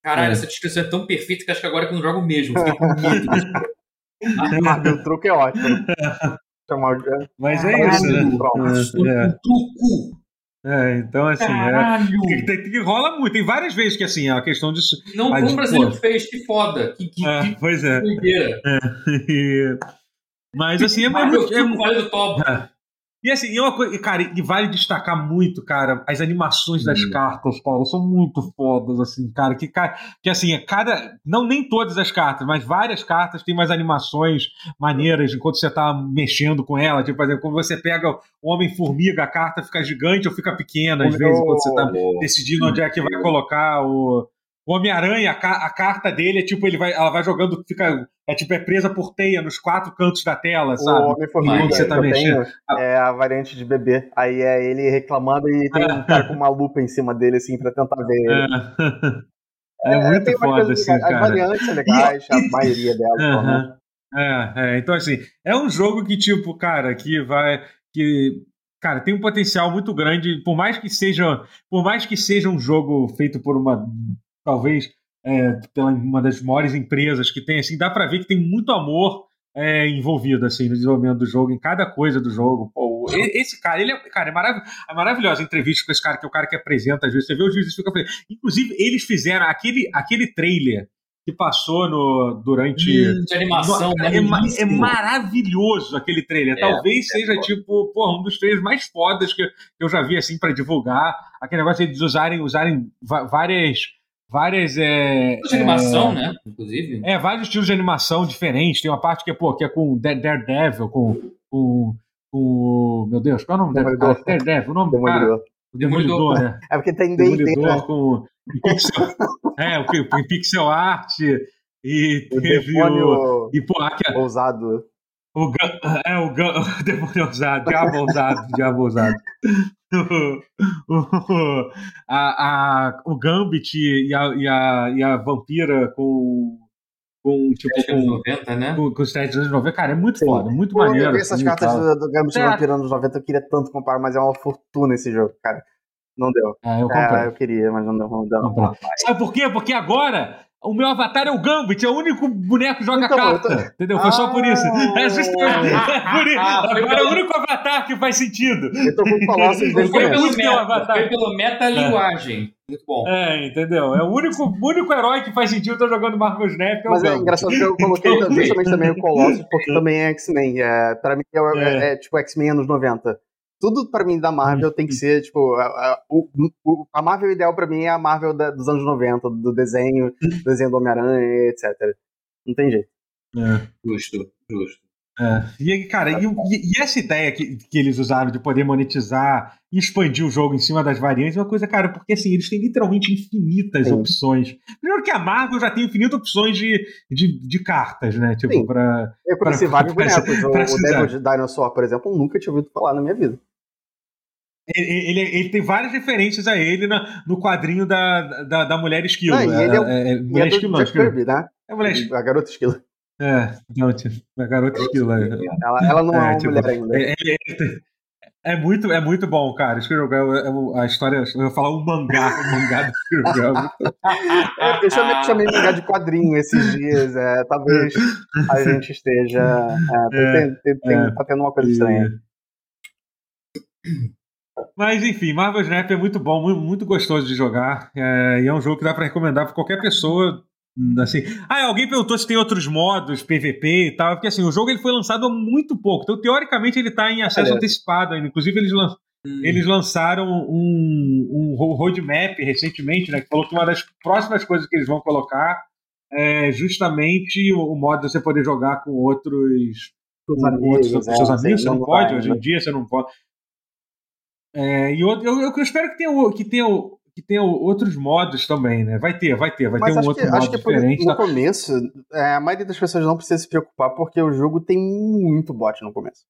Caralho, É. essa descrição é tão perfeita que acho que agora é que eu não jogo mesmo. Fiquei com medo. (laughs) Meu truque é ótimo. (laughs) De. Mas é isso, né? É, truco. É, então, assim, é. Caralho. Que, que- que rola muito. Tem várias vezes que, assim, a questão disso. Não Mas, brasileiro pô. que fez, que foda. Que, que, É, que pois é. (laughs) E- Mas, assim, é, Mas muito. é vale do top. É. E assim, e uma coisa, cara, e vale destacar muito, cara, as animações das Hum. cartas, cara, são muito fodas, assim, cara, que, cara, que assim, é cada, não nem todas as cartas, mas várias cartas têm umas animações maneiras enquanto você tá mexendo com ela, tipo, por exemplo, quando você pega o Homem-Formiga, a carta fica gigante ou fica pequena, às O vezes, quando você tá decidindo onde é que vai colocar o, o Homem-Aranha, a, ca- a carta dele é tipo, ele vai, ela vai jogando, fica. É tipo, é presa por teia nos quatro cantos da tela, sabe? O Homem-Formiga você tá mexendo. tenho é a variante de bebê. Aí é ele reclamando e tem um cara com uma lupa em cima dele, assim, pra tentar ver ele. É, é muito umas foda, assim, legais. As cara. variantes são legais, a maioria delas. Aham. É, é, então assim, é um jogo que, tipo, cara, que vai. que Cara, tem um potencial muito grande, por mais que seja, por mais que seja um jogo feito por uma, talvez, é, pela uma das maiores empresas que tem, assim, dá pra ver que tem muito amor é, envolvido, assim, no desenvolvimento do jogo, em cada coisa do jogo. Pô, esse cara, ele é, cara, é, marav é maravilhosa a entrevista com esse cara, que é o cara que apresenta, às vezes, você vê os juízes fica falando. Inclusive, eles fizeram aquele, aquele trailer que passou no, durante. Hum, de animação, Cara, né? é, ma- é maravilhoso aquele trailer. É, Talvez é seja, foda. tipo, porra, um dos trailers mais fodas que, eu já vi, assim, pra divulgar. Aquele negócio de eles usarem, usarem várias. Várias. É, de animação, é, né? Inclusive. É, vários estilos de animação diferentes. Tem uma parte que é, pô, que é com Dare- Daredevil, com. com com o- meu Deus, qual é o nome dele? Demolidor. cara? Daredevil, o nome do cara? Demolidor. O Demolidor, Demolidor. né? É porque tem né? Demolidor com pixel, (laughs) é, o que em pixel art e O teve o demônio e pô, aqui, ousado. o é o, (laughs) o demônio ousado, diabo ousado, diabo ousado. O, (laughs) o- a, a, o Gambit e a, e, a, e a vampira com com tipo com, 90, né? com, com os 10 anos 90, cara, é muito Sim. foda, muito Pô, maneiro. eu vi essas assim, cartas e tal. do, do Gambit É. Vampiro anos 90, eu queria tanto comprar, mas é uma fortuna esse jogo, cara. Não deu. É, eu comprei. É, eu queria, mas não deu. Não deu. Sabe por quê? Porque agora o meu avatar é o Gambit, é o único boneco que joga Então, carta. tô- Entendeu? Foi só por isso. Ah. É justamente. (laughs) É por isso. Ah, Agora é o único avatar que faz sentido. Eu tô com o Colossus desde o Foi pelo isso é meta, Avatar. foi pelo metalinguagem. Muito bom. É, entendeu? É o único, único herói que faz sentido tá jogando Marvel Snap. É o Mas é engraçado que eu coloquei Então, (laughs) justamente também o Colossus, porque também é X-Men. É, pra mim é, é- é tipo X-Men anos 90. Tudo pra mim da Marvel tem que ser, tipo, a, a- o- a Marvel ideal pra mim é a Marvel da- dos anos 90, do desenho, do desenho do Homem-Aranha, etc. Não tem jeito. É. Justo, justo. É. E, aí, cara, e, e- essa ideia que, que eles usaram de poder monetizar e expandir o jogo em cima das variantes é uma coisa, cara, porque assim, eles têm literalmente infinitas Sim. opções. Primeiro que a Marvel já tem infinitas opções de, de, de cartas, né? Tipo, Sim. pra. Eu conheci Pra- vários (laughs) pra- bonecos. O, pra- o Devil de Dinosaur, por exemplo, eu nunca tinha ouvido falar na minha vida. Ele, ele, ele tem várias referências a ele na- no quadrinho da, da, da Mulher Esquilo. Ah, e ele é o- é, Mulher é do Esquilo, não. Kirby, né? É Mulher Esquilo. A garota esquilo. É, não, tipo, a garota esquilo. É, Ela, ela não é, É, uma tipo, mulher ainda. é, é- é- é muito, é muito bom, cara. Squirrel Girl é, é a história. Eu ia falar um mangá, o mangá do Squirrel Girl. É, eu chamei, chamei mangá de quadrinho esses dias. é, talvez a (laughs) gente esteja. É, É, tem- tem- tem- é. Tá tendo uma coisa estranha. Mas enfim, Marvel Snap é muito bom, muito, muito gostoso de jogar. é, e é um jogo que dá pra recomendar pra qualquer pessoa. hum, Assim, ah, alguém perguntou se tem outros modos, PVP e tal, porque assim, o jogo ele foi lançado há muito pouco, então teoricamente ele tá em acesso Olha. antecipado ainda. Inclusive, eles, lan- Hum. eles lançaram um, um ro- roadmap recentemente, né? Que falou que uma das próximas coisas que eles vão colocar é justamente o, o modo de você poder jogar com outros Os com amigos, outros, seus sim, amigos, você não, não pode, vai, hoje né? em dia você não pode. É, e eu, eu, eu espero que tenha, que, tenha, que tenha outros modos também, né? Vai ter, vai ter, vai Mas ter um outro que, modo acho que diferente. no tá? começo, é, a maioria das pessoas não precisa se preocupar porque o jogo tem muito bot no começo.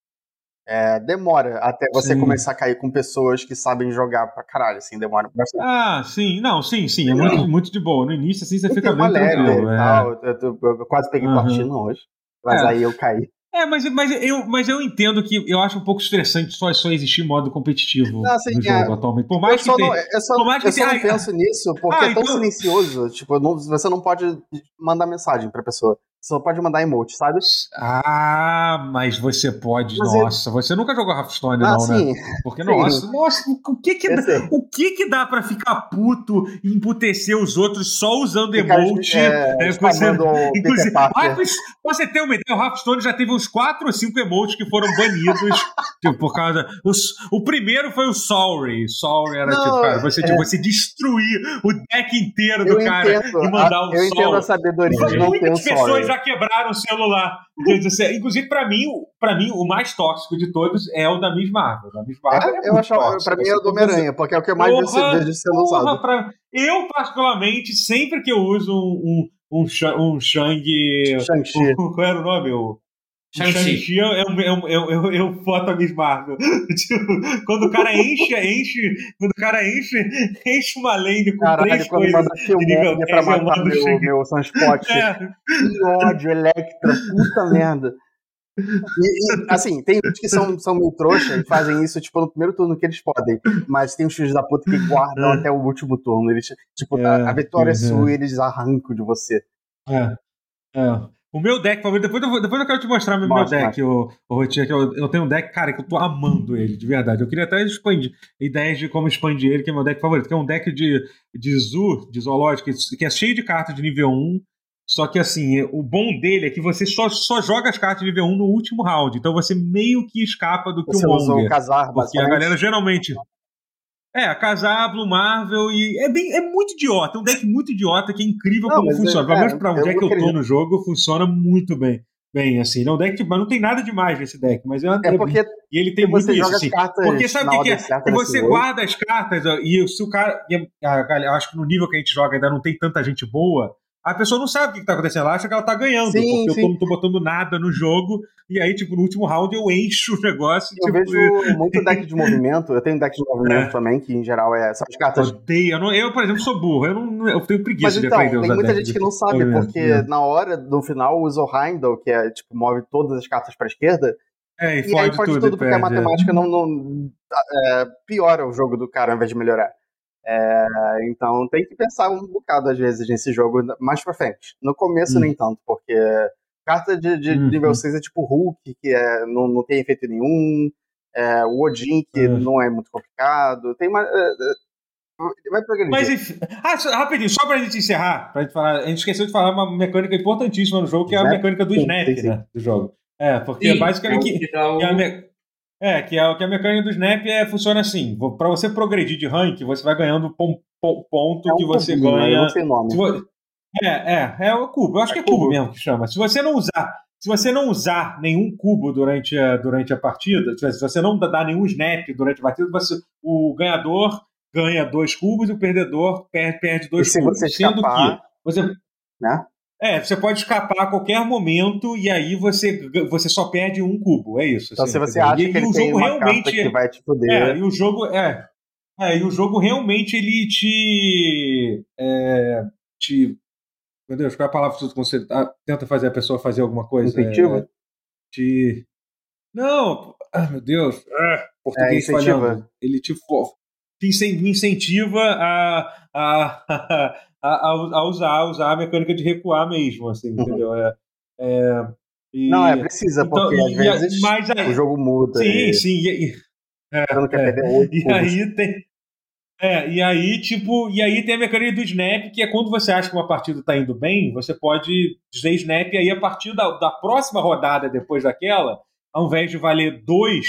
É, demora até você Sim. começar a cair com pessoas que sabem jogar pra caralho, assim, demora bastante. Ah, sim, não, sim, sim, é muito, muito de boa. No início, assim, você Eu fica bem tranquilo. É. tal, eu, eu- eu quase peguei Uhum. platina hoje, mas É. aí eu caí. É, mas, mas, eu, mas eu entendo que eu acho um pouco estressante só, só existir modo competitivo Não, assim, no jogo é, atualmente. Por Eu mais que só, tenha. não, eu só, por mais que eu só não tenha- penso nisso porque Ah, é tão então- silencioso. Tipo, não- você não pode mandar mensagem pra pessoa. Você só pode mandar emote, sabe? Ah, mas você pode. Mas eu- nossa, você nunca jogou Hearthstone, Ah, não, sim. né? Porque, sim. nossa, nossa, o que que, Eu dá, sei. o que que dá pra ficar puto e emputecer os outros só usando Ficar, emote? é, é, Peter Inclusive, ah, você ter uma ideia, o Hearthstone já teve uns 4 ou 5 emotes que foram banidos (laughs) tipo, por causa. Os, o primeiro foi o Sorry. Sorry era Não, tipo, cara, você, é- tipo, você destruir o deck inteiro do Eu cara entendo, e mandar um eu entendo sorry. a sabedoria Muitas pessoas sorry. Já quebraram o celular. Inclusive, pra mim, o- pra mim, o mais tóxico de todos é o da Miss Marvel. Da Miss Marvel é É, eu acho, pra mim é o assim, do Homem-Aranha, porque é o que eu mais Porra, vejo sendo usado. pra- eu, particularmente, sempre que eu uso um, um, um, um Shang. Shang-Chi. (laughs) Qual era o nome? O Shang-Chi. Shang-Chi é um, é um, é um, é um, é foto a Miss Marvel. (laughs) Tipo, quando o cara enche, enche. Quando o cara enche, enche uma lane com Caralho, três quando coisas. manda de nível filmão pra 10, eu matar meu, Shang- meu Sunspot. É, Que ódio, Electra, puta merda. E, e, assim, tem uns que são, são meio trouxa e fazem isso, tipo, no primeiro turno que eles podem. Mas tem os filhos da puta que guardam até o último turno. Eles, tipo, É, a, a vitória é é. sua e eles arrancam de você. É, é. O meu deck favorito, depois eu, depois eu quero te mostrar meu, meu Mostra, deck, o, o Rotinha, que eu, eu tenho um deck, cara, que eu tô amando ele, de verdade. Eu queria até expandir ideias de como expandir ele, que é meu deck favorito, que é um deck de, de zoo, de zoológico, que é cheio de cartas de nível 1. Só que assim, o bom dele é que você só, só joga as cartas de nível 1 no último round. Então você meio que escapa do Você Killmonger. usou o casar, Porque a galera geralmente. É, Casablo, Marvel e. É, bem, é muito idiota. É um deck muito idiota que é incrível Não, como mas funciona. é- Pelo menos é, pra onde é que eu tô no jogo, funciona muito bem. Bem, assim. Não, deck, mas não tem nada demais nesse deck. Mas é, É porque e ele tem muito isso. Assim, porque sabe o que, é? Que você guarda as cartas e se o cara. e a, a acho que no nível que a gente joga ainda não tem tanta gente boa. A pessoa não sabe o que que tá acontecendo. Ela acha que ela tá ganhando, Sim, porque eu sim. tô, não tô botando nada no jogo. E aí, tipo, no último round eu encho o negócio. eu tipo, vejo (laughs) muito deck de movimento. Eu tenho deck de movimento É. também, que em geral é. São as cartas Odeio. Eu, não- eu, por exemplo, sou burro. Eu, não, eu tenho preguiça Mas de então, aprender a tem muita gente que não sabe, porque É. na hora, no final, usa o Heimdall, que é, tipo, move todas as cartas pra esquerda, É, e, e aí fode tudo, tudo, porque a perde, é. matemática não, não- é, piora o jogo do cara ao invés de melhorar. É, então tem que pensar um bocado, às vezes, nesse jogo mais pra frente. No começo, Hum. nem tanto, porque carta de, de Uhum. nível 6 é tipo Hulk, que é, não, não tem efeito nenhum, é, o Odin, que É. não é muito complicado, tem mais... é, é, vai progredir. Mas enfim. Ah, só- rapidinho, só pra gente encerrar, pra gente falar. A gente esqueceu de falar uma mecânica importantíssima no jogo, que é a mecânica do Sim, snap, sim, sim. né? Do jogo. É, porque Sim, basicamente. é o que- que dá o- que a me- É, que a, que a mecânica do Snap é, funciona assim: pra você progredir de rank, você vai ganhando pon- pon- ponto É um que você cubinho, né? Ganha. não sei o nome. Se vo- É, é, é o cubo. Eu acho É que é cubo, cubo. mesmo que chama. Se você não usar, se você não usar nenhum cubo durante a, durante a partida, se você não dá nenhum snap durante a partida, você, o ganhador ganha dois cubos e o perdedor perde, perde dois E se cubos. você Sendo escapar, que você, né? É, você pode escapar a qualquer momento e aí você, você só perde um cubo. É isso. Então, assim, se você acha e, que ele o jogo realmente que vai te foder, é, e o jogo é, é, e o jogo realmente ele te é, te meu Deus, qual é a palavra quando você ah, tenta fazer a pessoa fazer alguma coisa? Incentivo? É, te não, ah, meu Deus, ah, português É, incentiva. falhando. Ele te, te incentiva a, a, (laughs) a, a usar, a usar a mecânica de recuar mesmo, assim, Uhum. entendeu? É, é, e- Não, é precisa, então, porque às e a- vezes aí- o jogo muda. sim, e sim, e- e- é. oito e aí tem. É, e aí, tipo, e aí tem a mecânica do snap, que é quando você acha que uma partida tá indo bem, você pode dizer snap, e aí a partir da, da próxima rodada depois daquela, ao invés de valer dois,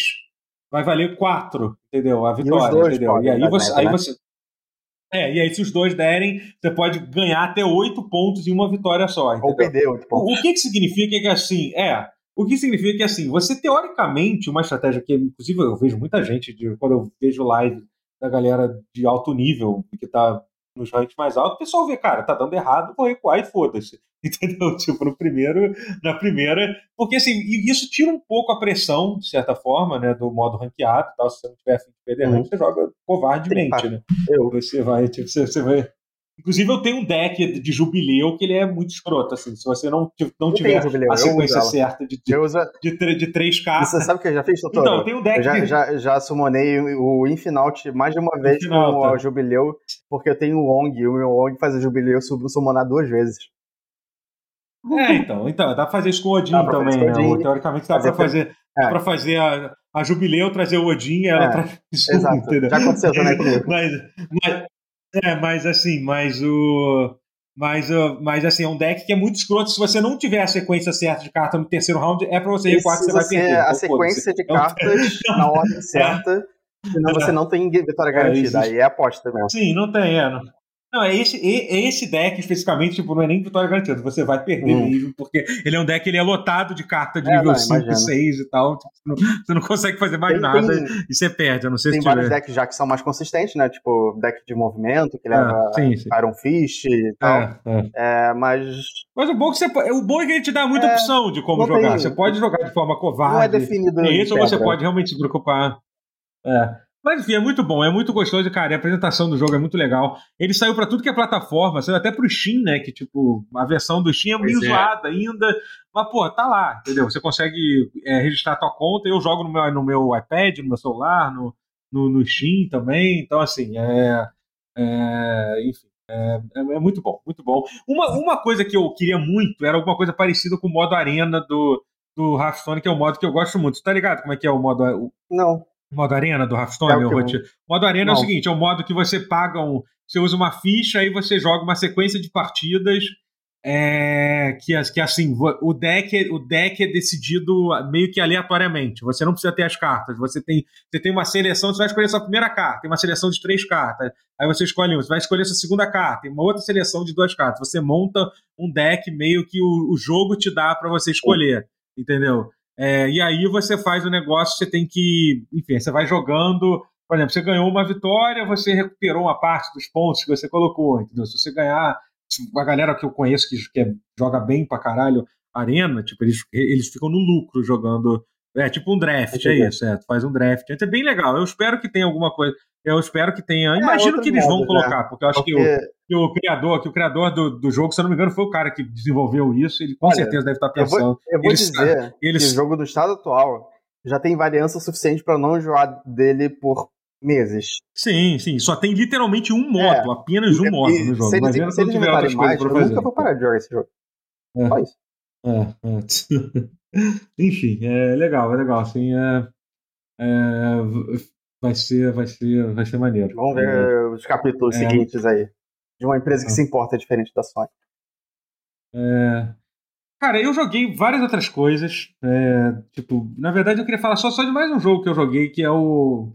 vai valer quatro, entendeu? A vitória, dois entendeu? E aí você, snap, aí né? você. É, e aí se os dois derem, você pode ganhar até oito pontos em uma vitória só. Ou Entendeu? perder oito O, pontos. o que que significa que assim, é, o que significa que assim, você teoricamente, uma estratégia que, inclusive, eu vejo muita gente, de, quando eu vejo live da galera de alto nível, que tá nos ranks mais altos, o pessoal vê, cara, tá dando errado, vou recuar e foda-se. (laughs) Entendeu? Tipo, no primeiro, na primeira. Porque assim, isso tira um pouco a pressão, de certa forma, né, do modo ranqueado e tal. Se você não tiver afim de perder Uhum. rank, você joga covardemente, né? Eu. Você vai, tipo, você, você vai. Inclusive, eu tenho um deck de jubileu que ele é muito escroto, assim. Se você não, não Eu tiver tenho jubileu, a eu sequência certa de, de, Eu uso. de, de três cartas. Você sabe o que eu já fiz, doutor? Então, tem um deck eu já, de- já, já summonei o Infinaut mais de uma vez com Infinalta. o Jubileu, porque eu tenho o Ong, e o meu Ong faz o Jubileu sub- summonar duas vezes. É, então, então, dá pra fazer isso com o Odin também, né? Odin, Teoricamente dá fazer pra fazer, é. pra fazer a, a jubileu, trazer o Odin e ela É, traz (laughs) isso, Exato. entendeu? Já aconteceu também comigo. (laughs) Mas, mas, é, mas assim, mas o. Mas, mas assim, é um deck que é muito escroto. Se você não tiver a sequência certa de carta no terceiro round, é pra você recuar que você vai perder. a sequência de É cartas (laughs) na ordem certa, senão você não tem vitória garantida. existe. Aí é aposta mesmo. Sim, não tem, é. Não, Não, é esse, é esse deck especificamente, tipo, não é nem vitória garantida. Você vai perder Hum. mesmo, porque ele é um deck, ele é lotado de carta de É, nível não, 5, imagino. 6 e tal. Tipo, você, não, você não consegue fazer mais Tem- nada tem- e você perde. A não ser Tem se vários tiver. decks já que são mais consistentes, né? Tipo, deck de movimento, que É, leva sim, sim. Iron Fist e tal. É, é. É, mas Mas o bom, é que você, o bom é que ele te dá muita É, opção de como não jogar. tem- Você pode jogar de forma não é covarde. definido. É em isso, ou você pedra. pode realmente se preocupar. É. Mas enfim, é muito bom, é muito gostoso, cara. A apresentação do jogo é muito legal. Ele saiu pra tudo que é plataforma, saiu até pro Steam, né? Que, tipo, a versão do Steam é meio Pois é. zoada ainda. Mas, pô, tá lá, entendeu? Você consegue é, registrar a tua conta. Eu jogo no meu, no meu iPad, no meu celular, no, no, no Steam também. Então, assim, é. é, enfim. É, é- é muito bom, muito bom. Uma, uma coisa que eu queria muito era alguma coisa parecida com o modo arena do, do Hearthstone, que é um modo que eu gosto muito. Tá ligado como é que é o modo, o Não. Modo arena do Hearthstone? É o eu- modo arena é o Não. seguinte: é um modo que você paga um. Você usa uma ficha aí você joga uma sequência de partidas. é, que, que assim, o deck, é- o deck é decidido meio que aleatoriamente. Você não precisa ter as cartas. Você tem, você tem uma seleção, você vai escolher sua primeira carta, tem uma seleção de três cartas. Aí você escolhe um, você vai escolher sua segunda carta, tem uma outra seleção de duas cartas. Você monta um deck meio que o, o jogo te dá para você escolher, entendeu? É, e aí você faz o negócio, você tem que. Enfim, você vai jogando. Por exemplo, você ganhou uma vitória, você recuperou uma parte dos pontos que você colocou, entendeu? Se você ganhar. A galera que eu conheço que, que joga bem pra caralho arena, tipo, eles, eles ficam no lucro jogando. É tipo um draft, é Entendi. isso, é. Faz um draft. É bem legal. Eu espero que tenha alguma coisa. Eu espero que tenha. Imagino outros que eles vão modos, colocar, porque eu acho que o, Porque que o criador, que o criador do, do jogo, se eu não me engano, foi o cara que desenvolveu isso. Ele com Olha, certeza deve estar eu vou, pensando. eu vou eles dizer que o jogo do estado atual já tem variância suficiente pra não enjoar dele por meses. Sim, sim. Só tem literalmente um modo, apenas um É. Modo no jogo. Se eles, Imagina se eles tiver outras coisas pra eu fazer. nunca vou parar de jogar esse jogo. É. Só isso. É, é. (laughs) Enfim, é legal, é legal. Assim, é, é, vai ser, vai ser, vai ser maneiro. Vamos ver os capítulos É. seguintes aí. De uma empresa que É. se importa diferente da Sony. É, Cara, eu joguei várias outras coisas. é, tipo, na verdade, eu queria falar só, só de mais um jogo que eu joguei, que é o.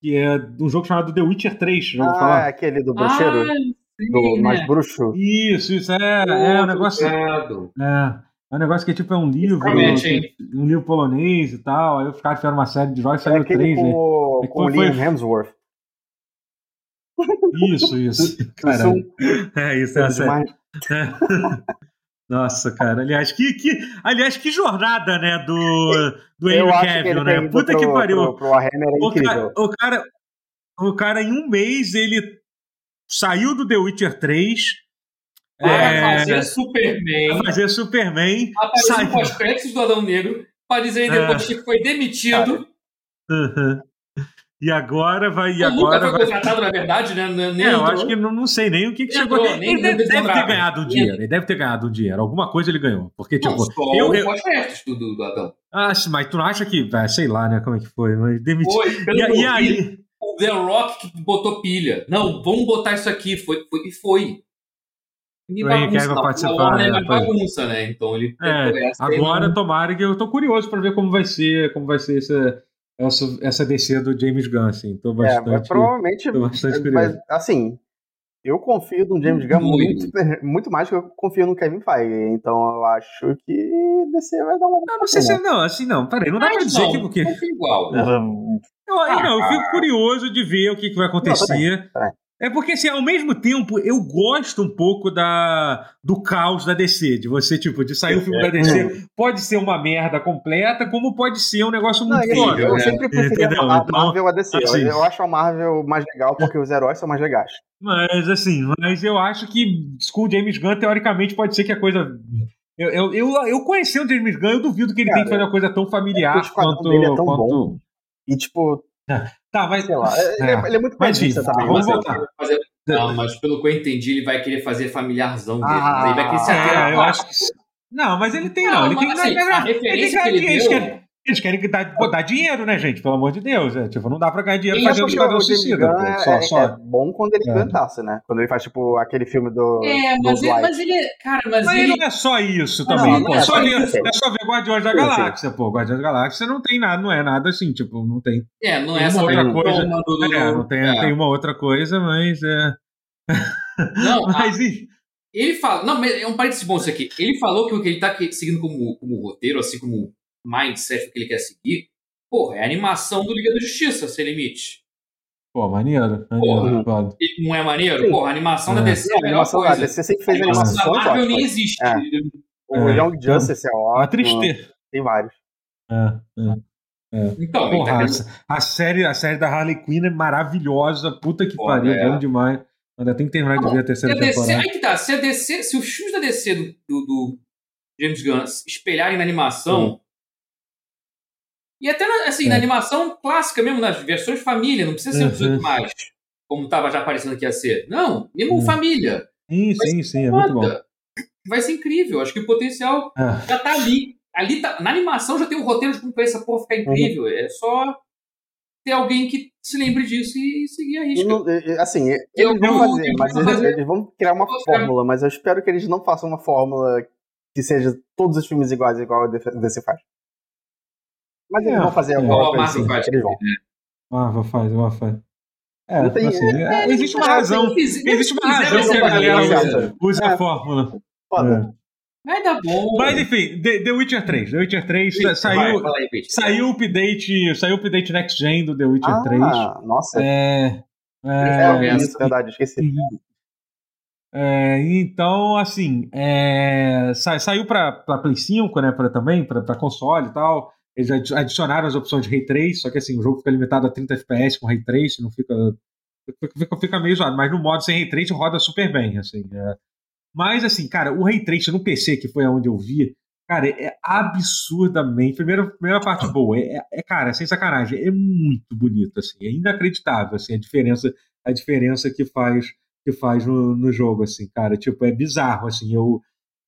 Que é um jogo chamado The Witcher 3. Já ouviu Ah, falar? é aquele do bruxeiro? Ah, sim, do né? mais bruxo? Isso, isso, é, é um negócio. É, é um negócio que é tipo é um livro, Promete, hein? um livro polonês e tal. Aí os caras fizeram uma série de jogos, É saiu aquele três, com, né? o- É com o foi- Liam Hemsworth. Isso, isso. (laughs) Caralho. É isso, é é a série. demais. (laughs) Nossa, cara. Aliás, que, que, aliás, que jornada, né? Do, do Eu Henry Cavill, né? Puta pro, que pariu. Pro, pro é O cara, o, cara, o cara, em um mês, ele saiu do The Witcher 3 Para é, fazer Superman, pra fazer Superman. apareceu com os créditos do Adão Negro, para dizer depois que foi demitido. Uhum. E agora vai. E nunca agora foi vai contratado, na verdade, né? Nem É, eu entrou. acho que não, não sei nem o que, que Nem chegou. entrou, nem ele deve, deve ter ganhado um dinheiro. Ele deve ter ganhado um dinheiro. Alguma coisa ele ganhou. Porque, tipo, Não, eu, o eu, pós-créditos do, do, do Adão. ah, mas tu não acha que. ah, sei lá, né? Como é que foi? Mas demitiu. Foi, E, e aí? o The Rock que botou pilha. Não, vamos botar isso aqui. Foi, foi, e foi. Me bagunça, não. participar, né, é é. bagunça, né? Então ele É, aí, Agora, não- tomara que eu tô curioso pra ver como vai ser, como vai ser essa, essa, essa DC do James Gunn, assim. Tô É, mas bastante. provavelmente. tô bastante mas, assim, eu confio no James Gunn Muito. muito, (laughs) muito mais que eu confio no Kevin Feige. Então eu acho que DC vai dar uma. Não, não sei se. Não, assim, não. Peraí, não dá pra Mas dizer não, que. porque não igual. Eu, eu não, eu fico curioso de ver o que, que vai acontecer. também. É porque, assim, ao mesmo tempo, eu gosto um pouco da, do caos da DC, de você, tipo, de sair o filme da DC. Pode ser uma merda completa, como pode ser um negócio Não, muito e assim, foda. eu né? sempre preferi Entendeu? a Então, Marvel a DC. assim. Eu acho a Marvel mais legal porque os heróis são mais legais. Mas, assim, mas eu acho que com o James Gunn, teoricamente, pode ser que a coisa. Eu, eu, eu, eu conhecendo o James Gunn, eu duvido que ele Cara, tenha que fazer uma coisa tão é familiar esquadrão quanto. dele é tão quanto... bom. E, tipo, Tá, mas. sei lá, ele é, ele é muito pedista enfim, também. vamos voltar. Fazer- Não, mas pelo que eu entendi, ele vai querer fazer familiarzão dele. Ah, ele vai querer se É, ater eu acho que. Não, mas ele tem, não. Ele tem mas, que assim, a referência ele que tem ele eles deu... querem, eles querem que dar, pô, dar dinheiro, né, gente? Pelo amor de Deus. É, tipo, não dá pra ganhar dinheiro fazendo Esquadrão o James Suicida. É, Só, é- só. é bom quando ele É. inventasse, né? Quando ele faz, tipo, aquele filme do. É, do mas ele, Dwight. mas ele... Cara, mas, Mas ele... não é só isso também. não, pô. não é só ver- isso. é só ver Guardiões da Sim, sim. Galáxia, pô. Guardiões da Galáxia não tem nada, não é nada assim, tipo, não tem. É, não é essa uma outra coisa. do... do- É, não tem, é. tem uma outra coisa, mas é. Não, (laughs) a- Mas, enfim, ele fala. Não, mas é um parênteses bom isso aqui. Ele falou que o que ele tá seguindo como, como roteiro, assim como mindset que ele quer seguir, porra, é a animação do Liga da Justiça, sem limite. pô, maneiro. Porra. maneiro. E não é maneiro? Sim. Porra, a animação da É. DC é a melhor da coisa. DC sempre A fez animação da animações Marvel nem ótimas. existe. É. O É. Young Justice é Uma ótimo. tristeza. Tem vários. É, é. Então, ele tá Porra, a, a série, a série da Harley Quinn é maravilhosa. Puta que Porra, pariu, é. bom demais. Ainda tem que terminar de ver a Se terceira a DC, temporada. aí que tá, se a DC, se os filmes da DC do, do, do James Gunn espelharem na animação, e até na, assim, É. na animação clássica mesmo, nas versões família, não precisa ser Uhum. 18 mais, como tava já aparecendo que ia ser. Não, mesmo Uhum. família. Sim, Vai sim, sim, é muito bom. Vai ser incrível. Acho que o potencial É. já tá ali. ali tá, na animação já tem um roteiro de como pra essa porra ficar incrível. É só ter alguém que se lembre disso e seguir a risca. não- e- e, assim, Eu- eles vão eu- fazer, eu mas eles, eles vão criar uma fórmula, mas eu espero que eles não façam uma fórmula que seja todos os filmes iguais, igual a DC faz. Mas eles É, vão fazer é. alguma coisa assim. faz. Eles vão. Marvel faz, Marvel faz. É, Não tem- assim, é, existe uma é, razão. Fizer- Existe uma razão vai que a galera usa, usa É. a fórmula. Foda. É. Vai dar bom. Mas enfim, The, The Witcher 3. The Witcher 3 sa- Vai, saiu, fala aí, saiu o update. Saiu o update Next Gen do The Witcher 3. Ah, nossa. É. É, É, isso, verdade, esqueci. É, então, assim, é, sa- saiu para Play 5, né, pra, também, para console e tal. Eles adi- adicionaram as opções de Ray Trace, só que assim, o jogo fica limitado a 30 FPS com Ray Trace, não fica, fica, fica, meio zoado. Mas no modo sem Ray Trace roda super bem, assim. é. Mas, assim, cara, o Ray Trace no PC, que foi aonde eu vi, cara, é absurdamente... Primeira, primeira parte (coughs) boa, é, é, cara, sem sacanagem, é muito bonito, assim, é inacreditável, assim, a diferença, a diferença que faz que faz no, no jogo, assim, cara. Tipo, é bizarro, assim. Eu,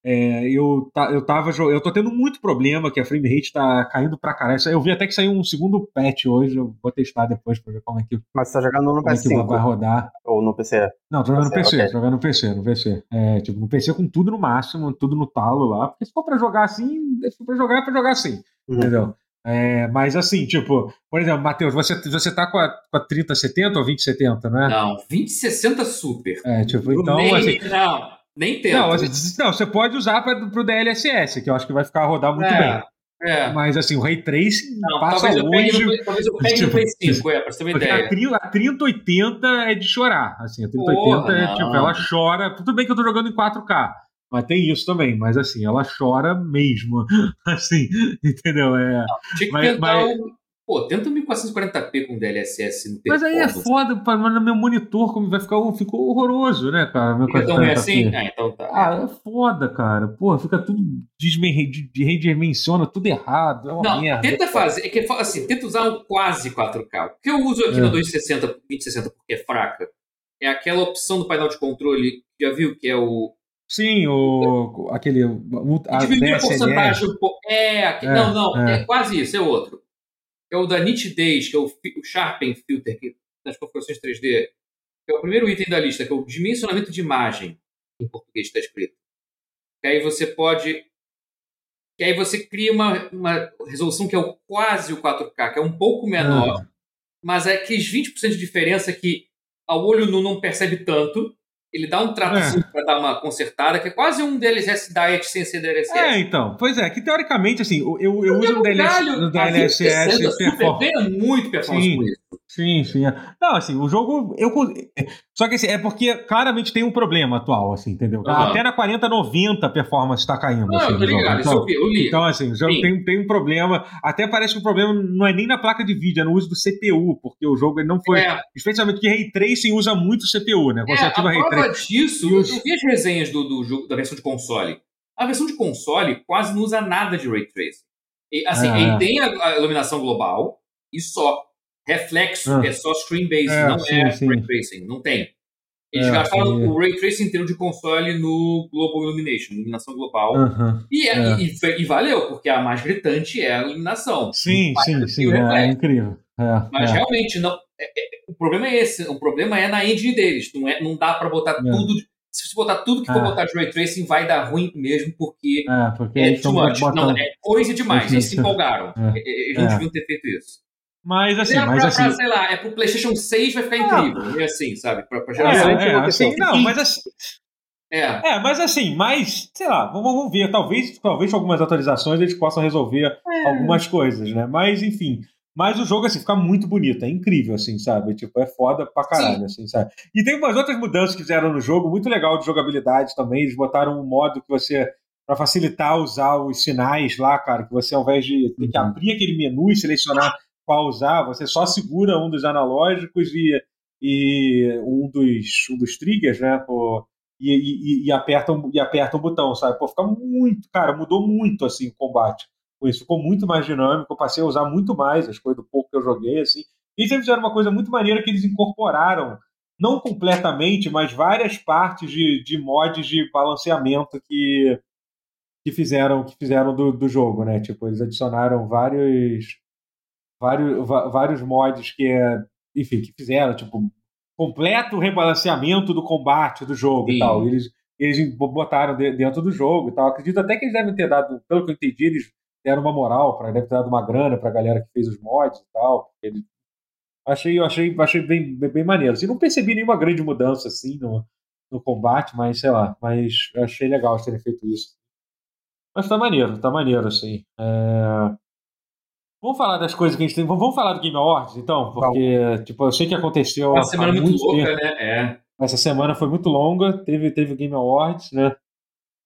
é, eu, tá, eu tava Eu tô tendo muito problema que a frame rate tá caindo pra caralho. Eu vi até que saiu um segundo patch hoje. Eu vou testar depois pra ver como é que, Mas você tá jogando no como é vai, vai PS5 rodar. ou no PC? Não, tô jogando no PC, PC, ok. tô jogando no PC, no PC. É, tipo, no PC com tudo no máximo, tudo no talo lá. Porque se for pra jogar assim, se for pra jogar, é pra jogar assim. Uhum. Entendeu? É, mas assim, tipo, por exemplo, Matheus, você, você tá com a, com a 3070 ou 2070, não é? Não, 2060 super. É, tipo, então, nem, assim, Não, nem tenta. Não, assim, não, você pode usar para o DLSS, que eu acho que vai ficar rodar muito É, bem. É. Mas assim, o Ray Tracing Não, passa talvez eu, pegue longe. no, talvez eu pegue no Tipo, Play 5, é, pra você ter uma ideia. a, 30, a 3080 é de chorar. Assim, a 3080 Porra, é não. tipo, ela chora. Tudo bem que eu tô jogando em 4K, mas tem isso também. Mas assim, ela chora mesmo. (laughs) Assim, entendeu? É. Tinha que mas- tentar mas- o. Pô, tenta um 1440p com DLSS no Mas aí é foda, pá, mas no meu monitor como vai ficar, ficou horroroso, né, cara? Meu Fica tão ruim 440p. assim? Ah, então tá. Ah, é foda, cara. Porra, fica tudo redimensiona tudo errado. É uma Não, merda. tenta fazer, é que assim, tenta usar um quase 4K. O que eu uso aqui É. no 260, 2060 porque é fraca, é aquela opção do painel de controle, já viu que é o Sim, o, aquele. O, a dividir a porcentagem um pouco. É, aqui- É, não, não, é. é. quase isso, é outro. É o da nitidez, que é o, o Sharpen Filter, que nas configurações 3D, que é o primeiro item da lista, que é o dimensionamento de imagem, em português está escrito. Que aí você pode. Que aí você cria uma, uma resolução que é o quase o 4K, que é um pouco menor, mas é aqueles 20% de diferença que ao olho nu não percebe tanto. Ele dá um tratozinho para dar uma consertada, que é quase um DLSS Diet sem ser DLSS. É, então. Pois é, que teoricamente, assim, eu, eu, eu uso um no a DLSS 2060 Super performance. ganha muito performance Sim. com isso. Sim, sim. é. Não, assim, o jogo. Eu, con- só que assim, é porque claramente tem um problema atual, assim, entendeu? Aham. Até na 4090 a performance está caindo. Não, assim, eu tô ligado, Então, eu vi, eu li. Então, assim, o jogo Sim. tem, tem um problema. Até parece que o problema não é nem na placa de vídeo, é no uso do CPU, porque o jogo ele não foi. É, Especialmente que Ray Tracing usa muito CPU, né? Quando é, a prova disso, eu, vi as resenhas do, do jogo, da versão de console. A versão de console quase não usa nada de Ray Tracing. E, assim, Ah, ele é. tem a, a iluminação global e só. Reflexo Ah. é só screen based, É, não sim, é sim. Ray Tracing, não tem. Eles É, gastaram sim. o Ray Tracing inteiro de console no Global Illumination, iluminação global. E, é- É. e, e- valeu, porque a mais gritante é a iluminação. Sim, sim, sim. o É, é incrível. Mas realmente, não, o problema é esse. O problema é na engine deles. Não, é, não dá pra botar tudo. Se você botar tudo que for botar de Ray Tracing, vai dar ruim mesmo, porque É, porque é too much. botando. Não, é coisa demais. Eles se empolgaram. Eles não deviam ter feito isso. Mas assim, É, mas pra, assim. pra, sei lá, é pro PlayStation 6 vai ficar incrível. É assim, sabe? Pra, pra É, geração. É, inovação. assim, não, mas assim, É. é, mas assim, mas, sei lá, vamos, vamos ver, talvez, talvez com algumas atualizações eles possam resolver algumas coisas, né? Mas, enfim, mas o jogo, assim, fica muito bonito, é incrível, assim, sabe? Tipo, é foda pra caralho, assim, sabe? E tem umas outras mudanças que fizeram no jogo, muito legal de jogabilidade também, eles botaram um modo que você, pra facilitar usar os sinais lá, cara, que você, ao invés de ter que Uhum. abrir aquele menu e selecionar qual usar, você só segura um dos analógicos e, e um, dos, um dos triggers, né? Pô, e, e, e, aperta um, e aperta um botão, sabe? Pô, fica muito, cara, mudou muito assim o combate. Com isso, ficou muito mais dinâmico, eu passei a usar muito mais as coisas do pouco que eu joguei, assim. E eles fizeram uma coisa muito maneira que eles incorporaram, não completamente, mas várias partes de, de mods de balanceamento que, que fizeram, que fizeram do, do jogo, né? Tipo, eles adicionaram vários, vários, vários mods que, enfim, que fizeram, tipo, completo rebalanceamento do combate do jogo Sim. e tal. Eles, eles botaram de- dentro do jogo e tal. Acredito até que eles devem ter dado, pelo que eu entendi, eles deram uma moral, para devem ter dado uma grana pra galera que fez os mods e tal. Eles, achei, eu achei, achei bem, bem, bem maneiro. Assim, não percebi nenhuma grande mudança assim no, no combate, mas sei lá, mas achei legal eles terem feito isso. Mas tá maneiro, tá maneiro, assim. É, Vamos falar das coisas que a gente tem. Vamos falar do Game Awards, então? Porque, tipo, eu sei que aconteceu Uma semana muito muito louca, tempo. né? É. Essa semana foi muito longa, teve, teve o Game Awards, né?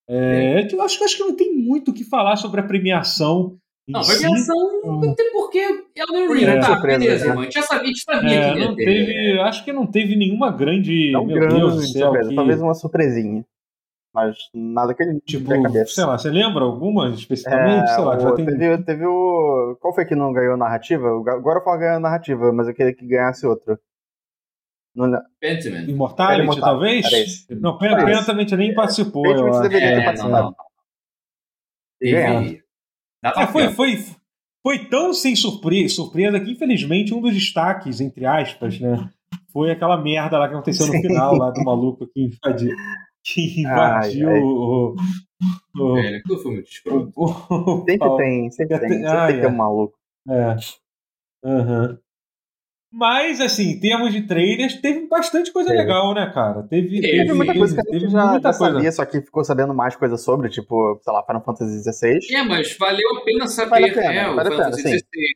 É, eu acho, acho que não tem muito o que falar sobre a premiação. Em Não, si. premiação não tem porquê. Ela não ia. É, Tá, surpresa, beleza, né? irmão. A gente já sabia, a gente sabia É, que ia não ter. teve, acho que não teve nenhuma grande. Não meu grande Deus do céu. surpresa, que- talvez uma surpresinha. Mas nada que ele tipo, cabeça. sei lá, você lembra alguma especificamente? É, sei lá, já o- tem. teve, teve o. Qual foi que não ganhou narrativa? Agora foi ganhou narrativa, mas eu queria que ganhasse outro. Não, Pentiment. Immortality, Immortality, talvez? Não. Pentamente nem participou. Eu Pentiment deveria ter É, participado. Teve. É, foi, foi, foi tão sem surpresa, surpresa que, infelizmente, um dos destaques, entre aspas, né? Foi aquela merda lá que aconteceu no Sim. final lá do maluco que invadiu, que invadiu Ai, ai. o. o, Velho, aquilo foi muito escroto. Sempre tem, sempre tem. Sempre Ai, tem que ter ai. um maluco. É. Aham. Mas, assim, em termos de trailers, teve bastante coisa Teve. legal, né, cara? Teve, Teve Teve muita coisa que a teve gente já, muita já coisa. sabia, só que ficou sabendo mais coisa sobre, tipo, sei lá, Final Fantasy XVI. É, mas valeu a pena saber, Vale a pena, né? O vale a Final pena, Fantasy sim. XVI.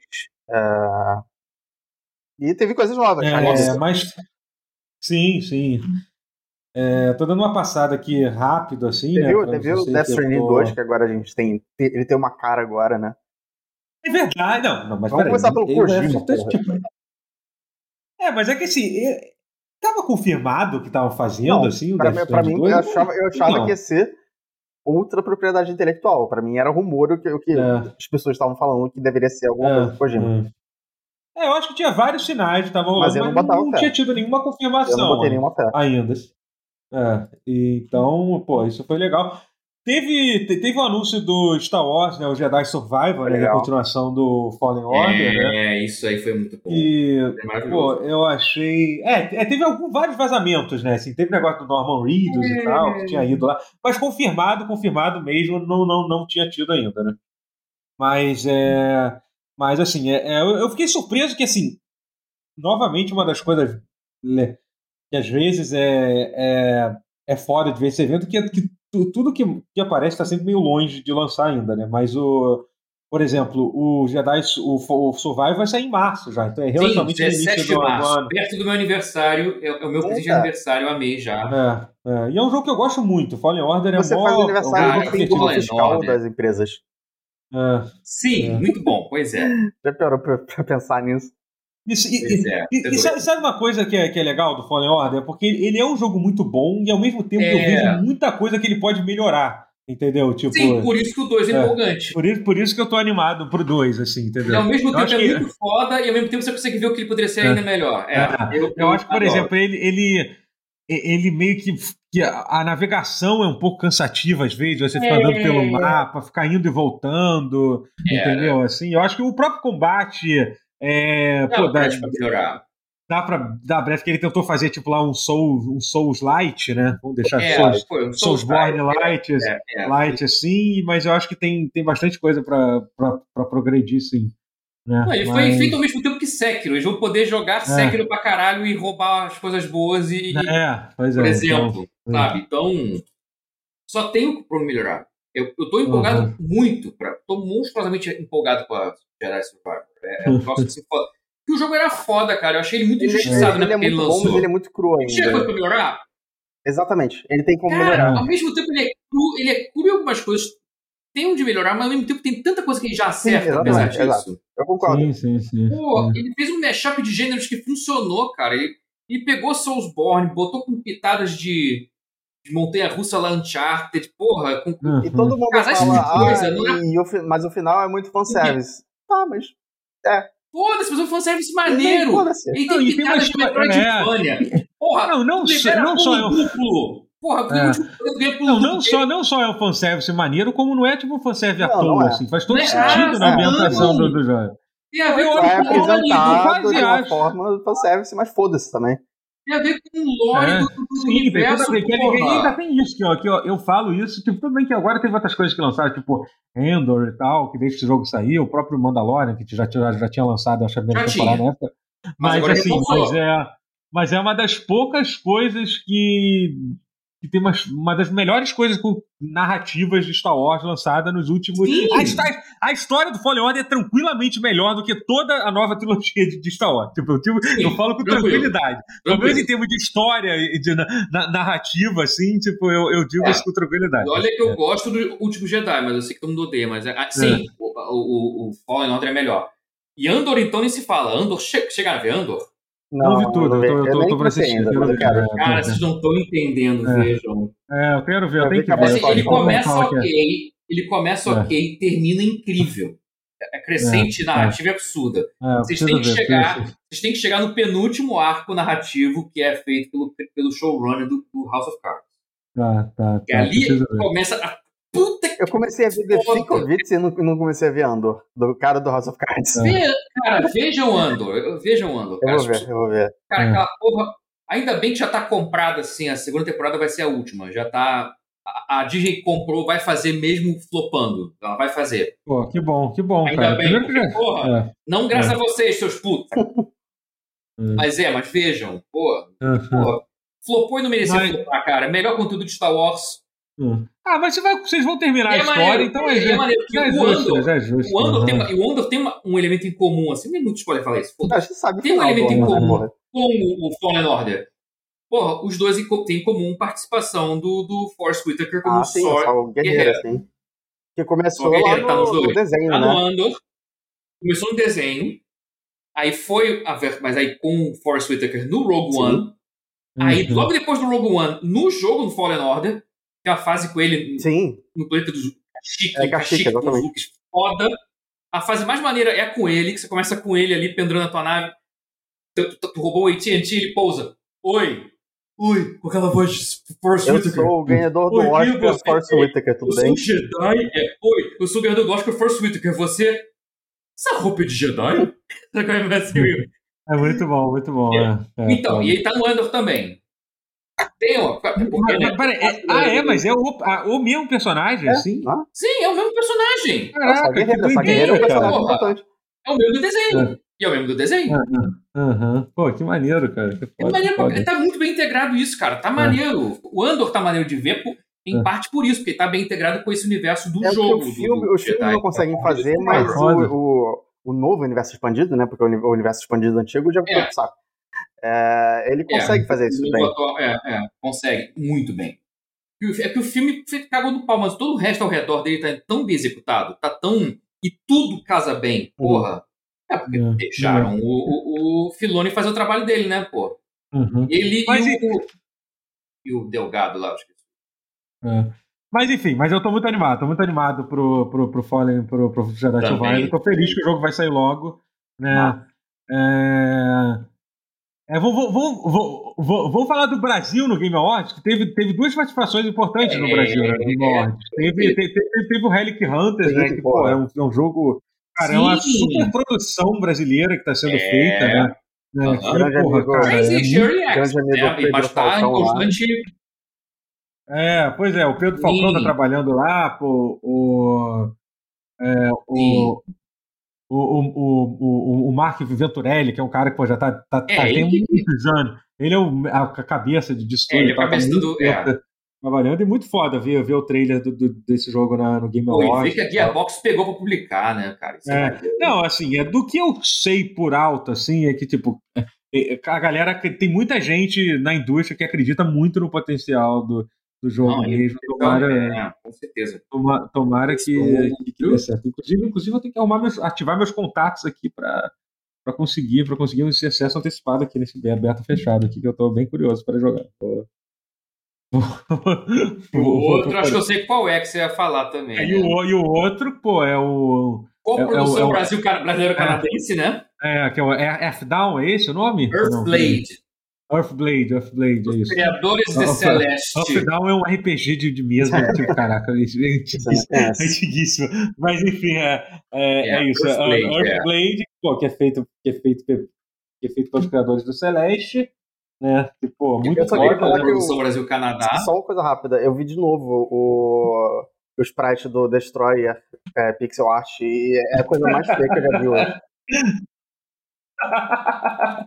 É, E teve coisas novas. É, Nossa, mas. Sim, sim. É, tô dando uma passada aqui rápido, assim, Teve, né? o- pra teve o Death eu Stranding tô- 2, que agora a gente tem. te- Ele tem uma cara agora, né? É verdade, não, não mas Vamos peraí, começar pelo eu- Kojima, eu- tipo, É, mas é que assim, é- tava confirmado que estavam fazendo, Não, assim, o Pra, Death Stranding mim, 2? eu achava, eu achava Não. que ia ser outra propriedade intelectual. Pra mim era rumor o que, o que É. as pessoas estavam falando que deveria ser alguma coisa do Kojima. É, eu acho que tinha vários sinais estavam Mas rolando, eu mas não não, fé. tinha tido nenhuma Eu confirmação não botei nenhuma fé. ainda. É, então, pô, isso foi legal. Teve, te- teve o anúncio do Star Wars, né, o Jedi Survivor, né, é a continuação do Fallen Order, né? É, isso aí foi muito bom. E, É pô, eu achei. É, é, teve algum, vários vazamentos, né? Assim, teve negócio do Norman Reedus e tal, que tinha ido lá. Mas confirmado, confirmado mesmo, não, não, não tinha tido ainda, né? Mas, é. Mas, assim, é, é, eu fiquei surpreso que, assim, novamente, uma das coisas que às vezes é, é, é foda de ver esse evento, que, que tu- tudo que, que aparece está sempre meio longe de lançar ainda, né? Mas o. Por exemplo, o Jedi, o, o Survival vai sair em março já, então é Sim, relativamente no 17 início de março. ano. Perto do meu aniversário. É, é o meu presente de aniversário, eu amei já. É, é. E é um jogo que eu gosto muito. Fallen Order é Você mó, faz é um aniversário jogo do fiscal Order. das empresas. É. Sim, É. muito bom. Pois é. (laughs) Já piorou pra, pra pensar nisso. Isso- e- é. E, e sabe, sabe uma coisa que é, que é legal do Fallen Order? Porque ele, é um jogo muito bom e ao mesmo tempo eu É. vejo muita coisa que ele pode melhorar. Entendeu? Tipo, Sim, por isso que o 2 é, É. empolgante. por isso, por isso que eu tô animado pro 2, assim, entendeu? Ele, ao mesmo Eu tempo é que- muito foda e ao mesmo tempo você consegue ver o que ele poderia ser É. ainda melhor. É, É. Eu acho que, por adoro. exemplo, ele, ele, ele meio que. que a, a navegação é um pouco cansativa às vezes, você ficar É. andando pelo mapa, ficar indo e voltando, É. entendeu? Assim, eu acho que o próprio combate. É, Dá pô, dá, pra melhorar. dá pra dar breve que ele tentou fazer tipo lá um Soul, um Souls Light, né? Vamos deixar É, Souls, pô, eu sou Soulsborne o Light, É, é. Light assim, mas eu acho que tem, tem bastante coisa pra, pra, pra progredir, sim. Né? Não, ele Mas- foi feito ao mesmo tempo que Sekiro. Eles vão poder jogar Sekiro pra caralho e roubar as coisas boas e. É, pois é. por exemplo, então, sabe? Então, só tem pra melhorar. Eu, eu tô empolgado Uhum. muito, pra, tô monstruosamente empolgado com a Jedi Survivor. É, é um (laughs) negócio assim foda. Porque o jogo era foda, cara. Eu achei ele muito Ele, injustiçado, ele, né? ele é Porque ele muito bom, mas ele é muito cru Tinha coisa ainda. pra melhorar? Exatamente. Ele tem como Cara, melhorar. ao mesmo tempo ele é cru, ele é cru em algumas coisas. Tem onde melhorar, mas ao mesmo tempo tem tanta coisa que ele já acerta, exatamente, apesar disso. exato. Eu concordo. Sim, sim, sim. Pô, É. ele fez um mashup de gêneros que funcionou, cara. Ele, ele pegou Soulsborne, botou com pitadas de, de montanha-russa lá Uncharted, porra, com, Uhum. E todo mundo Casais fala, de coisa, ah, não é- e o mas o final é muito fanservice. Tá, mas. Foda-se, mas um fanservice maneiro. Foda-se. Ele tem e tem uma pitadas de Metroidvania. Porra, Não, não, só, libera não só é pulo um duplo. Porra, É. um tipo- Não, não só, não só é um fanservice maneiro, como não é tipo um fanservice à Não, toa, não é. assim. Faz todo é sentido na nada, ambientação do, do jogo. Tem a ver com que o apresentado quase de uma forma fanservice, mas foda-se também. Tem a ver com o lore É. do, do Sim, tem universo, toda, que, porra. ainda tem isso, que, ó, que ó, eu falo isso, tipo, tudo bem que agora teve outras coisas que lançaram, tipo Endor e tal, que desde que esse jogo saiu, o próprio Mandalorian, que já, já, já tinha lançado, acho, a primeira temporada na época. Mas Mas, agora assim, mas é, mas é uma das poucas coisas que, que tem uma, uma das melhores coisas com narrativas de Star Wars lançada nos últimos. A, a história do Fallen Order é tranquilamente melhor do que toda a nova trilogia de, de Star Wars. Tipo, eu, tipo, eu falo com tranquilo. tranquilidade. Pelo menos em termos de história e de na- na- narrativa, assim, tipo, eu, eu digo É. isso com tranquilidade. Olha que eu gosto do Último Jedi, mas eu sei que todo mundo odeia. Mas, ah, sim, o, o, o Fallen Order é melhor. E Andor, então, nem se fala. Andor, che chegaram a ver Andor? Não, vi tudo, eu vi. tô, eu tô, tô pra assistir. ainda, quero eu quero. É, Cara, é. vocês não estão entendendo, É. vejam. É, eu quero ver, eu Eu tenho que ver. Assim, ele começa é. ok, ele começa É. ok e termina incrível. É crescente É, narrativa é absurda. É, Vocês têm que ver, chegar- Vocês têm que chegar no penúltimo arco narrativo que é feito pelo, pelo showrunner do, do House of Cards. Tá, tá, E tá. ali preciso ver. começa a puta que Eu comecei a ver The It e não, não comecei a ver Andor, do cara do House of Cards. É. Ve- Cara, vejam Andor. Vejam Andor. Eu Cara, vou ver, eu vou ver. Cara, É. aquela porra. Ainda bem que já tá comprada assim, a segunda temporada vai ser a última. Já tá. A, a Disney comprou, vai fazer mesmo flopando. Ela vai fazer. Pô, que bom, que bom, Ainda cara. bem, porque, porra, é. não graças É. a vocês, seus putos. (laughs) Hum. Mas é, mas vejam, pô, Uhum. porra, flopou e não merecia Mas- flopar, cara. É Melhor conteúdo de Star Wars. Hum. Ah, mas você vai, vocês vão terminar a É história, maneiro, então é, é, é maneiro, porque já é o justo, Andor- já é justo. O Andor uhum. tem, o Andor tem uma- um elemento em comum, assim, nem é muito spoiler falar isso. A gente sabe Tem um elemento em né, comum. porra? com o, o Fallen Order. Porra, os dois em têm em comum participação do, do Force Whitaker como Ah, sim, só o guerreiro, guerreiro. assim. Que começou Só guerreiro, lá tá nos no, no dois. desenho, Tá né? no Andor. Começou no desenho. Aí foi. A ver, mas aí com o Force Whitaker no Rogue Sim. One. Aí, Uhum. logo depois do Rogue One, no jogo do Fallen Order, que é a fase com ele Sim, no planeta dos Chique, É, os exatamente. looks foda. A fase mais maneira é com ele, que você começa com ele ali pendurando a tua nave. Tu, tu, tu roubou o AT&T, ele pousa. Oi. Oi. Com aquela voz de Force eu Whitaker. sou o ganhador do Oi, quem Oscar você Force é? Whitaker, Eu tudo sou bem? um Jedi. É, Oi, eu sou o ganhador do Oscar Force Whitaker. Você... Essa roupa é de Jedi? (laughs) É? É muito bom, muito bom. É. É, então, foda. e ele tá no Andor também. Tem uma... Porque, Mas, né? mas, peraí, é- ah, é, mas é o, ah, o mesmo personagem, É, assim? ah, Sim, é o mesmo personagem. Caraca, que guerreira, guerreira é personagem Porra. importante. É o mesmo do desenho. E é o mesmo do desenho. Aham. Pô, que maneiro, cara. Que É foda, maneiro, foda. porque tá muito bem integrado isso, cara. Tá maneiro. O Andor tá maneiro de ver, por- em É. parte por isso, porque tá bem integrado com esse universo do É que jogo. o filme, do, os filmes não conseguem fazer, mas o, o, o novo universo expandido, né? Porque o uni- o universo expandido antigo já foi É. pro saco. É, ele consegue fazer isso bem. ator- É, é, consegue muito bem. É que o filme cagou no pau, mas todo o resto ao redor dele tá tão bem executado, tá tão. E tudo casa bem, Uhum. porra. É porque É. deixaram o, o, o Filoni fazer o trabalho dele, né, pô? Uhum. Ele Mas e, o, e o Delgado lá, acho que. É. Mas enfim, mas eu tô muito animado, tô muito animado pro, pro, pro Fallen, pro, pro Jedi. Survivor. Tô feliz que o jogo vai sair logo. Né? É... É, vou, vou, vou, vou, falar do Brasil no Game Awards, que teve, teve duas participações importantes no É. Brasil né, no Game Awards. Teve, teve, teve, o Relic Hunters, né? Que pô, é, um, é um jogo. Cara, é uma super produção brasileira que está sendo É. feita, né? né, Aham. que, Grande porra, amigo. cara, é Access, amigo né? Pedro Mas tá em Falcão lá. constante. É, pois é, o Pedro Falcão Sim. tá trabalhando lá, pô, o. É, o o, o, o, o Mark Venturelli, que é um cara que pô, já tá, tá, É, tá ele- muitos anos. Ele é o, a, cabeça de disso É, tudo, ele é a tá, tá cabeça do- é. trabalhando. E muito foda ver, ver o trailer do, do- desse jogo na, no Game Pô, e Awards. ver que a Gearbox pegou pra publicar, né, cara? É. maneiro. Não, assim, é do que eu sei por alto, assim, é que, tipo, é- é- a galera, tem muita gente na indústria que acredita muito no potencial do, do jogo Não. Tomara, É, com certeza. toma- tomara que, que, que dê certo. Inclusive, inclusive, eu tenho que arrumar meus, ativar meus contatos aqui para para conseguir, para conseguir esse acesso antecipado aqui nesse be- beta fechado aqui, que eu tô bem curioso para jogar. (laughs) O outro, acho que eu sei qual é que você ia falar também. É, né? e, o, e o outro, pô, é o. Co-produção é é o- Brasil, brasileiro canadense, né? É, que é o é Earthdown, é esse o nome? Earthblade. Earthblade, Earthblade, é isso. Criadores de Earth- Celeste. Earthdown é um RPG de, de mesa, (laughs) tipo, caraca, é antiguíssimo, É, antiguíssimo. Mas enfim, é, é, É, é isso. Earthblade, Earthblade, é. Earthblade pô, que é feito, que é feito, que é feito pelos criadores do Celeste, né? Que, pô, muito Eu queria foda, falar né? que eu- Produção Brasil-Canadá. Só uma coisa rápida, eu vi de novo o, o sprite do Destroy é, Pixel Art e é a coisa mais feia que eu já vi hoje. (laughs)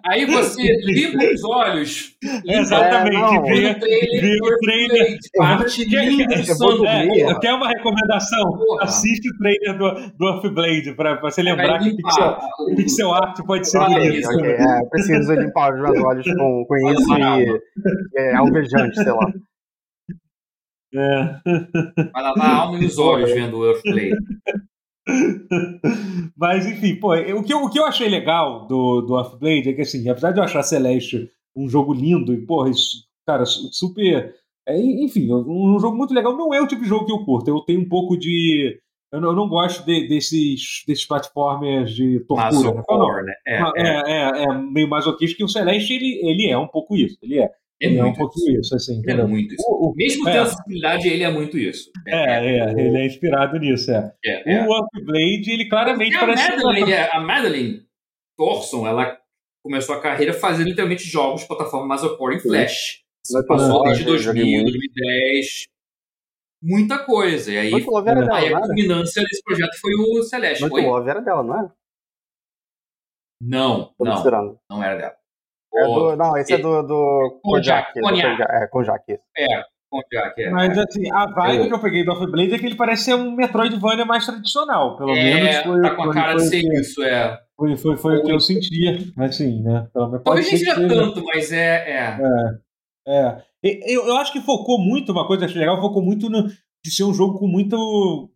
Aí você liga os olhos. Exatamente, É, vê- o trailer. Parte Quer- linda quer-. É, uma recomendação? Porra. Assiste o trailer do, do Earthblade pra, pra você lembrar que pixel, o- pixel art pode ser bonito. isso. Ok, é, preciso limpar os meus olhos com, com isso e é, alvejante, sei lá. É. Vai lavar a alma e os olhos vendo o Earthblade. (laughs) Mas, enfim, pô, o que, eu, o que eu achei legal do, do Earthblade é que, assim, apesar de eu achar Celeste um jogo lindo e, porra, isso, cara, su- super. é, enfim, um, jogo muito legal, não é o tipo de jogo que eu curto. Eu tenho um pouco de. Eu não, eu não gosto de- desses, desses platformers de tortura. né? Né? É, É, é, é, é meio masoquista que o Celeste ele, ele é um pouco isso. Ele é. É ele é um muito pouquinho isso. isso, assim, É muito isso. O- o- Mesmo é. tendo acessibilidade, ele é muito isso. é, é, ele é inspirado nisso, é. é, é. O Earthblade, ele claramente a parece. Madeline, a Madeline Thorson, ela começou a carreira fazendo literalmente jogos de plataforma Masocore em Flash. Muito Passou desde eu joguei 2000, muito. 2010. Muita coisa. E aí, Muito Love era É. dela, aí não a era? culminância desse projeto foi o Celeste. Muito Oi? Love era dela, não é? Não, Tô não, não era dela. É do, não, esse é do, do do Konjac. Konjac, É, Konjac. É, Konjac, é. Mas assim, a vibe Eu- que eu peguei do Earthblade é que ele parece ser um Metroidvania mais tradicional. Pelo É, menos foi, tá com a foi- cara de ser o que- isso, é. foi, foi, foi o que eu sentia, assim, né? Talvez nem seja tanto, mas é. é. É. E- Eu, eu acho que focou muito, uma coisa que eu achei legal, focou muito no, de ser um jogo com muito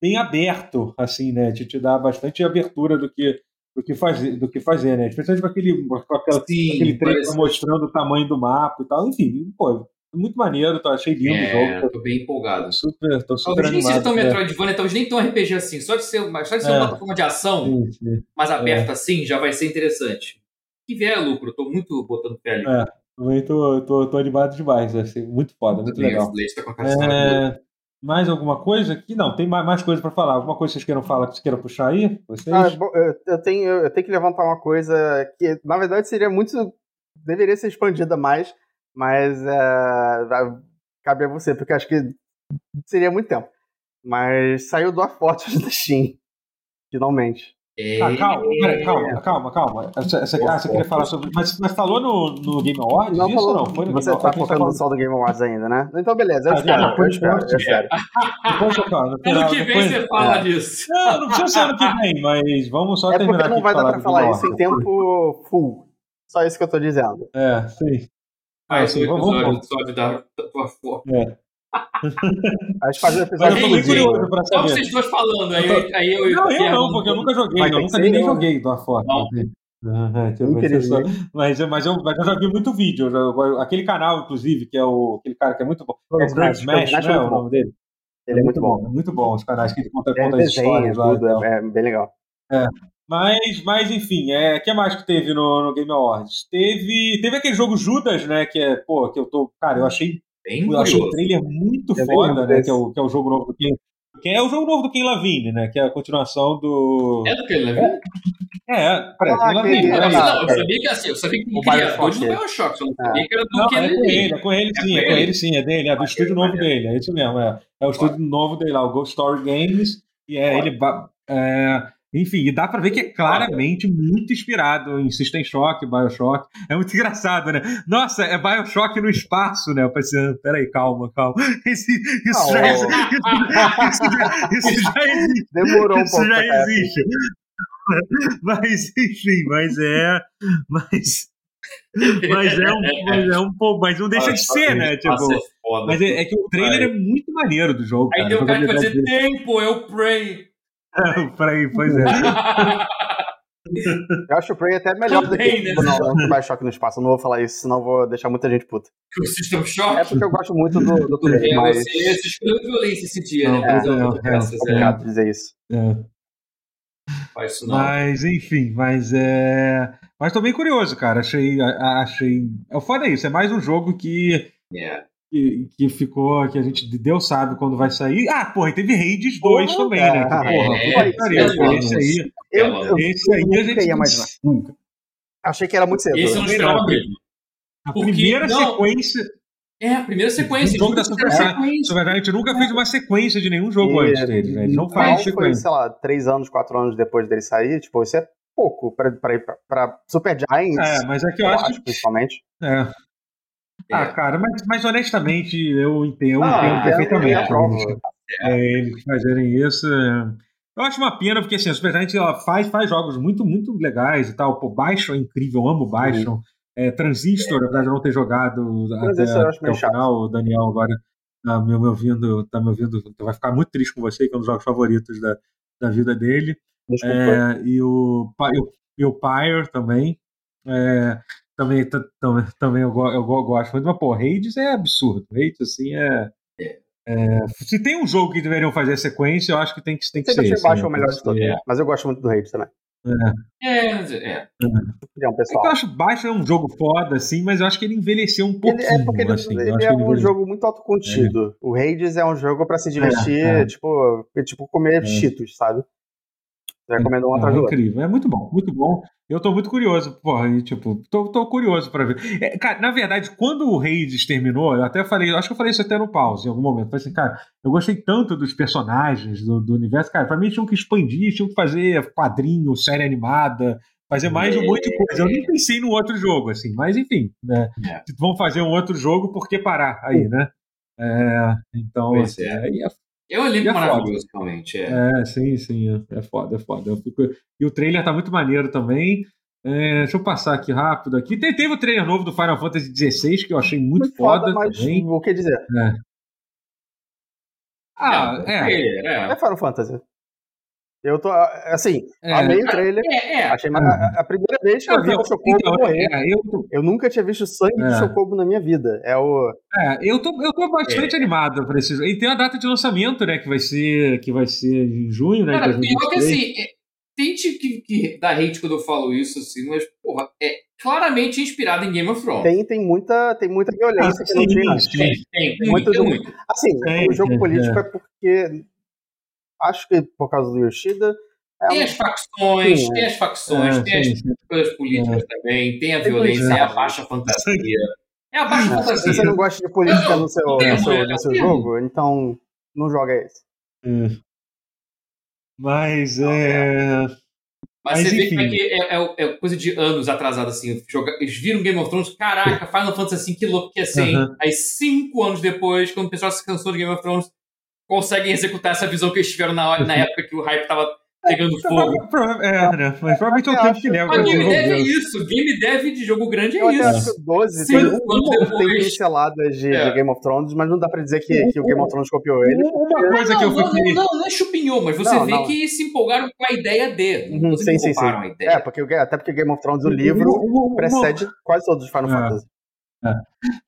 bem aberto, assim, né? De te dar bastante abertura do que, do que fazer, do que fazer, né? Especialmente com aquele, com aquela, Sim, aquele trailer parece- mostrando o tamanho do mapa e tal. Enfim, pô, muito maneiro, tá? achei lindo o é, jogo. tô bem empolgado. Tô super, tô super Talvez nem seja animado. tão né? Metroidvania, talvez nem tão RPG assim. Só de ser, só de ser É. uma plataforma de ação Sim, sim. mais aberta assim já vai ser interessante. Que vier lucro, tô muito botando pé ali. É, Também tô, tô, tô animado demais, assim, muito foda, muito Também, legal. o tá com a. É, mais alguma coisa aqui? Não, tem mais, mais coisa pra falar. Alguma coisa que vocês queiram falar, que vocês queiram puxar aí? Vocês? Ah, eu, tenho, eu tenho que levantar uma coisa que, na verdade, seria muito. deveria ser expandida mais, mas vai- cabe a você, porque acho que seria muito tempo. Mas saiu do Fortress (laughs) da Steam, finalmente. É, Ah, calma, peraí, calma, calma, calma. Essa, ah, você queria falar sobre. Mas, mas falou no, no Game Awards? Não isso falou- ou não? Foi no Você Game tá focando Falando- só do Game Awards ainda, né? Então, beleza, Ah, enquanto, eu espero. Depois no Ano que vem depois- você fala é. disso. Não, não precisa ser ano que vem, mas vamos só É terminar porque não aqui vai dar pra do falar isso em tempo full. Só isso que eu tô dizendo. É, sim. Ah, Faz o sim, vamos- vamos- episódio da, da tua forma. (laughs) A gente faz o Mas episódio eu tô muito curioso pra Só saber. vocês dois falando, aí, Eu aí eu. Não, eu não, porque eu nunca joguei, eu nunca que nem, joguei do. Infelizmente. Mas, mas, eu, mas eu já vi muito vídeo. já- aquele canal, inclusive, que é o aquele cara que é muito bom. É o Grand Smash, Smash né? é o nome dele. Ele é muito bom. É muito bom os canais que ele conta, É conta as histórias lá. é, é bem legal. Mas, mas enfim, é, o que mais que teve no, no Game Awards? Teve, teve aquele jogo Judas, né? Que é, pô, que eu tô. Cara, eu achei, Bem eu achei o trailer muito nem foda, né? Que é, o, que é o jogo novo do Ken. Que é o jogo novo do Ken Lavigne, né? Que é a continuação do. É do que ele levou? É, parece Ah, Ken Lavigne. Não, é, não, eu é. sabia que assim, eu sabia que O criador do Bioshock, eu não É. sabia que era do Não, que é com ele, ele é com ele sim, É é com ele? ele sim, é dele, é do estúdio novo dele, é isso mesmo, é, é o estúdio novo dele lá, o Ghost Story Games, e é, ele, é, enfim, e dá pra ver que é claramente muito inspirado em System Shock, Bioshock. É muito engraçado, né? Nossa, é Bioshock no espaço, né? Eu pensei, ah, peraí, calma, calma. Esse, isso, Ah, já, ó. isso, isso já, (laughs) isso (laughs) já existe. Demorou um Isso pouco. já pra cair. existe. (laughs) Mas, enfim, mas é. Mas. Mas é um, mas é um pouco. Mas não deixa de ser, né? Tipo, é mas é, é que o trailer é muito maneiro do jogo. Aí cara. tem o cara que vai dizer tempo, eu pray. (laughs) dele- Peraí, pois é. Eu acho o Prey até melhor do que né? não, não vai choque no espaço. Eu não vou falar isso, senão eu vou deixar muita gente puta. o System É Shock. porque eu gosto muito do, do Prey, É, mas você, você escolheu violência esse dia, Não, né? pois Mas é, não, é, é complicado dizer isso. É. Faz isso não. Mas, enfim, mas é. Mas tô bem curioso, cara. Achei. Achei. O foda é isso, é mais um jogo que. É. Que, que ficou, que a gente Deus sabe quando vai sair. Ah, porra, e teve Raids 2 Porra, também, né? Que, é, porra, é, puta é, pariu, é, é, esse aí, Eu, eu, esse aí a nunca gente ia imaginar. nunca. Achei que era muito cedo. Esse eu não esperava mesmo. A Porque- primeira não. sequência. É, a primeira sequência. Um jogo da Super Saiyan. sequência. Na verdade, a gente nunca fez uma sequência de nenhum jogo E- antes dele, né? Eles não fazem foi, sequência. sei lá, três anos, quatro anos depois dele sair. Tipo, isso é pouco pra, pra, pra, pra Super Giants. É, mas é que eu eu acho acho, que. principalmente. É. Ah, É. cara, mas, mas honestamente, eu entendo, eu Ah, entendo eu perfeitamente. aprovo. né? É, eles fazerem isso. é. Eu acho uma pena, porque assim, a Super Giant ela faz, faz jogos muito, muito legais e tal. Pô, Baixo é incrível, eu amo Baixo. É, Transistor, apesar de eu não ter jogado até, Transistor até meio o final, o Daniel agora tá me, me ouvindo, tá me ouvindo, vai ficar muito triste com você, que é um dos jogos favoritos da, da vida dele. É, e, o, e o- e o Pyre também. É, também, também, também eu, go- eu go- gosto muito, mas pô, Raids é absurdo. Raids, assim, é. é, se tem um jogo que deveriam fazer sequência, eu acho que tem que, tem que Sempre ser baixo né? o melhor Tem de todos. ser- Mas eu gosto muito do Rage também. É, mas é. Opinião É que pessoal. eu acho baixo é um jogo foda, assim, mas eu acho que ele envelheceu um Ele, pouquinho. é porque ele, assim, ele acho é um envelheceu. jogo muito autocontido. O Hades é um jogo pra se divertir, É, é. tipo, é tipo comer É. cheetos, sabe? Você vai comendo um atrás é outro. incrível, é muito bom, muito bom. Eu tô muito curioso, porra, e, tipo, tô, tô curioso pra ver. É, cara, na verdade, quando o Hades terminou, eu até falei, acho que eu falei isso até no pause em algum momento. Falei assim, cara, eu gostei tanto dos personagens, do, do universo, cara, pra mim tinham que expandir, tinham que fazer quadrinho, série animada, fazer mais um monte de coisa. Eu nem pensei no outro jogo, assim, mas enfim, né? É. Vão fazer um outro jogo, por que parar aí, né? É, então, Pois assim, é. É É um elenco é foda. maravilhoso, realmente. É. é, sim, sim, é é foda, é foda. Eu fico- E o trailer tá muito maneiro também. É, deixa eu passar aqui rápido aqui. Tem- teve o trailer novo do Final Fantasy XVI que eu achei muito, foda, mas também. o que dizer? Ah, é. trailer, É é. Final Fantasy. Eu tô, assim, É. amei o trailer. É, é. Achei a, a primeira vez que eu vi o Chocobo então, morrer. é, eu, tô- Eu nunca tinha visto sangue de É. Chocobo na minha vida. É o. é, eu tô, eu tô bastante É. animado pra esse jogo. E tem a data de lançamento, né? Que vai ser, que vai ser em junho, né? Cara, de pior que 2023. assim, é, tente que, que dar hate quando eu falo isso, assim, mas, porra, é claramente inspirado em Game of Thrones. Tem, tem, muita, tem muita violência Ah, que não sim, sim. Tem, tem, tem Muito muito, do- muito. Assim, Tem, o jogo é, político é porque. Acho que por causa do Yoshida. É Tem um- as facções, Sim, é. tem as facções, É, tem as sim, sim. coisas políticas também, tem a Tem violência, é a baixa fantasia. É a baixa Se fantasia. você não gosta de política no seu, Não, no seu, é, no seu é. jogo, então não joga esse. É. Mas é. Mas, Mas, você vê enfim. que é, é- é coisa de anos atrasada, assim. Joga, eles viram Game of Thrones, caraca, Final Fantasy assim, que louco que hein? Aham. Aí, cinco anos depois, quando o pessoal se cansou de Game of Thrones, conseguem executar essa visão que eles tiveram na, hora- na (laughs) época que o hype tava pegando fogo. É, né? Mas provavelmente é o Eu tempo acho que leva Mas game dev é isso. Game dev de jogo grande Eu é acho isso. que o 12 Sim, tem, um- pinceladas de, É. de Game of Thrones, mas não dá pra dizer que, que o Game of Thrones copiou ele. Uma coisa que eu não, não, fiquei. não, não é chupinhou, mas você Não, vê não. que se empolgaram com a ideia dele. Uhum, Não sim, sim, sim. a ideia. É, porque, o- até porque Game of Thrones, o livro, Uma- uma- precede quase todos os Final É. Fantasy.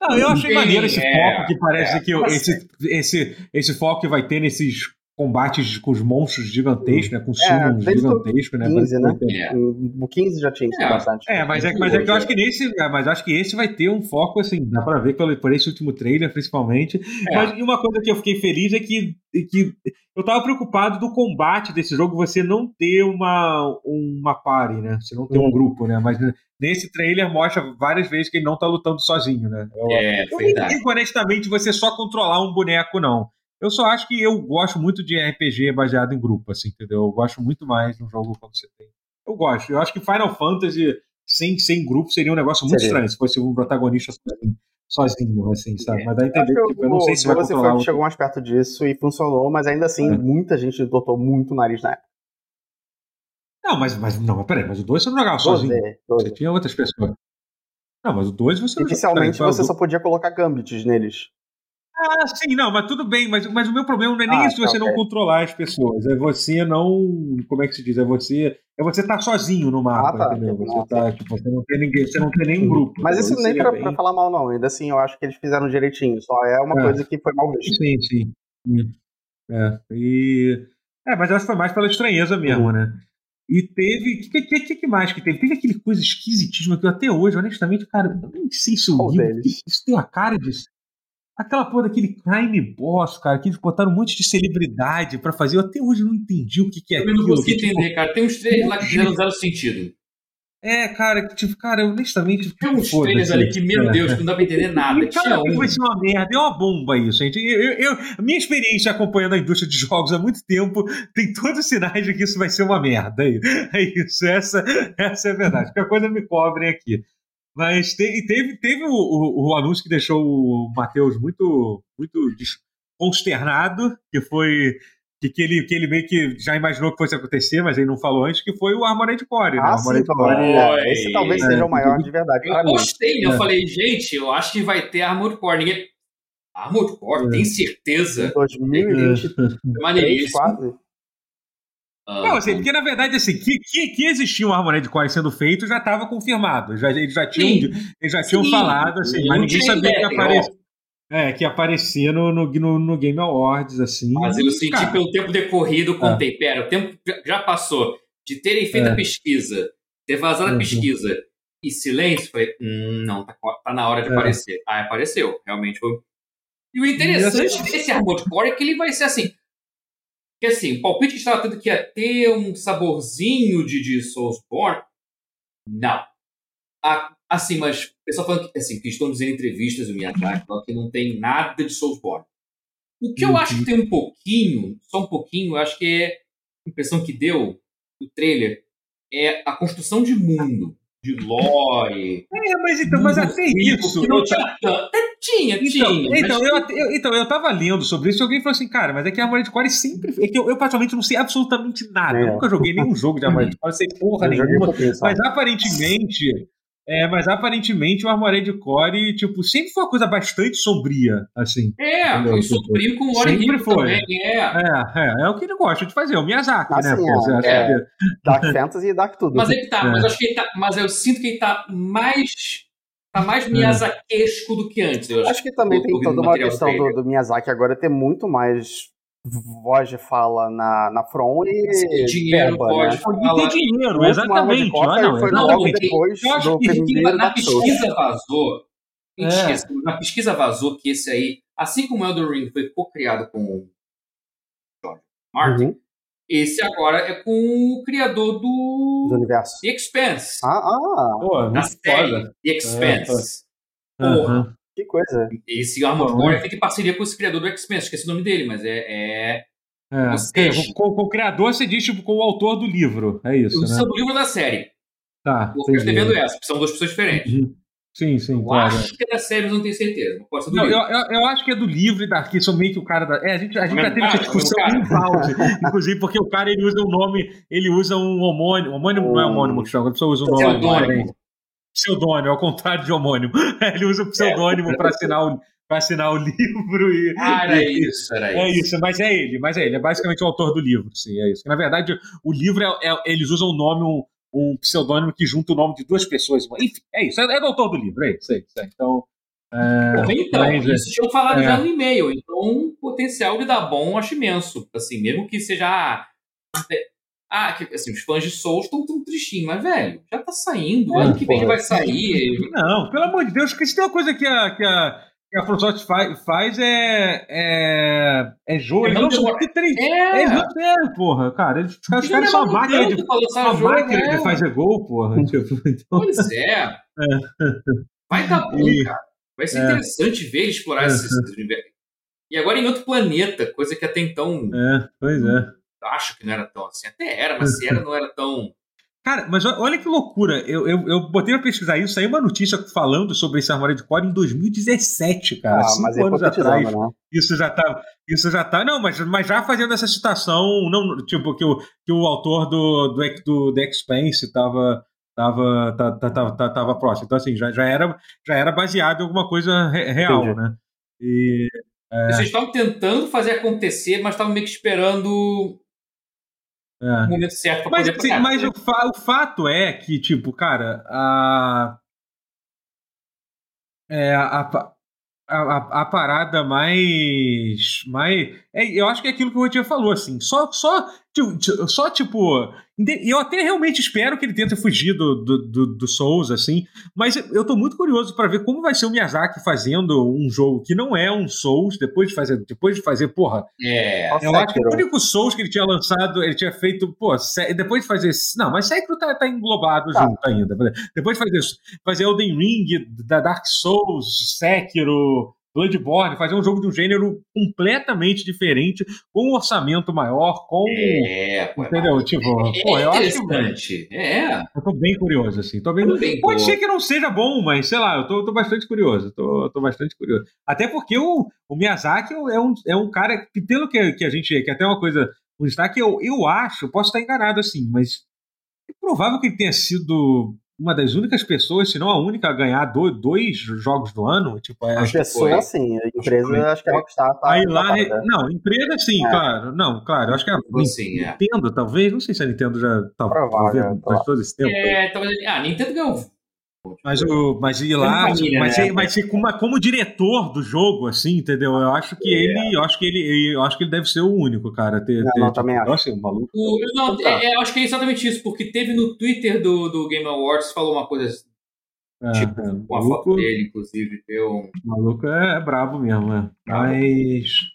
Não, eu achei Sim, maneiro esse é, foco que parece é. que o- esse, esse, esse foco que vai ter nesses combates com os monstros gigantescos, né? Com summons o gigantescos, né? 15, né? É. O 15 já tinha isso É. bastante. É, mas é, mas é que eu acho que nesse. é, mas acho que esse vai ter um foco, assim, dá pra ver pelo, por esse último trailer, principalmente. É. Mas e uma coisa que eu fiquei feliz é que, é que eu tava preocupado do combate desse jogo, você não ter uma, uma party, né? Você não ter um Hum. grupo, né? Mas nesse trailer mostra várias vezes que ele não tá lutando sozinho, né? Eu, É, eu não verdade. digo honestamente você só controlar um boneco, não. Eu só acho que eu gosto muito de RPG baseado em grupo, assim, entendeu? Eu gosto muito mais de um jogo quando você tem. Eu gosto. Eu acho que Final Fantasy sem, sem grupo seria um negócio muito Seria. estranho, se fosse um protagonista sozinho, sozinho assim, sabe? Mas dá a Eu entender, que tipo, eu não sei se vai você controlar foi, chegou mais perto disso e funcionou, mas ainda assim, É. muita gente botou muito o nariz na época. Não, mas, mas não, mas peraí, mas o 2 você não jogava sozinho. 12, 12. Você tinha outras pessoas. Não, mas o 2 você não Inicialmente peraí, você só podia colocar gambits neles. Ah, sim, não, mas tudo bem, mas, mas o meu problema não é nem Ah, isso de você tá, não controlar as pessoas, é você não. Como é que se diz? É você. É você estar sozinho no mapa, Ah, tá. entendeu? Você tá, tipo, você não tem ninguém, você não tem nenhum grupo. Mas isso nem seria pra, bem- pra falar mal, não. Ainda assim, eu acho que eles fizeram direitinho. Só é uma É. coisa que foi mal vista. Sim, sim. Hum. É. E. É, mas eu acho que foi mais pela estranheza mesmo, Uhum. né? E teve. O que, que, que, mais que teve? Teve aquele coisa esquisitíssima que eu até hoje, honestamente, cara, eu nem sei se eu li. Isso tem a cara de. Aquela porra daquele crime boss, cara, que eles botaram um monte de celebridade pra fazer. Eu até hoje não entendi o que, que é Eu não aquilo. consegui que, tipo, entender, cara. Tem uns trailers lá que fizeram (laughs) zero sentido. É, cara, que tipo, cara, honestamente. Tem uns trailers ali que, meu. Deus, que não dá pra entender nada. E vez um. vai ser uma merda, é uma bomba isso, gente. Eu, eu, eu- a minha experiência acompanhando a indústria de jogos há muito tempo tem todos os sinais de que isso vai ser uma merda. É (laughs) é isso, essa, essa é a verdade. Qualquer coisa me cobrem aqui. Mas te- e teve, teve o, o- o anúncio que deixou o Matheus muito, muito consternado, que foi que, que, ele, que ele meio que já imaginou que fosse acontecer, mas ele não falou antes, que foi o Armored Core, né? Ah, Armored sim, Core. é. Esse talvez É, seja o maior de verdade Eu gostei, né? Eu É. falei, gente, eu acho que vai ter Armored Core. Ninguém. Armored Core, É. tem certeza? 2023, É quase. Ah, Não, assim, porque na verdade, assim, que, que, que existia um Armored Core sendo feito já estava confirmado. Já, eles já tinham, Sim. eles já tinham Sim. falado, assim, mas ninguém sabia que ia ideia, aparecer. É, que ia aparecer no, no, no, Game Awards, assim. Mas eu senti Cara, pelo tempo decorrido, contei, pera, o tempo já- passou de terem feito É. a pesquisa, ter vazado Uhum. a pesquisa e silêncio, falei, hum, não, tá, tá na hora de É. aparecer. Ah, apareceu, realmente foi. E o interessante desse Armored Core é que ele vai ser assim. Que assim, o palpite que estava tendo que ia ter um saborzinho de, de Soulsborne. Não. A- assim, mas o pessoal falando que, assim, que estão dizendo em entrevistas, o Miyazaki, que não tem nada de Soulsborne. O que eu Uhum. acho que tem um pouquinho, só um pouquinho, eu acho que é a impressão que deu do trailer é a construção de mundo, de lore. É, mas então, mas até isso. Que não eu- tinha Tinha, Então, tinha. então, mas- eu, até- eu, então, eu tava lendo sobre isso e alguém falou assim, cara, mas é que a Armored Core sempre. É que eu, eu praticamente não sei absolutamente nada. É. Eu nunca joguei nenhum jogo de Armored (laughs) Core, sei porra Eu um nenhuma. Mas aparentemente. É, mas aparentemente o Armored Core, tipo, sempre foi uma coisa bastante sombria, assim. É, Entendeu? foi sombrio com lore Sempre rico foi. também. É. É, é, é o que ele gosta de fazer, o Miyazaki, né? sim, pô, você é, é. que- Dark Fantasy e Dark tudo. Mas ele tá, É. mas acho que ele tá. Mas eu sinto que ele tá mais. Tá mais Miyazakesco do que antes. Eu acho. Acho que também tem toda uma questão do, do Miyazaki agora ter muito mais voz de fala na, na From e dinheiro verba, pode né? falar. E tem dinheiro, exatamente. Ah, Core não, foi não, logo exatamente. depois Eu acho que- na pesquisa vazou. É. Na pesquisa vazou que esse aí, assim como o Elden Ring foi co-criado com o George Martin, Uhum, esse agora é com o criador do do universo. The Expanse. Ah, ah, Pô, da muito série foda. The Expanse. Porra. Aham. Que coisa. Esse Armored Bom, Core é feito em parceria com esse criador do Expanse. Esqueci o nome dele, mas é. é É. É, com, com o criador, você diz, tipo, com o autor do livro. É isso, o né? seu livro da série. Tá. Eu estou entendi. vendo essa, porque são duas pessoas diferentes. Uhum. Sim, sim, Eu claro. acho que é da série, mas não tenho certeza. Não do Não, eu, eu, eu acho que é do livro e da que são meio que o cara da. É, a gente, a gente já teve essa discussão é o em balde, inclusive, porque o cara ele usa um nome, ele usa um homônimo. Homônimo não é homônimo que chama, a pessoa usa um nome. Pseudônimo. Pseudônimo, ao contrário de homônimo. (laughs) Ele usa o pseudônimo para assinar, o, pra assinar o (laughs) livro e. Ah, era e- isso, era É isso. isso, mas é ele, mas é ele, é basicamente o autor do livro, sim, é isso. Na verdade, o livro é, é- eles usam um nome, um, um pseudônimo que junta o nome de duas pessoas. Enfim, é isso, é, é do autor do livro, é isso, é isso. é. Então, é, então, mas, é. isso tinham falado É. já no e-mail. Então, o potencial de dar bom eu acho imenso. Assim, mesmo que seja. Ah, que, assim, os fãs de Souls estão tão tristinhos, mas, velho, já tá saindo. É, ano que vem vai sair. Não, pelo amor de Deus, que se tem uma coisa que a, que a, que a FromSoft faz, faz é, é. É jogo. É Eles não demora- que três. É, É, jogo, é, porra, cara. Eles, os caras são uma máquina de. Uma máquina de fazer gol, porra. (laughs) Tipo, então, Pois é. (laughs) Vai dar bom, E- cara. Vai ser É. interessante ver ele explorar É. esse, esse universo. E agora em outro planeta, coisa que até então. É, pois é. Acho que não era tão assim. Até era, mas se era, não era tão. Cara, mas olha que loucura. Eu, eu, eu botei pra pesquisar isso, saiu uma notícia falando sobre esse Armored Core em 2017, cara. Ah, cinco é anos atrás. Né? Isso já tá. Isso já tá. Não, mas, mas já fazendo essa citação, não, tipo, que o, que o autor do, do, do The Expanse tava. Tava, tava, tava, tava próximo. Então, assim, já, já, era, já era baseado em alguma coisa real, Entendi. né? E, é... Vocês estavam tentando fazer acontecer, mas estavam meio que esperando é. momento certo para poder... Assim, mas o, fa o fato é que, tipo, cara, a... É, a, a, a, parada mais. mais é, eu acho que é aquilo que o Rotinha falou, assim. Só, só, só tipo. Eu até realmente espero que ele tente fugir do, do, do, do Souls, assim. Mas eu tô muito curioso para ver como vai ser o Miyazaki fazendo um jogo que não é um Souls, depois de fazer. Depois de fazer, porra. É. Eu acho que o único Souls que ele tinha lançado, ele tinha feito, pô, depois de fazer. Não, mas Sekiro tá, tá englobado tá. junto ainda. Depois de fazer, fazer Elden Ring, da Dark Souls, Sekiro. Bloodborne, fazer um jogo de um gênero completamente diferente, com um orçamento maior, com. É, pô, entendeu? É, tipo, é, pô, eu acho que. É. Eu tô bem curioso, assim. Tô bem... Bem Pode ser que não seja bom, mas sei lá, eu tô, tô bastante curioso. Tô, tô bastante curioso. Até porque o, o Miyazaki é um, é um cara que, pelo que, que a gente. que até uma coisa. Um destaque, eu, eu acho, posso estar enganado assim, mas é provável que ele tenha sido uma das únicas pessoas, se não a única, a ganhar do, dois jogos do ano. Tipo, é, a pessoa, sim. A empresa, acho, acho que a Rockstar tá. Aí lá, tá não, empresa, sim, é. claro. Não, claro. Acho que a sim, é. Nintendo, é. talvez. Não sei se a Nintendo já tá Provável, tá todo esse tempo. É, talvez. Ah, Nintendo ganhou mas, o, mas ir lá, família, mas, né? mas ser como, como diretor do jogo, assim, entendeu? Eu acho que é. ele, eu acho que ele, eu acho que ele deve ser o único, cara. Ter, não, ter, não, também acho. Nossa, maluco. O, não, é, é, acho que é exatamente isso, porque teve no Twitter do, do Game Awards falou uma coisa é, tipo, é, com a foto dele, inclusive, deu um... O maluco é, é brabo mesmo, né? Mas.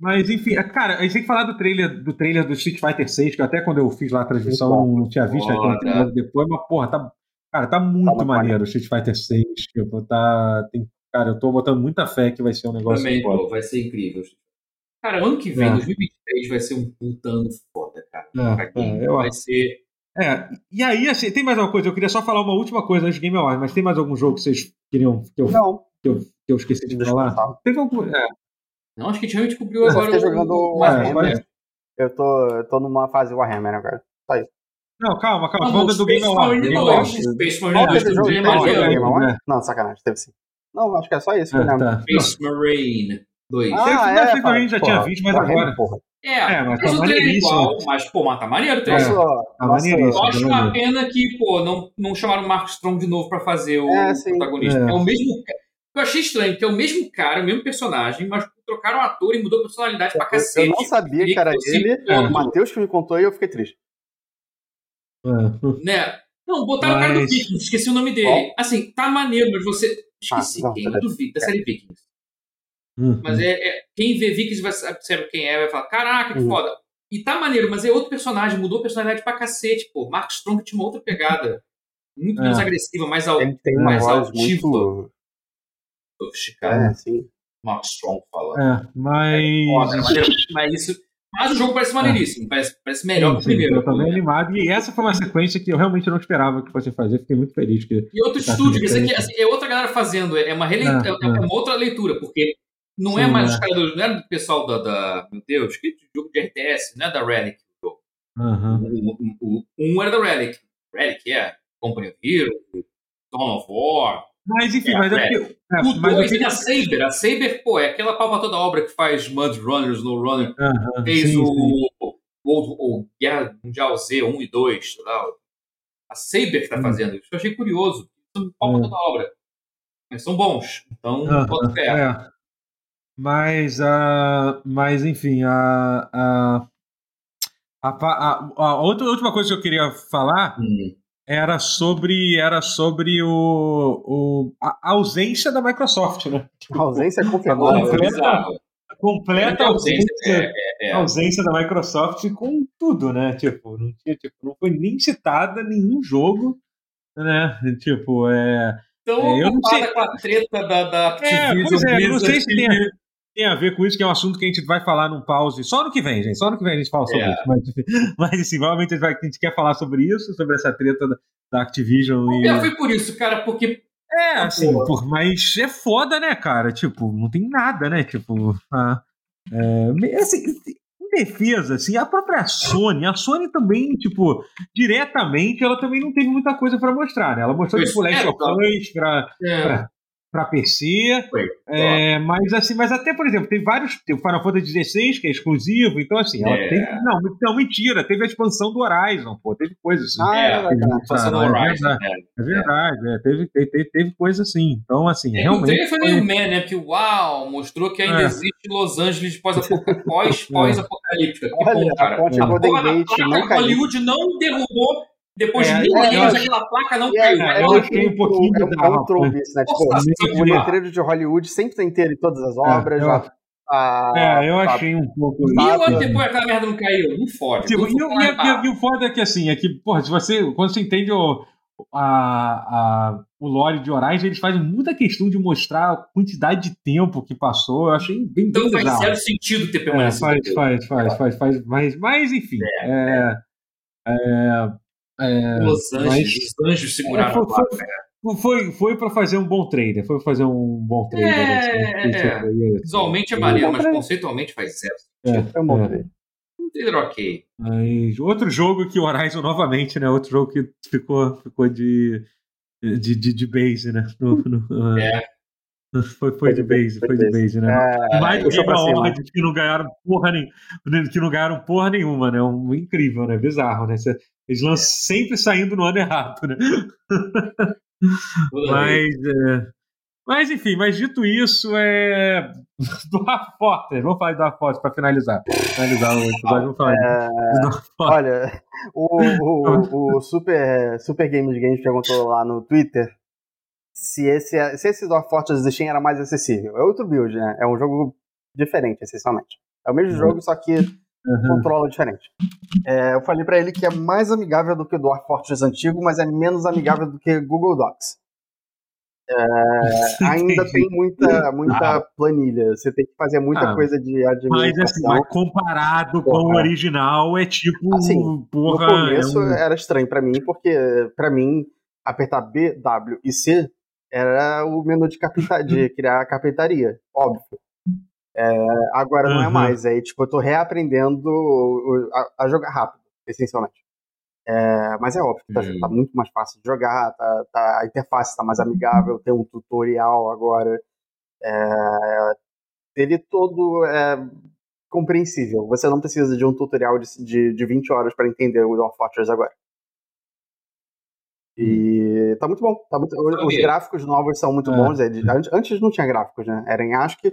Mas enfim, cara, a gente tem que falar do trailer do trailer do Street Fighter 6, que até quando eu fiz lá a transmissão não tinha visto, né, depois, mas porra, tá Cara, tá muito tá maneiro o Street Fighter 6. Tipo, tá, tem, cara, eu tô botando muita fé que vai ser um negócio Também, pô, vai ser incrível. Cara, ano que vem, é. 2023, vai ser um puta ano foda, cara. É, é, eu vai ser. É, e aí, assim, tem mais uma coisa, eu queria só falar uma última coisa antes de Game Awards, mas tem mais algum jogo que vocês queriam que eu, Não. Que eu, que eu esqueci de falar? Teve algum. É. Não, acho que a gente descobriu agora. Eu, jogando o. É, eu, tô, eu tô numa fase Warhammer agora. Só isso. Não, calma, calma. Falando do Game Awards. Space Marine 2 Não, sacanagem, teve sim. Não, acho que é só isso que eu lembro. Space Marine 2. Ah, é, Space Marine já tinha visto, mas agora... É, é, mas tá maneiríssimo. Igual, mas, pô, mas tá maneiro o trailer. Tá maneiríssimo. Eu acho uma pena que, pô, não, não chamaram o Mark Strong de novo pra fazer o é, protagonista. É. é o mesmo... Eu achei estranho, que é o mesmo cara, o mesmo personagem, mas trocaram o ator e mudou a personalidade pra cacete. Eu não sabia que era ele, o Matheus que me contou e eu fiquei triste. É. Né? Não, botaram mas... o cara do Vikings, esqueci o nome dele. Oh. Assim, tá maneiro, mas você. Esqueci ah, quem é do Vikings, da série Vikings. Uhum. Mas é, é, quem vê Vikings vai saber quem é, vai falar: caraca, que uhum. foda. E tá maneiro, mas é outro personagem, mudou a personalidade pra cacete, pô. Mark Strong tinha uma outra pegada. Muito menos é. agressiva, mais, al tem mais altiva. Muito... Sofisticada. É, sim. Mark Strong falando. É, mas. É foda, mas isso mas o jogo parece maneiríssimo, parece, parece melhor sim, que o primeiro. Eu tô bem animado. E essa foi uma sequência que eu realmente não esperava que fosse fazer. Fiquei muito feliz. Que e outro estúdio, isso aqui assim, é outra galera fazendo, é uma, releitura, é, é, é, uma outra leitura, porque não é sim, é mais os caras do. Não é do pessoal da, da. Meu Deus, que jogo de RTS, não é da Relic. Uhum. O, o, o, um era da Relic. Relic, é. Company of Heroes, Dawn of War. Mas enfim, é, mas é, porque. É, o mas 2 é a Saber. A Saber, pô, é aquela palma toda obra que faz Mud Runners, No Runner. Uh -huh, fez sim, o, sim. o, o, o Guerra Mundial Z 1 e 2. Tá? A Saber que tá hum. fazendo isso. Eu achei curioso. Palma toda obra. Mas são bons. Então, uh -huh, bota fé. É. Mas, uh, mas enfim, a, a, a, a, a, outra, última coisa que eu queria falar. Hum era sobre era sobre o, o a ausência da Microsoft, né? A ausência confirmada. Completa, completa ausência, é, é, é. ausência da Microsoft com tudo, né? Tipo, não tinha, tipo, não foi nem citada nenhum jogo, né? Tipo, é então, é, eu não sei com a treta da, da Activision. É, pois é, não sei se tem tem a ver com isso, que é um assunto que a gente vai falar num pause só no que vem, gente. Só no que vem a gente fala sobre É. isso. Mas, (laughs) mas assim, provavelmente a gente, vai, a gente quer falar sobre isso, sobre essa treta da, da Activision e. É, foi por isso, cara, porque É, assim, Pô. por, mas é foda, né, cara? Tipo, não tem nada, né? Tipo, ah, é, assim, em defesa, assim, a própria Sony, a Sony também, tipo, diretamente, ela também não teve muita coisa pra mostrar, né? Ela mostrou, tipo, Last é, of claro. Us pra, é, pra, pra PC, foi. é, mas assim, mas até, por exemplo, tem vários. Tem o Final Fantasy XVI, que é exclusivo, então assim, ela É. teve. Não, não, mentira, teve a expansão do Horizon, pô, teve coisa assim. Ah, É, é, é Horizon, verdade. É verdade, é, teve, teve, teve, teve coisa assim. Então, assim, É, o realmente. trailer foi meio man, né? Porque, uau, mostrou que ainda É. existe Los Angeles pós-apo- pós- (laughs) pós-apocalíptica. Que Olha, bom, cara. a ponte É. A Golden porra da Gate placa não de caiu. Hollywood não derrubou. Depois É, de mil é, anos, aquela placa não é, caiu. é, é eu achei um pouquinho é, um- é um trope isso, né? Tipo, o letreiro de Hollywood sempre tem inteiro em todas as obras. eu- a- a- É, eu a- achei um pouco. Mil anos depois aquela merda não caiu. Não fode. Tipo, e, e, a- e a- e o foda é que, assim, é que, porra, se você. Quando você entende o, a, a, o lore de Horizon, eles fazem muita questão de mostrar a quantidade de tempo que passou. Eu achei bem, Então bem faz bizarro. zero sentido ter É, permanecido. faz, faz, faz, faz, faz, mas, mas enfim. É, é, é, Los Angeles, mas- os anjos seguraram foi, a placa. foi, foi, foi pra fazer um bom trailer. Foi pra fazer um bom trailer. É, assim, é. foi isso. Visualmente é maneiro, mas Encontrei. conceitualmente faz zero. É um bom é. trailer. Um trailer ok. Mas outro jogo que o Horizon novamente, né? Outro jogo que ficou, ficou de, de, de, de base, né? No- (laughs) no- É. Foi, foi de base, foi de base, né? É, Mais do pra cima. Awards que não ganharam porra nenhuma, que não ganharam porra nenhuma, né? Um, incrível, né? Bizarro, né? Cê- Eles lançam sempre saindo no ano errado, né? (laughs) Mas, é, mas enfim, mas dito isso, é. (laughs) Dwarf Fortress, vamos falar de Dwarf Fortress para finalizar. Finalizar o episódio, vamos falar Fortress. Olha, o, o, o Super, Super Games Games perguntou lá no Twitter se esse, se esse Dwarf Fortress Chain era mais acessível. É outro build, né? É um jogo diferente, essencialmente. É o mesmo Uhum. jogo, só que Uhum. controla diferente. É, eu falei pra ele que é mais amigável do que o Dwarf Fortress antigo, mas é menos amigável do que Google Docs. É, (laughs) ainda tem muita, muita planilha. Você tem que fazer muita Ah, coisa de Mas, assim, administração. mas comparado com o Porra. original, é tipo. Assim, No porra, começo é um- era estranho pra mim, porque pra mim apertar B, W e C era o menu de, carpinta- de (laughs) criar carpintaria, óbvio. É, agora não é Uhum. mais, aí tipo, eu tô reaprendendo a, a jogar rápido, essencialmente. É, mas é óbvio que tá, Hum. tá muito mais fácil de jogar, tá, tá- a interface tá mais amigável, tem um tutorial agora. É, ele todo é compreensível. Você não precisa de um tutorial de, de, de 20 horas para entender o Dwarf Fortress agora. E tá muito bom. Tá muito, os gráficos novos são muito É. bons. Antes, antes não tinha gráficos, né? Era em ASCII.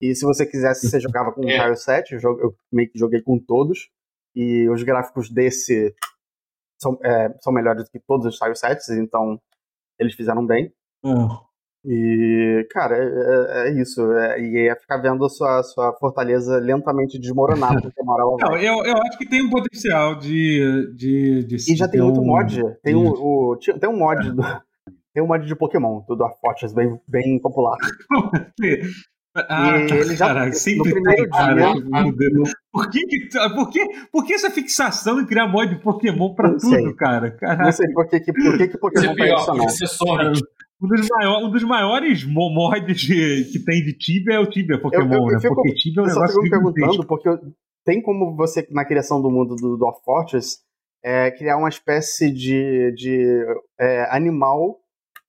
E se você quisesse, você jogava com o (laughs) É. Tile 7. Eu, meio que joguei com todos. E os gráficos desse são, é, são melhores do que todos os Tile 7, então eles fizeram bem. Ah. E, cara, é, é- é isso. É, e é ficar vendo a sua, sua fortaleza lentamente desmoronar, porque (laughs) uma hora ela Não, vai. eu, eu acho que tem um potencial de. de, de E já tem um- mod. Tem, o, Isso. o- tem um mod do. (laughs) Tem um mod de Pokémon, do Dwarf Fortress, bem, bem popular. Ah, E ele já- sempre primeiro tem, cara, dia-. Por que, que- por, que, por que essa fixação em criar mod de Pokémon pra Não tudo, sei. cara? Não Caraca, sei por que, que, por que, que Pokémon é tá não. Sonic. um dos, maiores, um dos maiores mo- mods que tem de Tibia é o Tibia Pokémon, Eu- eu- eu né? fico- Porque Tibia é um Eu só negócio fico me perguntando, porque eu- tem como você, na criação do mundo do Dwarf Fortress, é, criar uma espécie de, de é, animal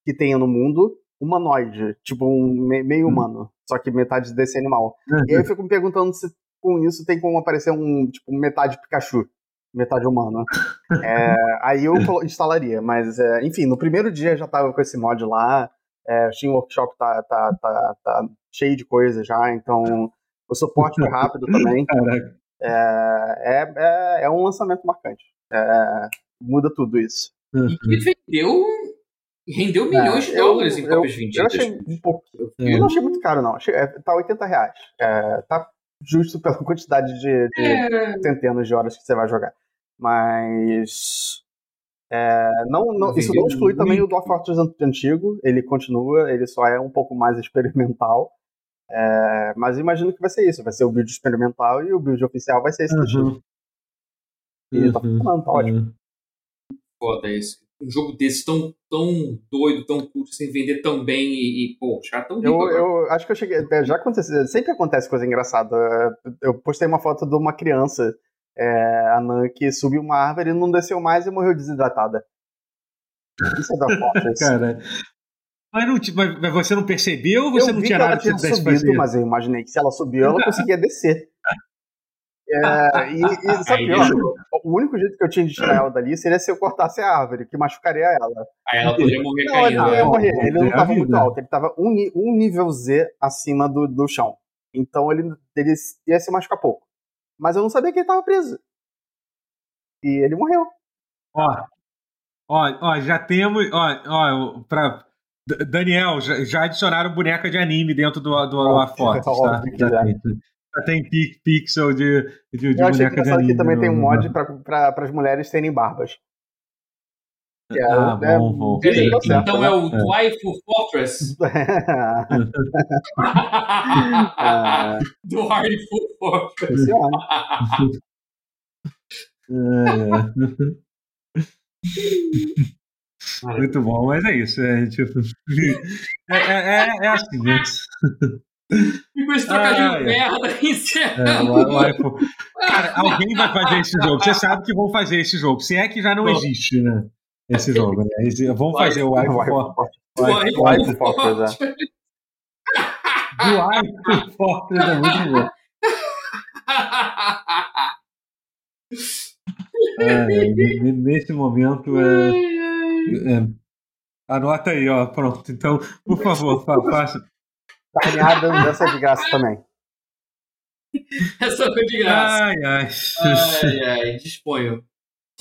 que tenha no mundo, humanoide, tipo um me- meio Hum. humano, só que metade desse animal. E aí eu fico me perguntando se com isso tem como aparecer um, tipo, metade Pikachu, metade humano. (laughs) É, aí eu instalaria, mas é, enfim, no primeiro dia já tava com esse mod lá, é, o Steam Workshop tá, tá, tá, tá cheio de coisa já, então o suporte foi rápido (laughs) também. Caraca. É, é, é, é um lançamento marcante. É, muda tudo isso. E que vendeu. Rendeu milhões de É, eu- dólares em eu- cópias Eu vendidas. achei um pouco. É. Eu não achei muito caro, não. Achei, é, tá 80 reais. É, tá justo pela (laughs) quantidade de, de É, centenas de horas que você vai jogar. Mas. é, não, não- isso não exclui também muito. o Dwarf Fortress an- antigo. Ele continua, ele só é um pouco mais (laughs) experimental. É, mas imagino que vai ser isso. Vai ser o build experimental e o build oficial vai ser esse daqui. Uhum. E tá Uhum. funcionando, tá ótimo. Uhum. Foda isso. Um jogo desse tão, tão doido, tão curto, sem vender tão bem e, e pô, caras tão Eu, agora. eu acho que eu cheguei. é, Já aconteceu. Sempre acontece coisa engraçada. É, Eu postei uma foto de uma criança, é, a Nan, que subiu uma árvore e não desceu mais e morreu desidratada. Isso é da foto. (laughs) Cara. Mas, não, mas você não percebeu ou você eu não vi tinha que ela nada que você tinha subido, mas eu imaginei que se ela subiu, ela (laughs) conseguia descer. É, e, e sabe pior? O único jeito que eu tinha de tirar ela dali seria se eu cortasse a árvore, que machucaria ela. Aí ela poderia morrer Não, ele caindo. não né? ia morrer, É, ele não estava muito alto, ele estava um, um nível Z acima do, do chão. Então ele, ele ia se machucar pouco. Mas eu não sabia que ele estava preso. E ele morreu. Ó, ó, ó, já temos. Ó, ó, pra, Daniel, já, já adicionaram boneca de anime dentro do, do, do Óbvio, Forte, tá? Tem, pixel de, de, de eu achei boneca de anime. que também tem um mod para as mulheres terem barbas. Que é- Ah, é- bom, bom. então né? é o Dwaifu Fortress. Ah, Dwaifu Fortress. (laughs) funciona. É. (laughs) Muito bom, mas é isso. É, tipo, (laughs) é, é, é, é assim, né? E com esse trocadilho Ah, é. merda, É, encerramos. o- o iPhone. Cara, alguém vai fazer esse jogo. Você sabe que vão fazer esse jogo. Se é que já não Bom. existe, né? Esse jogo, né? Esse- Vamos Vai, fazer o iPhone vai pro Fortress. Fortress, do iPhone Fortress é muito bom. É, nesse momento, é, é, anota aí, ó. Pronto. Então, por favor, fa- faça. Carne Adams, essa é de graça também. (laughs) Essa foi de graça. Ai, ai. Ai, (laughs) ai, disponho.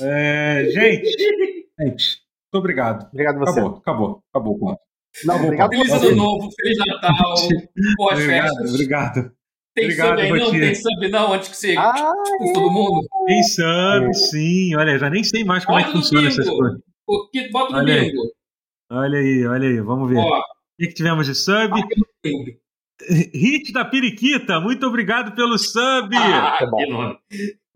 É, gente, gente, muito obrigado. Obrigado a você. Acabou, acabou, acabou. pronto. Não, Acabou, obrigado Feliz ano novo, Feliz Natal, boas Obrigado, festas. obrigado. Tem Obrigado, sub aí não? Tem sub não, antes que você Ah, expulse todo mundo? Quem sabe, sim. Olha, já nem sei mais como é que Bota funciona essas coisas. Bota no Olha aí. bingo. Olha aí, olha aí, vamos ver. Ó, que, que tivemos de sub? bingo. Hit da Periquita, muito obrigado pelo sub. Ah, tá bom. que.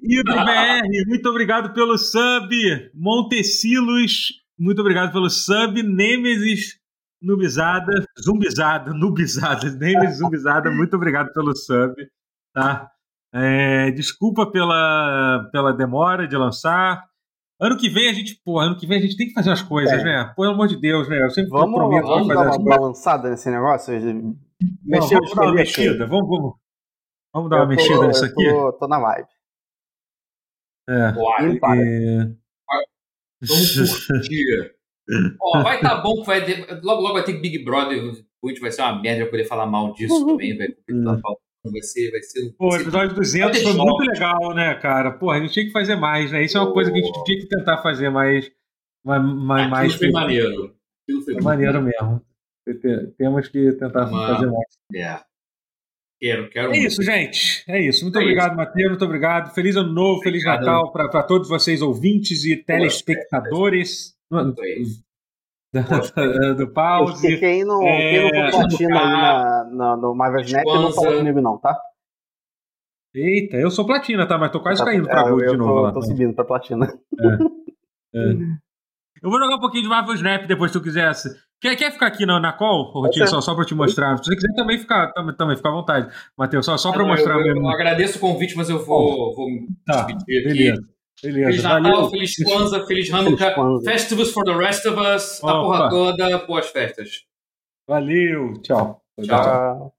Hidro BR, muito obrigado pelo sub. Montecilos, muito obrigado pelo sub. Nemesis Nubizada, Zumbizada, Nubizada, (laughs) Nemesis Zumbizada, muito obrigado pelo sub. Tá? É, desculpa pela, pela demora de lançar. Ano que vem a gente, pô, ano que vem a gente tem que fazer as coisas, É. né? Pelo amor de Deus, né? Eu sempre Vamos, prometo vamos fazer dar uma balançada nesse negócio? Não, vamos dar uma mexida, vamos, vamos, vamos dar uma Eu tô- mexida nisso aqui. Tô, tô na vibe. É. É... Vamos (laughs) curtir. Ó, vai tá bom que vai ter, logo, logo vai ter Big Brother. O vai ser uma merda poder falar mal disso Uhum. também, velho. Vai ser, vai ser. Pô, o episódio 200 foi muito legal, né, cara? Porra, a gente tinha que fazer mais, né? Isso é uma coisa que a gente tinha que tentar fazer mais. mais, mais, mais foi maneiro. Aquilo foi É maneiro mesmo. Te- Temos que tentar Uma- fazer mais. É. Quero, quero. É isso, gente. É isso. Muito É obrigado, Matheus. Muito obrigado. Feliz Ano Novo, Feliz. Natal para todos vocês, ouvintes e telespectadores do, (laughs) do pause. quem não, É, quem não for platina aí tá. na, na, no Marvel Snap, não fala comigo não, tá? Eita, eu sou platina, tá? Mas tô quase caindo pra É, eu, Gold eu de novo tô, lá. tô subindo pra platina. (laughs) Eu vou jogar um pouquinho de Marvel Snap depois se tu quisesse. Quer, quer ficar aqui na, na call, Rotinha? Só, só pra eu te mostrar. Se você quiser também ficar, também, também fica à vontade. Matheus, só, só pra eu Ah, mostrar eu, eu, mesmo. agradeço o convite, mas eu vou, vou me Tá, despedir aqui. beleza. Beleza. Feliz Natal, Valeu. feliz Kwanzaa, feliz Hanukkah, Kwanzaa. Festivus for the rest of us, a Opa. porra toda, boas festas. Valeu. Tchau. Tchau. Tchau.